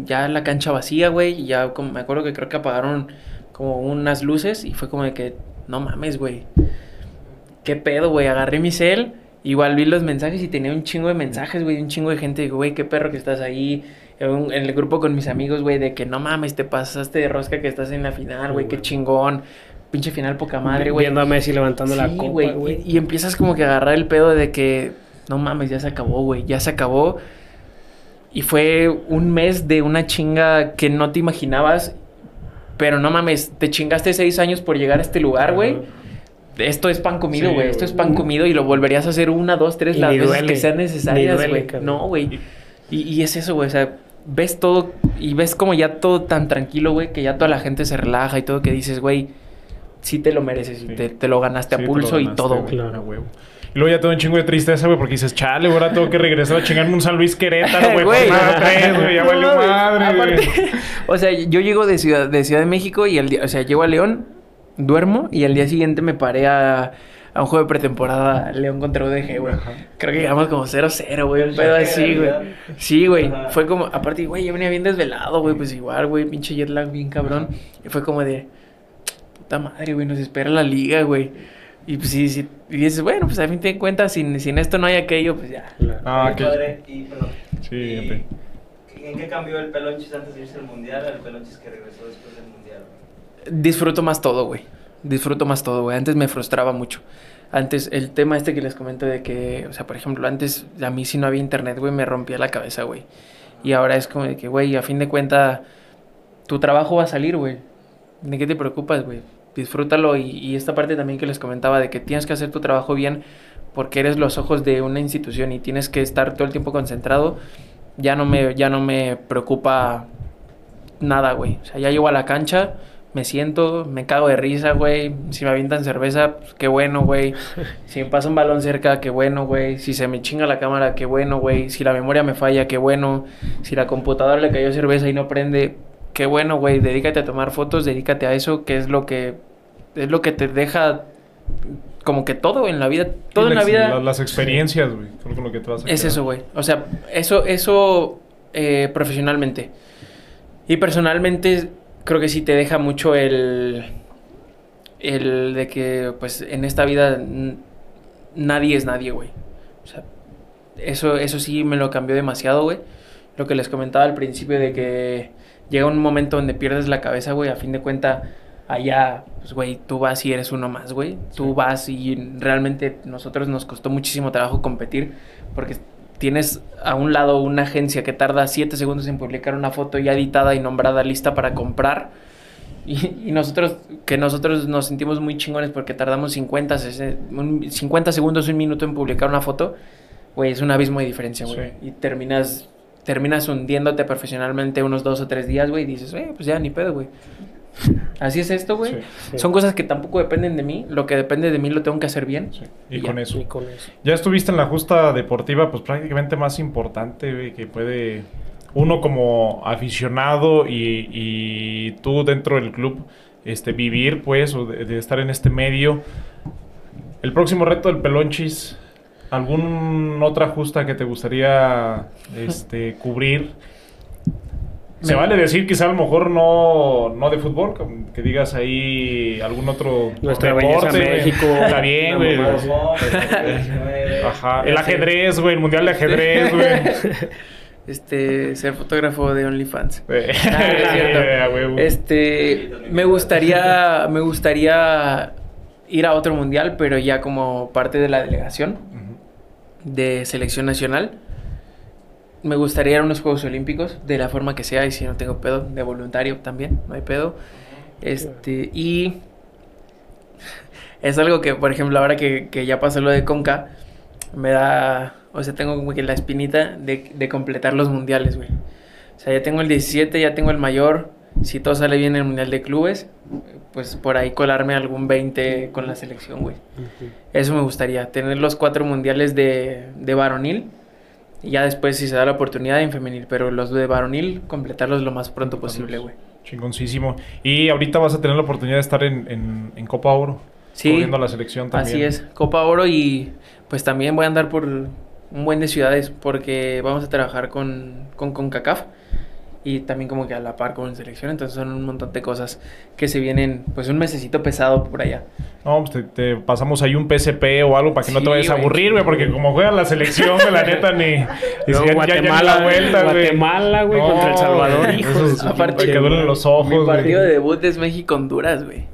ya la cancha vacía, güey, y ya como, me acuerdo que creo que apagaron como unas luces y fue como de que, no mames, güey. ¿Qué pedo, güey? Agarré mi cel, igual vi los mensajes y tenía un chingo de mensajes, güey, un chingo de gente. Güey, qué perro que estás ahí. En, el grupo con mis amigos, güey, de que no mames, te pasaste de rosca que estás en la final, güey, qué chingón. Pinche final poca madre, güey. Viendo a Messi levantando la copa, güey. Y, y empiezas como que a agarrar el pedo de que, no mames, ya se acabó, güey, ya se acabó. Y fue un mes de una chinga que no te imaginabas. Pero no mames, te chingaste seis años por llegar a este lugar, güey. Esto es pan comido, Sí, güey. Esto es pan comido y lo volverías a hacer una, dos, tres Y las veces duele, que sean necesarias, güey. No, güey. Y, y es eso, güey. O sea, ves todo y ves como ya todo tan tranquilo, güey, que ya toda la gente se relaja y todo, que dices, güey, sí te lo mereces y te, te lo ganaste Sí, a pulso y todo, güey, güey. Claro. huevo. Y luego ya te da un chingo de tristeza, güey, porque dices, chale, ahora tengo que regresar a chingarme un San Luis Querétaro, güey, Güey. güey, ya No mames. madre, güey. Aparte, [laughs] o sea, yo llego de Ciudad, de Ciudad de México y el día, o sea, llego a León, duermo y al día siguiente me paré a, a un juego de pretemporada León contra UDG, güey. Creo que llegamos como 0-0, güey, un pedo así, güey. Sí, güey. Fue como, aparte, güey, yo venía bien desvelado, güey, pues igual, güey, pinche jet lag bien cabrón. Y fue como de, puta madre, güey, nos espera la liga, güey. Y pues sí, sí, y dices, bueno, pues a fin de cuentas, sin, sin esto no hay aquello, pues ya. Ah, Oye, que... padre, y, perdón, Sí, y-. ¿En qué cambió el Pelonchis antes de irse al mundial al Pelonchis que regresó después del mundial? güey? Disfruto más todo, güey. Disfruto más todo, güey. Antes me frustraba mucho. Antes, el tema este que les comento de que, o sea, por ejemplo, antes a mí si no había internet, güey, me rompía la cabeza, güey. Y ahora es como de que, güey, a fin de cuentas, tu trabajo va a salir, güey. ¿De qué te preocupas, güey? Disfrútalo. Y, y esta parte también que les comentaba de que tienes que hacer tu trabajo bien porque eres los ojos de una institución y tienes que estar todo el tiempo concentrado. Ya no me, ya no me preocupa nada, güey. O sea, ya llego a la cancha, me siento, me cago de risa, güey. Si me avientan cerveza, pues, qué bueno, güey. [laughs] Si me pasa un balón cerca, qué bueno, güey. Si se me chinga la cámara, qué bueno, güey. Si la memoria me falla, qué bueno. Si la computadora le cayó cerveza y no prende, qué bueno, güey. Dedícate a tomar fotos, dedícate a eso, que es lo que es lo que te deja como que todo en la vida, todo en la las- vida la- Las experiencias, güey, lo que te vas a es quedar. eso, güey. O sea, eso, eso eh, profesionalmente. Y personalmente creo que sí te deja mucho el, el de que, pues, en esta vida nadie es nadie, güey. O sea, eso, eso sí me lo cambió demasiado, güey. Lo que les comentaba al principio de que llega un momento donde pierdes la cabeza, güey. A fin de cuentas, allá, pues, güey, tú vas y eres uno más, güey. Tú vas y realmente nosotros nos costó muchísimo trabajo competir porque tienes a un lado una agencia que tarda 7 segundos en publicar una foto ya editada y nombrada lista para comprar. Y, y nosotros, que nosotros nos sentimos muy chingones porque tardamos 50, 60, un- 50 segundos, un minuto en publicar una foto, güey, es un abismo de diferencia, güey. Sí. Y terminas, terminas hundiéndote profesionalmente unos dos o tres días, güey, y dices, eh, pues ya, ni pedo, güey. Así es esto, güey. Sí, Sí. Son cosas que tampoco dependen de mí. Lo que depende de mí lo tengo que hacer bien. sí. Y Y con ya. eso. Y con eso. Ya estuviste en la justa deportiva, pues prácticamente más importante, güey, que puede uno como aficionado y, y tú dentro del club este, vivir, pues, o de, de estar en este medio. El próximo reto del Pelonchis, ¿algún otra justa que te gustaría este, cubrir? Se Me- vale decir quizá a lo mejor no, no de fútbol, como que digas ahí algún otro Nuestra güey. México. Está bien, güey. [laughs] Ajá, el ajedrez, güey, el mundial de ajedrez, güey. [laughs] Este, ser fotógrafo de OnlyFans. Eh, [laughs] Ah. Este, me gustaría, me gustaría ir a otro mundial, pero ya como parte de la delegación de selección nacional. Me gustaría ir a unos Juegos Olímpicos, de la forma que sea, y si no tengo pedo, de voluntario también, no hay pedo. Este, y [laughs] es algo que, por ejemplo, ahora que, que ya pasó lo de Conca, me da, o sea, tengo como que la espinita de, de completar los mundiales, güey. O sea, ya tengo el 17, ya tengo el mayor. Si todo sale bien en el mundial de clubes, pues por ahí colarme algún 20 con la selección, güey. Eso me gustaría, tener los cuatro mundiales de, de varonil Y ya después, si se da la oportunidad, en femenil. Pero los de varonil, completarlos lo más pronto posible, güey. Chingoncísimo. Y ahorita vas a tener la oportunidad de estar en, en, en Copa Oro. Sí. La selección también. Así es, Copa Oro y pues también voy a andar por un buen de ciudades porque vamos a trabajar con, con CONCACAF y también como que a la par con selección, entonces son un montón de cosas que se vienen, pues un mesecito pesado por allá. No, pues te, te pasamos ahí un PSP o algo para que no te vayas a aburrir, güey, porque como juega la selección, la neta ni... ni Luego si ya- ya- ya Guatemala, vuelta, güey. Guatemala, güey, No, contra El Salvador, güey, hijo esos- de su Aparte, que duelen los ojos, Mi partido de debut es México-Honduras, güey.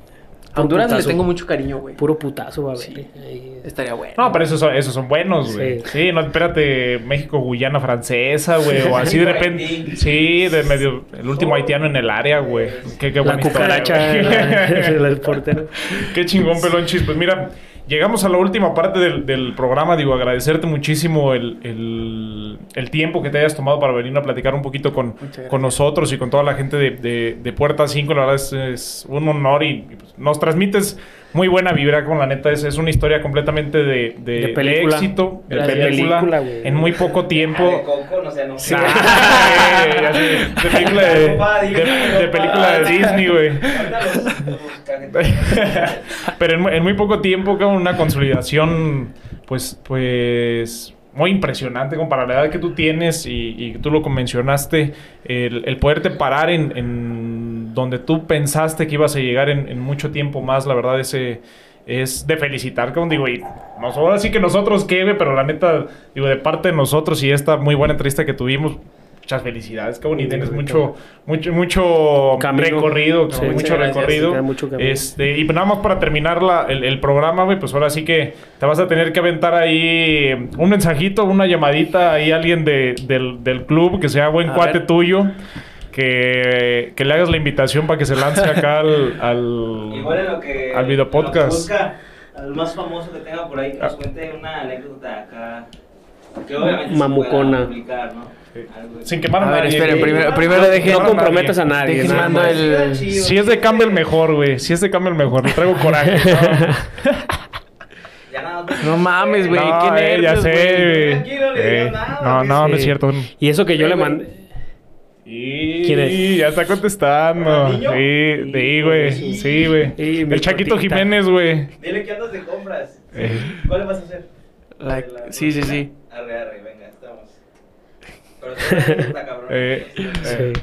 Puro Honduras le putazo. tengo mucho cariño, güey. Puro putazo va a haber. Sí. Ahí. Estaría bueno. No, pero esos son, esos son buenos, güey. Sí. Sí. no, espérate, México-Guyana francesa, güey, o así de [laughs] repente. Sí, de medio, el último haitiano en el área, güey. Qué, qué La buena historia, cucaracha güey. [laughs] la- [laughs] del portero. Qué chingón, pelonchis. Pues mira, llegamos a la última parte del, del programa. Digo, agradecerte muchísimo el, el- el tiempo que te hayas tomado para venir a platicar un poquito con, con nosotros y con toda la gente de, de- de Puerta 5. La verdad es, es un honor y, y, pues, nos transmites muy buena vibra con la neta. Es, es una historia completamente de, de, De película. de éxito, de película, en muy poco de tiempo. Coco, no sé, no sé. Ya sé, de película de, de- de película de Disney, güey. [laughs] Pero en, mu- en muy poco tiempo, con una consolidación, pues, pues, muy impresionante como para la edad que tú tienes y, tú lo mencionaste, el, el poderte parar en, donde tú pensaste que ibas a llegar en, mucho tiempo más, la verdad, ese es de felicitar, como digo, y nos, ahora que nosotros, Keve, pero la neta, digo, de parte de nosotros y esta muy buena entrevista que tuvimos, muchas felicidades, cabrón, y tienes mucho, mucho, mucho Camino. recorrido, Sí, mucho gracias, recorrido. mucho. Este, y pues nada más para terminar la- el, el programa, güey, pues ahora sí que te vas a tener que aventar ahí un mensajito, una llamadita ahí a alguien de- del, del club que sea buen A cuate ver. tuyo. Que, que le hagas la invitación para que se lance acá al, [laughs] al, Igual en lo que. al video en lo que podcast. busca al más famoso que tenga por ahí que nos Ah. cuente una anécdota acá. Que obviamente Mamucona. se pueda publicar, ¿no? De- Sin quemar a, A ver, nadie. esperen, güey. primero, primero No dejen... No comprometas a nadie. Dejen nada mando el... Si es de Campbell mejor, güey. Si es de Campbell mejor. Le traigo coraje. [laughs] ¿no? Ya nada más- No mames, güey. No, qué eh, ya sé, güey. Eh, No, no, no es cierto. Y eso que yo le güey. mandé. Y ¿Quién es? ya está contestando. Sí, sí, güey. Sí, güey. El Chaquito cortita. Jiménez, güey. Dile que andas de compras. Eh. ¿Cuál le vas a hacer? La- La- Sí, sí, sí. Arre, arre, venga. Pero cabrón. [laughs] Eh, Sí.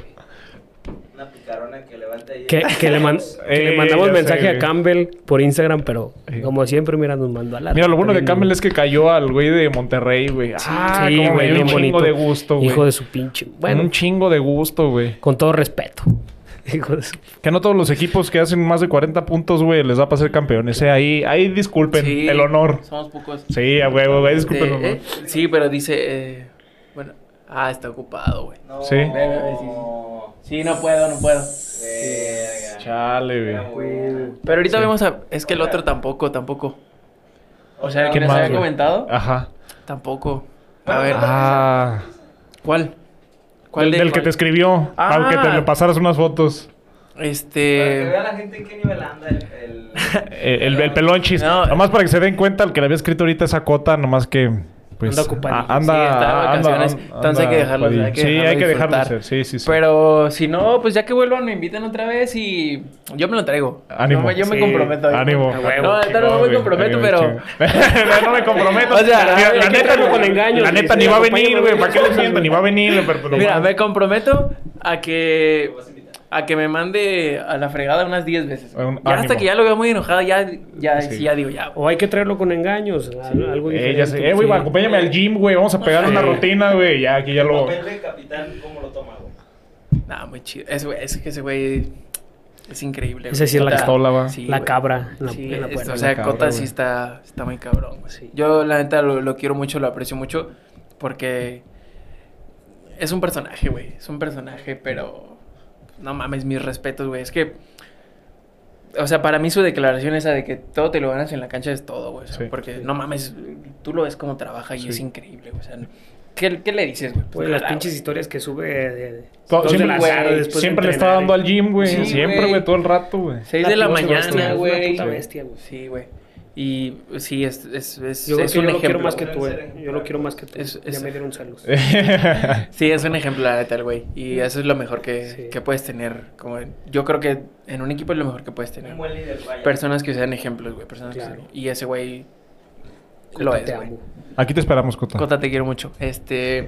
Una picarona que levanta ahí. Que, que le, man- [laughs] que le Eh, mandamos sé, mensaje güey. a Campbell por Instagram, pero Sí. como siempre, mira, nos mandó a la. Mira, lo bueno de Campbell es que cayó al güey de Monterrey, güey. Ah, sí, como güey, bien un chingo bonito. de gusto, güey. Hijo de su pinche. Bueno, un chingo de gusto, güey. con todo respeto. [laughs] Hijo de su. Que no todos los equipos que hacen más de 40 puntos, güey, les va a pasar campeones. Eh. Ahí, ahí disculpen Sí, el honor. Somos pocos. Sí, a huevo, güey, disculpen el Eh, honor. eh, sí, pero dice... Ah, está ocupado, güey. No. Sí. Sí, no puedo, no puedo. Verga. Chale, güey. Pero ahorita Sí. vemos a... Es que el otro tampoco, tampoco. O sea, el que ¿Quién les más, había comentado, Ajá. tampoco. A ver, Ah. ¿cuál? ¿Cuál del, del que te escribió. Ah. Aunque te le pasaras unas fotos. Para que Este... vea la gente en qué nivel anda el. el... Eh, [laughs] el, el pelonchis. No. Nomás para que se den cuenta, el que le había escrito ahorita esa cota, nomás que. Pues, Anda ocupadillo. a- anda, Sí, está de anda- vacaciones, anda- entonces hay que dejarlo, ocupadillo. hay que sí, hay que dejarlo de disfrutar. ser. Sí, sí, sí. Pero si no, pues ya que vuelvan, me invitan otra vez y yo me lo traigo. Ánimo. Yo me, comprometo. Ánimo. No, neta, [laughs] no me comprometo, pero. no me comprometo. O sea, Mira, la neta, traerlo con engaños, La neta ni va a venir, güey. ¿Para qué les miento? Ni va a venir, Mira, me comprometo a que. A que me mande a la fregada unas 10 veces. Un ya hasta que ya lo veo muy enojado, ya, ya, Sí. sí, ya digo, ya. O hay que traerlo con engaños. al- Algo Eh, diferente. ya sé. Eh, güey, sí. acompáñame al gym, güey. Vamos a pegar Sí. una rutina, güey. Ya, aquí ya lo. El papel de capitán, ¿cómo lo toma, güey? Nada, muy chido. Ese güey, es que ese güey es increíble. Sí es la Cota- pistola, va. sí, La güey. cabra la, Sí, la es- puerta. o sea, cabra, Cota sí güey. está, está muy cabrón. güey. Sí. Yo, la neta, lo, lo quiero mucho, lo aprecio mucho, porque es un personaje, güey. Es un personaje, pero no mames, mis respetos, güey. Es que, o sea, para mí su declaración esa de que todo te lo ganas en la cancha es todo, güey. O sea, Sí. porque no mames, tú lo ves cómo trabaja y Sí. es increíble, güey. O sea, ¿qué, qué le dices, güey? Pues las pinches historias que sube de, de- Todo- dos de siempre la güey, tarde después de Siempre le está dando eh. al gym, güey. Sí, Siempre, güey. todo el rato, güey. 6 de la mañana, güey. Sí, güey. Y sí, es, es, es, Yo es un yo lo quiero ejemplo. más que tú, eh. Yo lo quiero más que tú. Es- ya me dieron celos. [laughs] Sí, es un ejemplo, la neta, el güey. Y eso es lo mejor que, Sí. que puedes tener. Como yo creo que en un equipo es lo mejor que puedes tener. Un buen líder, vaya. Personas que sean ejemplos, güey. Personas que Claro. sean- Y ese güey lo es, te güey. amo. Aquí te esperamos, Cota. Cota, te quiero mucho. Este.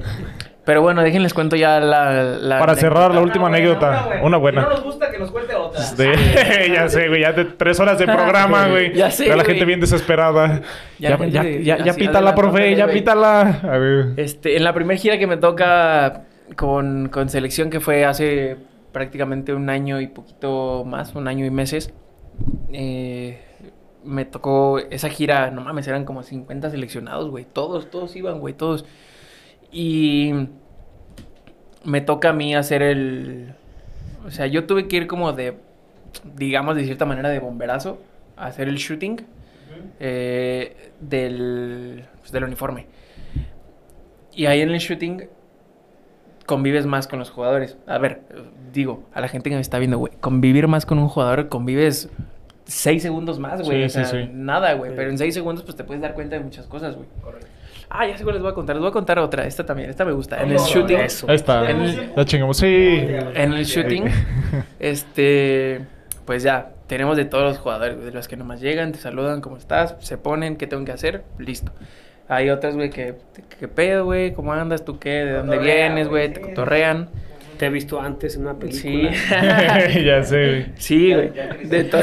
Pero bueno, déjenles cuento ya la. la Para cerrar la anécdota. última Una buena, anécdota. Una buena. Si no nos gusta que nos cuente otra. Sí, [laughs] ya sé, güey, ya de tres horas de [laughs] programa, güey. Ya sé, Ya la güey. gente bien desesperada. Ya Ya, ya, de- ya, ya pítala, profe, ya güey. pítala. A ver. Este, en la primera gira que me toca con, con selección, que fue hace prácticamente un año y poquito más, un año y meses, eh, me tocó esa gira, no mames, eran como 50 seleccionados, güey. Todos, todos iban, güey, todos. Y me toca a mí hacer el... O sea, yo tuve que ir como de, digamos, de cierta manera, de bomberazo, a hacer el shooting eh, del, pues, del uniforme. Y ahí en el shooting convives más con los jugadores. A ver, digo, a la gente que me está viendo, güey, convivir más con un jugador, convives seis segundos más, güey. Sí, o sea, sí, sí. nada, güey. Sí. Pero en seis segundos, pues te puedes dar cuenta de muchas cosas, güey. Ah, ya sé cuál les voy a contar. Les voy a contar otra. Esta también, esta me gusta. En el No, no, shooting. eso. Ahí está. En el- Ya chingamos. Sí. En el shooting, [laughs] este, pues ya, tenemos de todos los jugadores, güey, de los que nomás llegan, te saludan, ¿cómo estás? Se ponen, ¿qué tengo que hacer? Listo. Hay otras, güey, que, ¿qué pedo, güey? ¿Cómo andas? ¿Tú qué? ¿De dónde vienes, güey? Te sí. cotorrean. Te he visto antes en una Sí. película. [laughs] [laughs] ya sé, güey. sí, güey. De todo.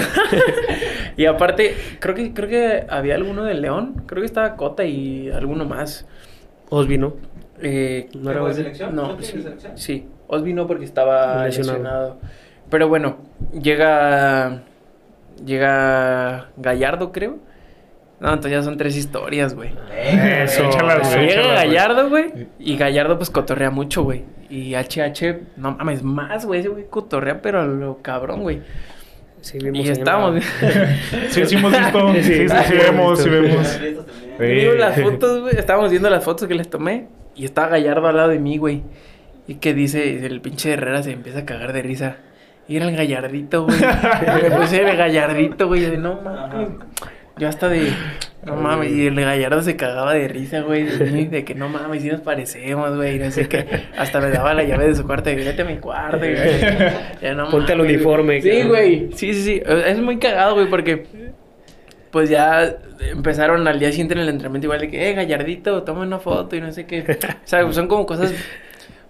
[laughs] y aparte, creo que, creo que había alguno de León. Creo que estaba Cota y alguno más. Osvi, ¿no? Eh, ¿No era ¿Fue de selección? No, ¿No tiene sí, selección? sí. Porque estaba Lesionado. lesionado. Pero bueno, llega llega Gallardo, creo. No, entonces ya son tres historias, güey. Eso, échalas, güey, Llega échalas. Gallardo, güey, y Gallardo pues cotorrea mucho, güey. Y HH, no mames, más, güey, ese güey cotorrea, pero a lo cabrón, güey. Sí, vimos Y una- [laughs] Sí, sí hemos visto. [laughs] Sí, sí, sí, vemos, sí vemos. Sí. Vimos las fotos, güey. Estábamos viendo las fotos que les tomé. Y estaba Gallardo al lado de mí, güey. Y que dice, el pinche Herrera se empieza a cagar de risa. Y era el gallardito, güey. [laughs] Me puse el gallardito, güey. De no mames. Yo hasta de. No mames. Y el gallardo se cagaba de risa, güey. De, mí, de que no mames, si nos parecemos, güey. y No sé qué. Hasta me daba la llave de su cuarto. Vete a mi cuarto. Y, [laughs] ya no Ponte el mames, uniforme, Sí, cabrón. güey. Sí, sí, sí. Es muy cagado, güey, porque pues ya empezaron al día siguiente en el entrenamiento igual de que, eh, Gallardito, toma una foto y no sé qué. O sea, son como cosas,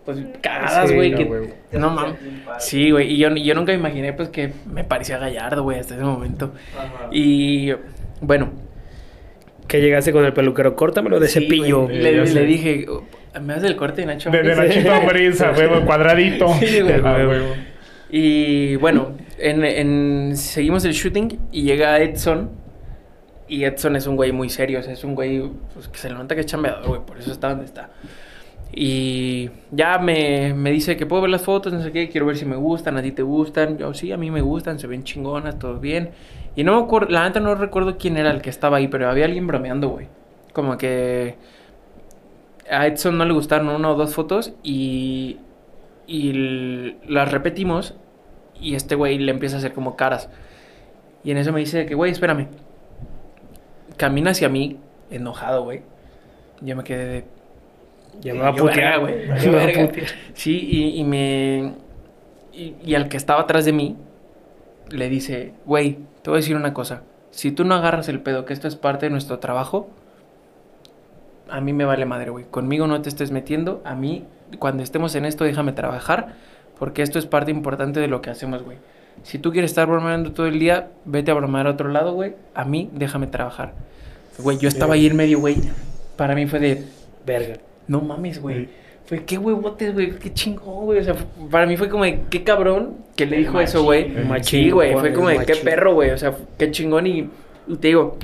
pues, cagadas, Sí, güey, no, que... güey. No mames. Sí, güey, y yo, yo nunca me imaginé, pues, que me parecía Gallardo, güey, hasta ese momento. Ajá. Y, bueno. Que llegaste con el peluquero, córtamelo de sí, cepillo. güey, le, dije, ¿me haces el corte de Nacho? De, de [laughs] Ambriz?" Nachito Brisa, huevo, cuadradito. Sí, güey. Ah, huevo. Y bueno, en, en- seguimos el shooting y llega Edson. Y Edson es un güey muy serio, o sea, es un güey pues, que se le nota que es chambeador, güey, por eso está donde está. Y ya me, me dice que puedo ver las fotos, no sé qué, quiero ver si me gustan, a ti te gustan. Yo, sí, a mí me gustan, se ven chingonas, todo bien. Y no me acuerdo, la neta no recuerdo quién era el que estaba ahí, pero había alguien bromeando, güey. Como que a Edson no le gustaron una o dos fotos y, y las repetimos y este güey le empieza a hacer como caras. Y en eso me dice que, güey, espérame. Camina hacia mí, enojado, güey. Yo me quedé de... Ya me va a putear, güey. Sí, y, y me... Y, y al que estaba atrás de mí, le dice, güey, te voy a decir una cosa. Si tú no agarras el pedo, que esto es parte de nuestro trabajo, a mí me vale madre, güey. Conmigo no te estés metiendo. A mí, cuando estemos en esto, déjame trabajar. Porque esto es parte importante de lo que hacemos, güey. Si tú quieres estar bromeando todo el día, vete a bromear a otro lado, güey. A mí, déjame trabajar. Güey, yo estaba ahí en medio, güey. Para mí fue de, Verga. No mames, güey. Fue qué huevotes, güey. Qué chingón, güey. O sea, para mí fue como de, qué cabrón que le dijo eso, güey. Sí, güey. Fue como de, qué perro, güey. O sea, qué chingón. Y, y te digo,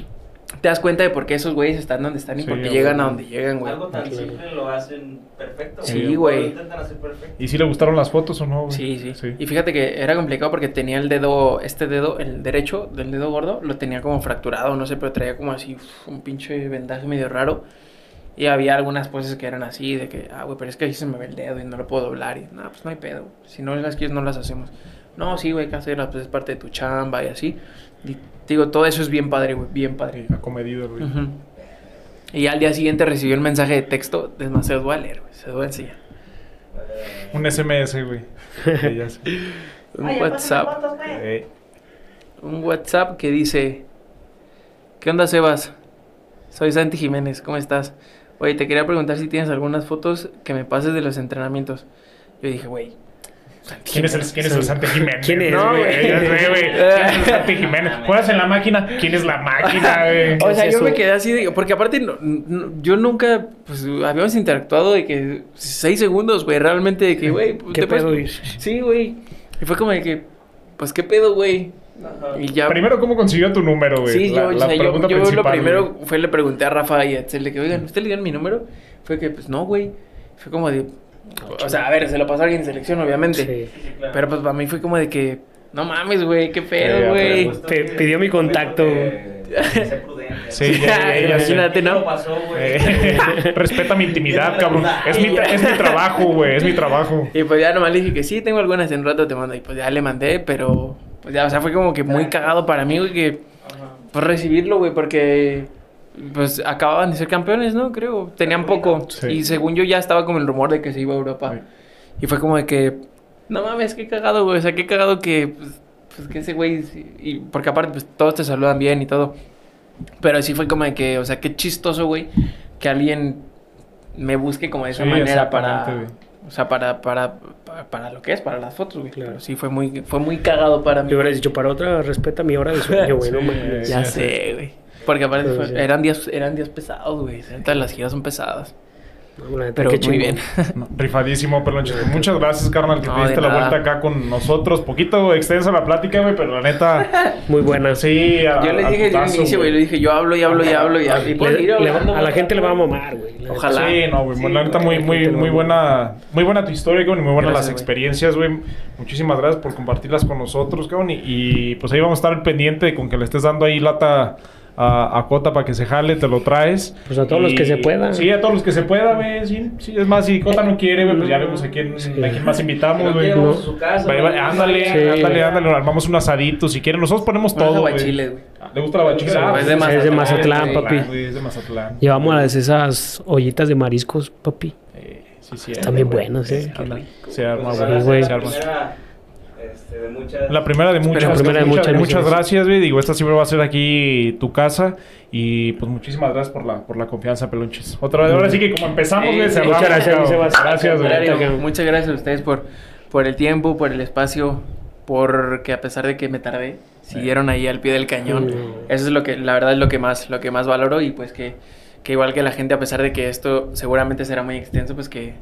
te das cuenta de por qué esos güeyes están donde están y Sí, por qué llegan a donde llegan, güey. Algo tan Claro. simple lo hacen perfecto. Sí, güey. Lo intentan hacer perfecto. ¿Y si le gustaron las fotos o no? güey? Sí, sí, Y fíjate que era complicado porque tenía el dedo, este dedo, el derecho del dedo gordo, lo tenía como fracturado, no sé, pero traía como así uf, un pinche vendaje medio raro. Y había algunas poses que eran así, de que, ah, güey, pero es que ahí se me ve el dedo y no lo puedo doblar. Y, no, pues no hay pedo. Si no las quieres, no las hacemos. No, sí, güey, hay que hacerlas, pues es parte de tu chamba y así. Y digo, todo eso es bien padre, güey, bien padre. Acomedido, güey. Ujú. Y al día siguiente recibió un mensaje de texto, es más, se los voy a leer, güey, se los voy a enseñar. Un SMS, güey. [laughs] Un WhatsApp, Eh, un WhatsApp que dice, ¿qué onda, Sebas? Soy Santi Jiménez, ¿cómo estás? Oye, te quería preguntar si tienes algunas fotos que me pases de los entrenamientos. Yo dije, güey, ¿Quién es el, Jiménez. quién es el Santi Jiménez? ¿Quién es, No, güey? ¿Quién es el [laughs] Santi Jiménez? Juegas en la máquina. ¿Quién es la máquina, güey? [laughs] O sea, es yo eso? me quedé así, de, porque aparte no- no- yo nunca, pues habíamos interactuado de que seis segundos, güey, realmente de que, güey, pues, ¿Qué te puedes- pedo? Sí, güey. Y fue como de que, pues, ¿qué pedo, güey? Y ya. Primero, ¿cómo consiguió tu número, güey? sí, La- yo, o la sea, yo, pregunta yo lo primero güey. fue le pregunté a Rafa y a Etzel de que, oigan, ¿usted le dieron mi número? Fue que, pues, no, güey. Fue como de, o sea, a ver, se lo pasó a alguien en selección, obviamente. Sí. Pero pues para mí fue como de que, no mames, güey, qué pedo, güey. pero, Pe- pidió mi contacto. Sé prudente. Sí, ya, ya, ya, ya. Imagínate, ¿Qué ¿no? pasó, güey? Eh, [laughs] respeta mi intimidad, cabrón. Es mi, tra- es mi trabajo, güey. Es mi trabajo. Y pues ya nomás le dije que sí, tengo algunas en un rato te mando. Y pues ya le mandé, pero pues ya, o sea, fue como que muy cagado para mí, güey, que pues recibirlo, güey, porque pues acababan de ser campeones, ¿no? Creo, tenían poco. Sí. Y según yo ya estaba como el rumor de que se iba a Europa. Y fue como de que, no mames, qué cagado, güey, o sea, qué cagado que, pues, pues, que ese güey, y porque aparte, pues todos te saludan bien y todo. Pero sí fue como de que, o sea, qué chistoso, güey, que alguien me busque como de esa Sí, manera para... güey. O sea, para, para, para, para lo que es, para las fotos, güey. Claro. Sí, fue muy, fue muy cagado para mí. Le hubieras dicho, para otra, respeta mi hora de sueño, [laughs] güey. Sí. Ya sé, güey. Porque aparte eran días, eran días pesados, güey. Las giras son pesadas. Pero qué muy bien. [laughs] Rifadísimo, Pelonchis. Pues Muchas gracias, carnal, que No, te diste la vuelta acá con nosotros. Poquito extensa la plática, güey, pero la neta, Muy buena. sí. a- Yo le al dije putazo, inicio, güey. Le dije, yo hablo y hablo y hablo y hablo. Le- hablando, a la güey. gente le va a mamar, güey. Ojalá. Sí, no, güey. Sí, la neta, muy, güey, muy, muy buena, muy buena tu historia, cabrón, y muy buenas Gracias, las güey. experiencias, güey. Muchísimas gracias por compartirlas con nosotros, cabrón. Y, y, pues ahí vamos a estar al pendiente con que le estés dando ahí lata a, a Cota para que se jale, te lo traes. Pues a todos los que se pueda. Sí, a todos los que se pueda, güey. Sí, sí, es más, si Cota no quiere, güey, pues ya vemos a quién, a quién más invitamos, güey. no. ándale, Sí. ándale, ándale, armamos un asadito si quieren. Nosotros ponemos todo, güey. ¿Le gusta la bachila? Pues es de Es de Mazatlán, papi. güey, Es de Mazatlán. Llevamos las, esas ollitas de mariscos, papi. Eh, sí, sí. Están bien buenas, eh. Ándale. Se arma, güey. Se arma. Este, de muchas. La primera de muchas. La primera de muchas, muchas, gracias, güey. Digo, esta siempre va a ser aquí tu casa. Y pues muchísimas gracias por la, por la confianza, pelonches. Otra vez, ahora sí que como empezamos, Sí, güey, sí. Muchas gracias. Gracias, güey. Muchas gracias a ustedes por, por el tiempo, por el espacio, porque a pesar de que me tardé, siguieron ahí al pie del cañón. Eso es lo que, la verdad, es lo que más, lo que más valoro y pues que, que igual que la gente, a pesar de que esto seguramente será muy extenso, pues que,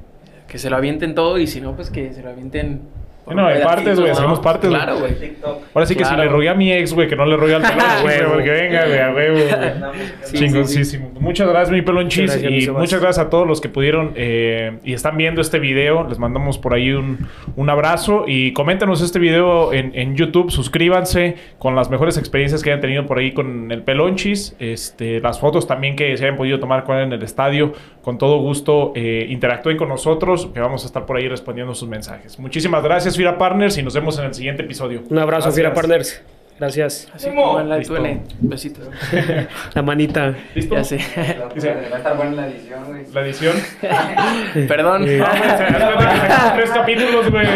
que se lo avienten todo y si no, pues que se lo avienten. Por No, pedacitos, partes, güey, ¿no? hacemos partes, güey. Claro, güey. Ahora sí que si Claro. le rogué a mi ex, güey, que no le rogué al [laughs] pelonchis, güey, huevo. porque venga, güey, a huevo, güey. Chingoncísimo. Muchas gracias, mi gracias, mi y muchas gracias a todos los que pudieron eh, y están viendo este video. Les mandamos por ahí un, un abrazo. Y coméntenos este video en, en YouTube. Suscríbanse con las mejores experiencias que hayan tenido por ahí con el pelonchis. Este, las fotos también que se hayan podido tomar con él en el estadio. Con todo gusto, eh, interactúen con nosotros. Que vamos a estar por ahí respondiendo sus mensajes. Muchísimas gracias, Fira Partners. Y nos vemos en el siguiente episodio. Un abrazo, Gracias. Fiera Partners. Gracias. Así como en la. Besitos. [laughs] La manita. ¿Listo? Ya sé. Va a estar buena la edición, güey. La edición. [laughs] Perdón. [laughs] Sacamos tres capítulos, güey.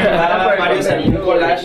Varios en un collage.